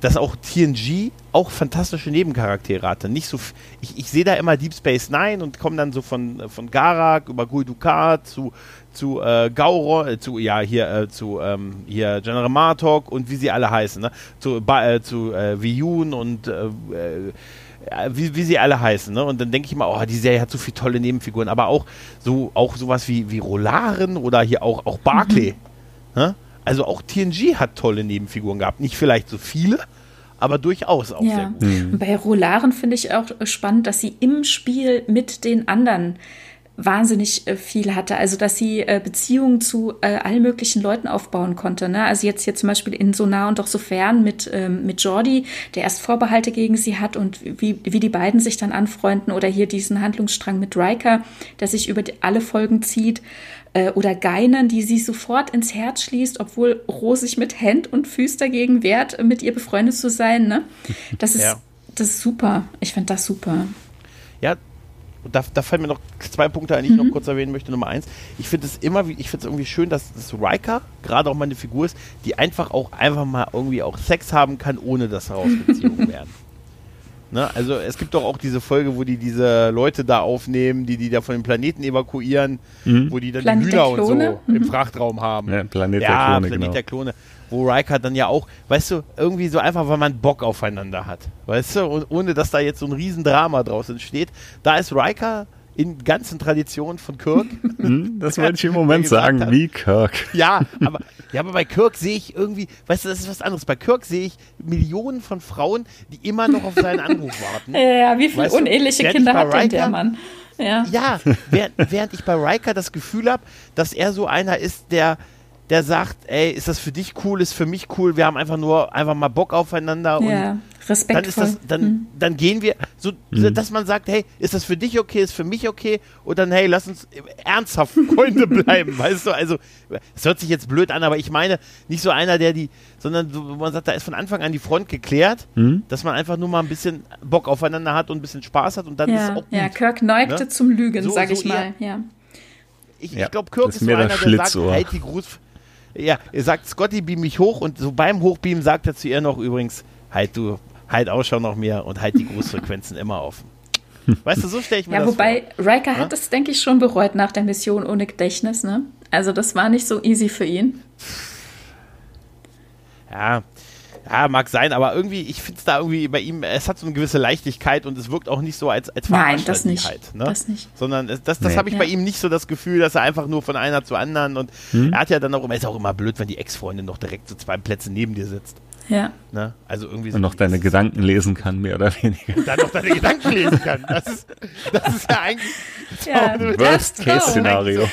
dass auch TNG auch fantastische Nebencharaktere hatte. Nicht so, ich, ich sehe da immer Deep Space Nine und komme dann so von, von Garak über Gul Dukat zu, zu äh, Gauron, äh, zu, ja, hier, äh, zu, ähm, hier General Martok und wie sie alle heißen, ne? Zu, äh, zu äh, Viyun und äh, äh, wie, wie sie alle heißen, ne? Und dann denke ich mal, oh, die Serie hat so viele tolle Nebenfiguren, aber auch so, auch sowas wie, wie Rolaren oder hier auch, auch Barclay. Mhm. Ne? Also auch TNG hat tolle Nebenfiguren gehabt. Nicht vielleicht so viele, aber durchaus auch ja. sehr gut. Mhm. Bei Rolaren finde ich auch spannend, dass sie im Spiel mit den anderen wahnsinnig äh, viel hatte. Also, dass sie äh, Beziehungen zu äh, allen möglichen Leuten aufbauen konnte. Ne? Also jetzt hier zum Beispiel in So nah und doch so fern mit, ähm, mit Jordi, der erst Vorbehalte gegen sie hat und wie, wie die beiden sich dann anfreunden. Oder hier diesen Handlungsstrang mit Riker, der sich über alle Folgen zieht. Oder Geinen, die sie sofort ins Herz schließt, obwohl Rose sich mit Hand und Füß dagegen wehrt, mit ihr befreundet zu sein. Ne? Das ist, ja. das ist super. Ich finde das super. Ja, da, da fallen mir noch zwei Punkte ein, die ich mhm. noch kurz erwähnen möchte. Nummer eins, ich finde es immer, ich finde es irgendwie schön, dass das Riker gerade auch mal eine Figur ist, die einfach auch einfach mal irgendwie auch Sex haben kann, ohne dass daraus Beziehungen werden. Ne? Also es gibt doch auch diese Folge, wo die diese Leute da aufnehmen, die die da von dem Planeten evakuieren, mhm. wo die dann Planet die Hühner und so mhm. im Frachtraum haben. Ja, Planet ja, der Klone, Planet genau. der Klone wo Riker dann ja auch, weißt du, irgendwie so einfach, weil man Bock aufeinander hat, weißt du, und ohne dass da jetzt so ein Riesendrama draus entsteht. Da ist Riker in ganzen Traditionen von Kirk. Hm, das wollte ich im Moment sagen, hat. wie Kirk. Ja, aber, ja, aber bei Kirk sehe ich irgendwie, weißt du, das ist was anderes. Bei Kirk sehe ich Millionen von Frauen, die immer noch auf seinen Anruf warten. Ja, wie viele uneheliche Kinder hat denn der Mann? Ja, ja während, während ich bei Riker das Gefühl habe, dass er so einer ist, der der sagt, ey, ist das für dich cool, ist für mich cool, wir haben einfach nur einfach mal Bock aufeinander ja, und respektvoll. dann ist das, dann, mhm. dann gehen wir, so, mhm. dass man sagt, hey, ist das für dich okay, ist für mich okay und dann, hey, lass uns ernsthaft Freunde bleiben, weißt du, also, es hört sich jetzt blöd an, aber ich meine, nicht so einer, der die, sondern so, man sagt, da ist von Anfang an die Front geklärt, mhm. dass man einfach nur mal ein bisschen Bock aufeinander hat und ein bisschen Spaß hat und dann ja, ist es auch gut. Ja, Kirk neigte ne? zum Lügen, so, sag ich so mal, ja. Ich, ja, ich glaube, Kirk ist, ist so einer, der sagt, halt die Gruß, ja, er sagt, Scotty, beam mich hoch und so beim Hochbeamen sagt er zu ihr noch übrigens, halt du, halt Ausschau noch mehr und halt die Großfrequenzen immer offen. Weißt du, so stelle ich mir ja, das wobei, vor. wobei Riker ja? hat es, denke ich, schon bereut nach der Mission ohne Gedächtnis, ne? Also das war nicht so easy für ihn. Ja, ja, mag sein, aber irgendwie, ich finde es da irgendwie bei ihm, es hat so eine gewisse Leichtigkeit und es wirkt auch nicht so als, als Nein, das nicht. Halt, ne? Das nicht. Sondern das, das, das nee. habe ich ja. bei ihm nicht so das Gefühl, dass er einfach nur von einer zu anderen und hm? er hat ja dann auch immer, ist auch immer blöd, wenn die Ex-Freundin noch direkt so zwei Plätze neben dir sitzt. Ja. Ne? Also irgendwie so und noch deine Gedanken lesen kann, mehr oder weniger. Dann noch deine Gedanken lesen kann. Das ist, das ist ja eigentlich ja, Worst-Case-Szenario.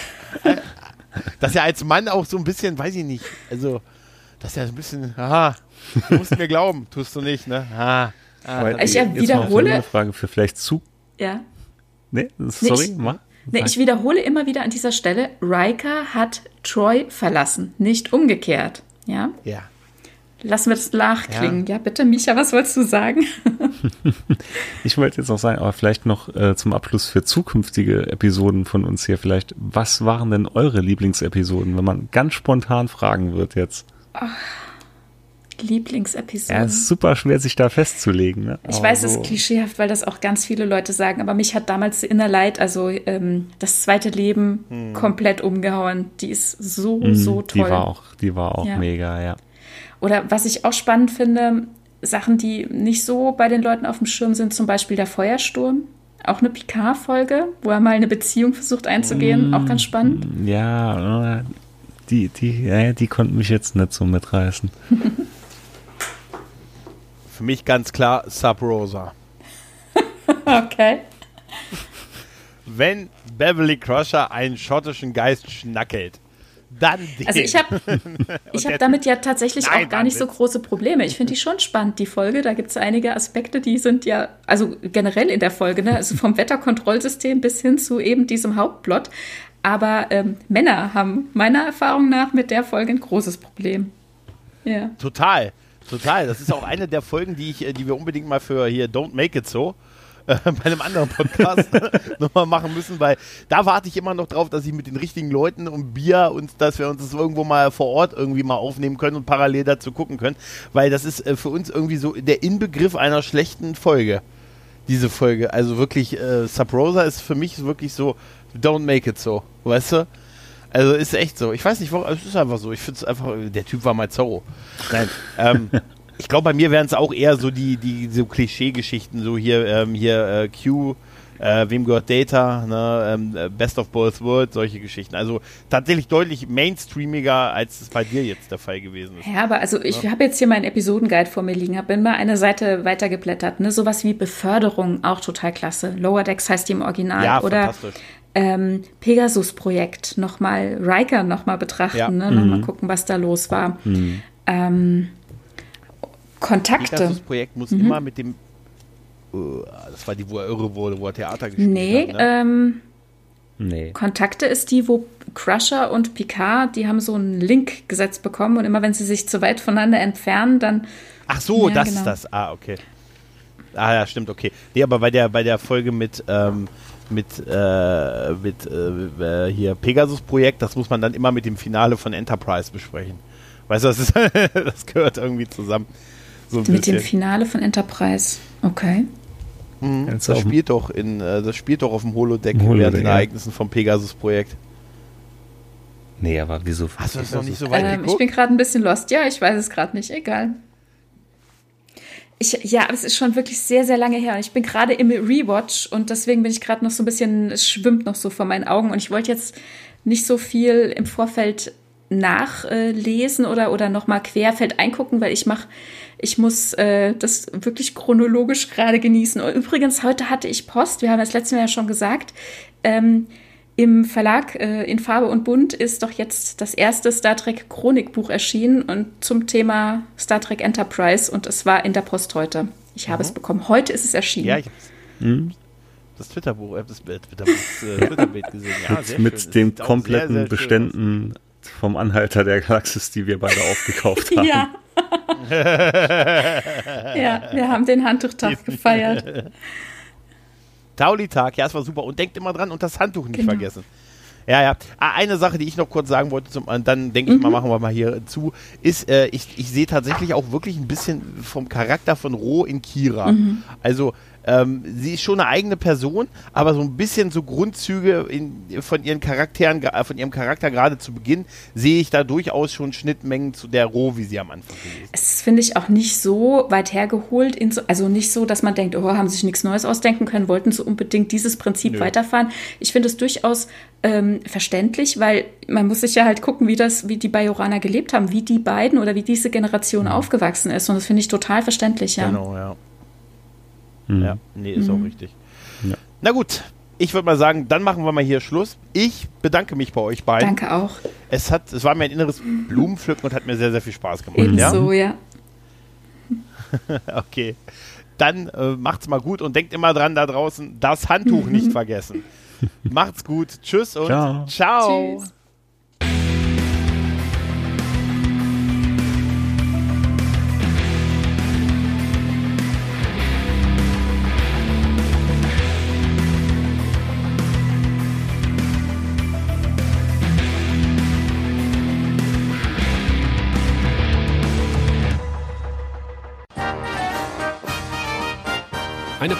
Das ist ja als Mann auch so ein bisschen, weiß ich nicht, also das ist ja ein bisschen, aha, Du musst mir glauben, tust du nicht, ne? Ah, ah, ich ja wiederhole. Eine Frage für vielleicht zu. Ja. Nee, sorry, nee, mach. Nee, ich wiederhole immer wieder an dieser Stelle, Riker hat Troy verlassen, nicht umgekehrt. Ja? Ja. Lassen wir das nachklingen. Ja. ja, bitte, Micha, was wolltest du sagen? ich wollte jetzt noch sagen, aber vielleicht noch äh, zum Abschluss für zukünftige Episoden von uns hier vielleicht, was waren denn eure Lieblingsepisoden, wenn man ganz spontan fragen wird jetzt? Ach, Lieblingsepisoden. Ja, es ist super schwer, sich da festzulegen. Ne? Ich weiß, es ist klischeehaft, weil das auch ganz viele Leute sagen, aber mich hat damals Inner Light, also ähm, das zweite Leben, hm. komplett umgehauen. Die ist so, hm, so toll. Die war auch, die war auch ja. mega, ja. Oder was ich auch spannend finde, Sachen, die nicht so bei den Leuten auf dem Schirm sind, zum Beispiel der Feuersturm. Auch eine Picard-Folge, wo er mal eine Beziehung versucht einzugehen. Mm, auch ganz spannend. Ja, die, die, ja, die konnten mich jetzt nicht so mitreißen. Für mich ganz klar Sub Rosa. okay. Wenn Beverly Crusher einen schottischen Geist schnackelt, dann den. Also ich habe ich hab damit ja tatsächlich Nein, auch gar nicht so große Probleme. Ich finde die schon spannend, die Folge. Da gibt es einige Aspekte, die sind ja, also generell in der Folge, ne? also vom Wetterkontrollsystem bis hin zu eben diesem Hauptplot. Aber ähm, Männer haben meiner Erfahrung nach mit der Folge ein großes Problem. Ja. Total, total. Das ist auch eine der Folgen, die, ich, äh, die wir unbedingt mal für hier Don't Make It So äh, bei einem anderen Podcast nochmal machen müssen, weil da warte ich immer noch drauf, dass ich mit den richtigen Leuten und Bier und dass wir uns das irgendwo mal vor Ort irgendwie mal aufnehmen können und parallel dazu gucken können, weil das ist äh, für uns irgendwie so der Inbegriff einer schlechten Folge. Diese Folge. Also wirklich, äh, Sub Rosa ist für mich wirklich so, don't make it so, weißt du? Also ist echt so. Ich weiß nicht, warum, es ist einfach so. Ich finde es einfach, der Typ war mal Zorro. Nein. Ähm, ich glaube, bei mir wären es auch eher so die, die so Klischee-Geschichten, so hier, ähm, hier äh, Q, äh, wem gehört Data, ne, ähm, äh, Best of Both Worlds, solche Geschichten. Also tatsächlich deutlich mainstreamiger, als es bei dir jetzt der Fall gewesen ist. Ja, aber also ich ja. habe jetzt hier meinen Episodenguide vor mir liegen, habe immer eine Seite weitergeblättert, ne, sowas wie Beförderung, auch total klasse. Lower Decks heißt die im Original. Ja, Oder ähm, Pegasus-Projekt, nochmal Riker nochmal betrachten, ja. ne, nochmal mhm. gucken, was da los war. Mhm. Ähm, Kontakte. Das Projekt muss mhm. immer mit dem. Uh, das war die, wo er irre wurde, wo er Theater gespielt nee, hat. Ne? Ähm, nee. Kontakte ist die, wo Crusher und Picard, die haben so einen Link gesetzt bekommen und immer wenn sie sich zu weit voneinander entfernen, dann. Ach so, ja, das genau. ist das. Ah, okay. Ah, ja, stimmt, okay. Nee, aber bei der, bei der Folge mit. Ähm, mit, äh, mit äh, hier Pegasus-Projekt, das muss man dann immer mit dem Finale von Enterprise besprechen. Weißt du, das, ist das gehört irgendwie zusammen. So Mit bisschen. dem Finale von Enterprise. Okay. Mhm. Das, spielt doch in, äh, das spielt doch auf dem Holodeck, Holodeck während den Ereignissen vom Pegasus-Projekt. Nee, aber wieso? Hast du das noch nicht so weit ähm, Ich bin gerade ein bisschen lost. Ja, ich weiß es gerade nicht. Egal. Ich, ja, es ist schon wirklich sehr, sehr lange her. Und ich bin gerade im Rewatch und deswegen bin ich gerade noch so ein bisschen, es schwimmt noch so vor meinen Augen. Und ich wollte jetzt nicht so viel im Vorfeld nachlesen oder, oder nochmal querfeld eingucken, weil ich mache ich muss äh, das wirklich chronologisch gerade genießen. Und übrigens, heute hatte ich Post, wir haben das letzte Mal ja schon gesagt. Ähm, Im Verlag äh, in Farbe und Bunt ist doch jetzt das erste Star Trek Chronikbuch erschienen und zum Thema Star Trek Enterprise und es war in der Post heute. Ich habe mhm. es bekommen. Heute ist es erschienen. Ja, ich mhm. das Twitter-Buch, äh, das, äh, Twitter Twitter-Bild gesehen. Ja, mit, mit den kompletten sehr, sehr Beständen vom Anhalter der Galaxis, die wir beide aufgekauft haben. Ja. ja, wir haben den Handtuchtag gefeiert. Tauli-Tag, ja, es war super. Und denkt immer dran und das Handtuch nicht genau. vergessen. Ja, ja. Ah, eine Sache, die ich noch kurz sagen wollte, zum, dann denke ich mhm. mal, machen wir mal hier zu, ist, äh, ich, ich sehe tatsächlich auch wirklich ein bisschen vom Charakter von Roh in Kira. Mhm. Also, ähm, sie ist schon eine eigene Person, aber so ein bisschen so Grundzüge in, von ihren Charakteren, äh, von ihrem Charakter gerade zu Beginn, sehe ich da durchaus schon Schnittmengen zu der Roh, wie sie am Anfang gelesen Es finde ich auch nicht so weit hergeholt, so, also nicht so, dass man denkt, oh, haben sich nichts Neues ausdenken können, wollten so unbedingt dieses Prinzip Nö. weiterfahren. Ich finde es durchaus ähm, verständlich, weil man muss sich ja halt gucken, wie das, wie die Bajoraner gelebt haben, wie die beiden oder wie diese Generation mhm. aufgewachsen ist. Und das finde ich total verständlich, ja. Genau, ja. Mhm. Ja, nee, ist mhm. auch richtig. Ja. Na gut, ich würde mal sagen, dann machen wir mal hier Schluss. Ich bedanke mich bei euch beiden. Danke auch. Es, hat, es war mir ein inneres Blumenpflücken und hat mir sehr, sehr viel Spaß gemacht. Ebenso, ja. ja. okay. Dann äh, macht's mal gut und denkt immer dran da draußen, das Handtuch mhm. nicht vergessen. Macht's gut. Tschüss und ciao. ciao. Tschüss.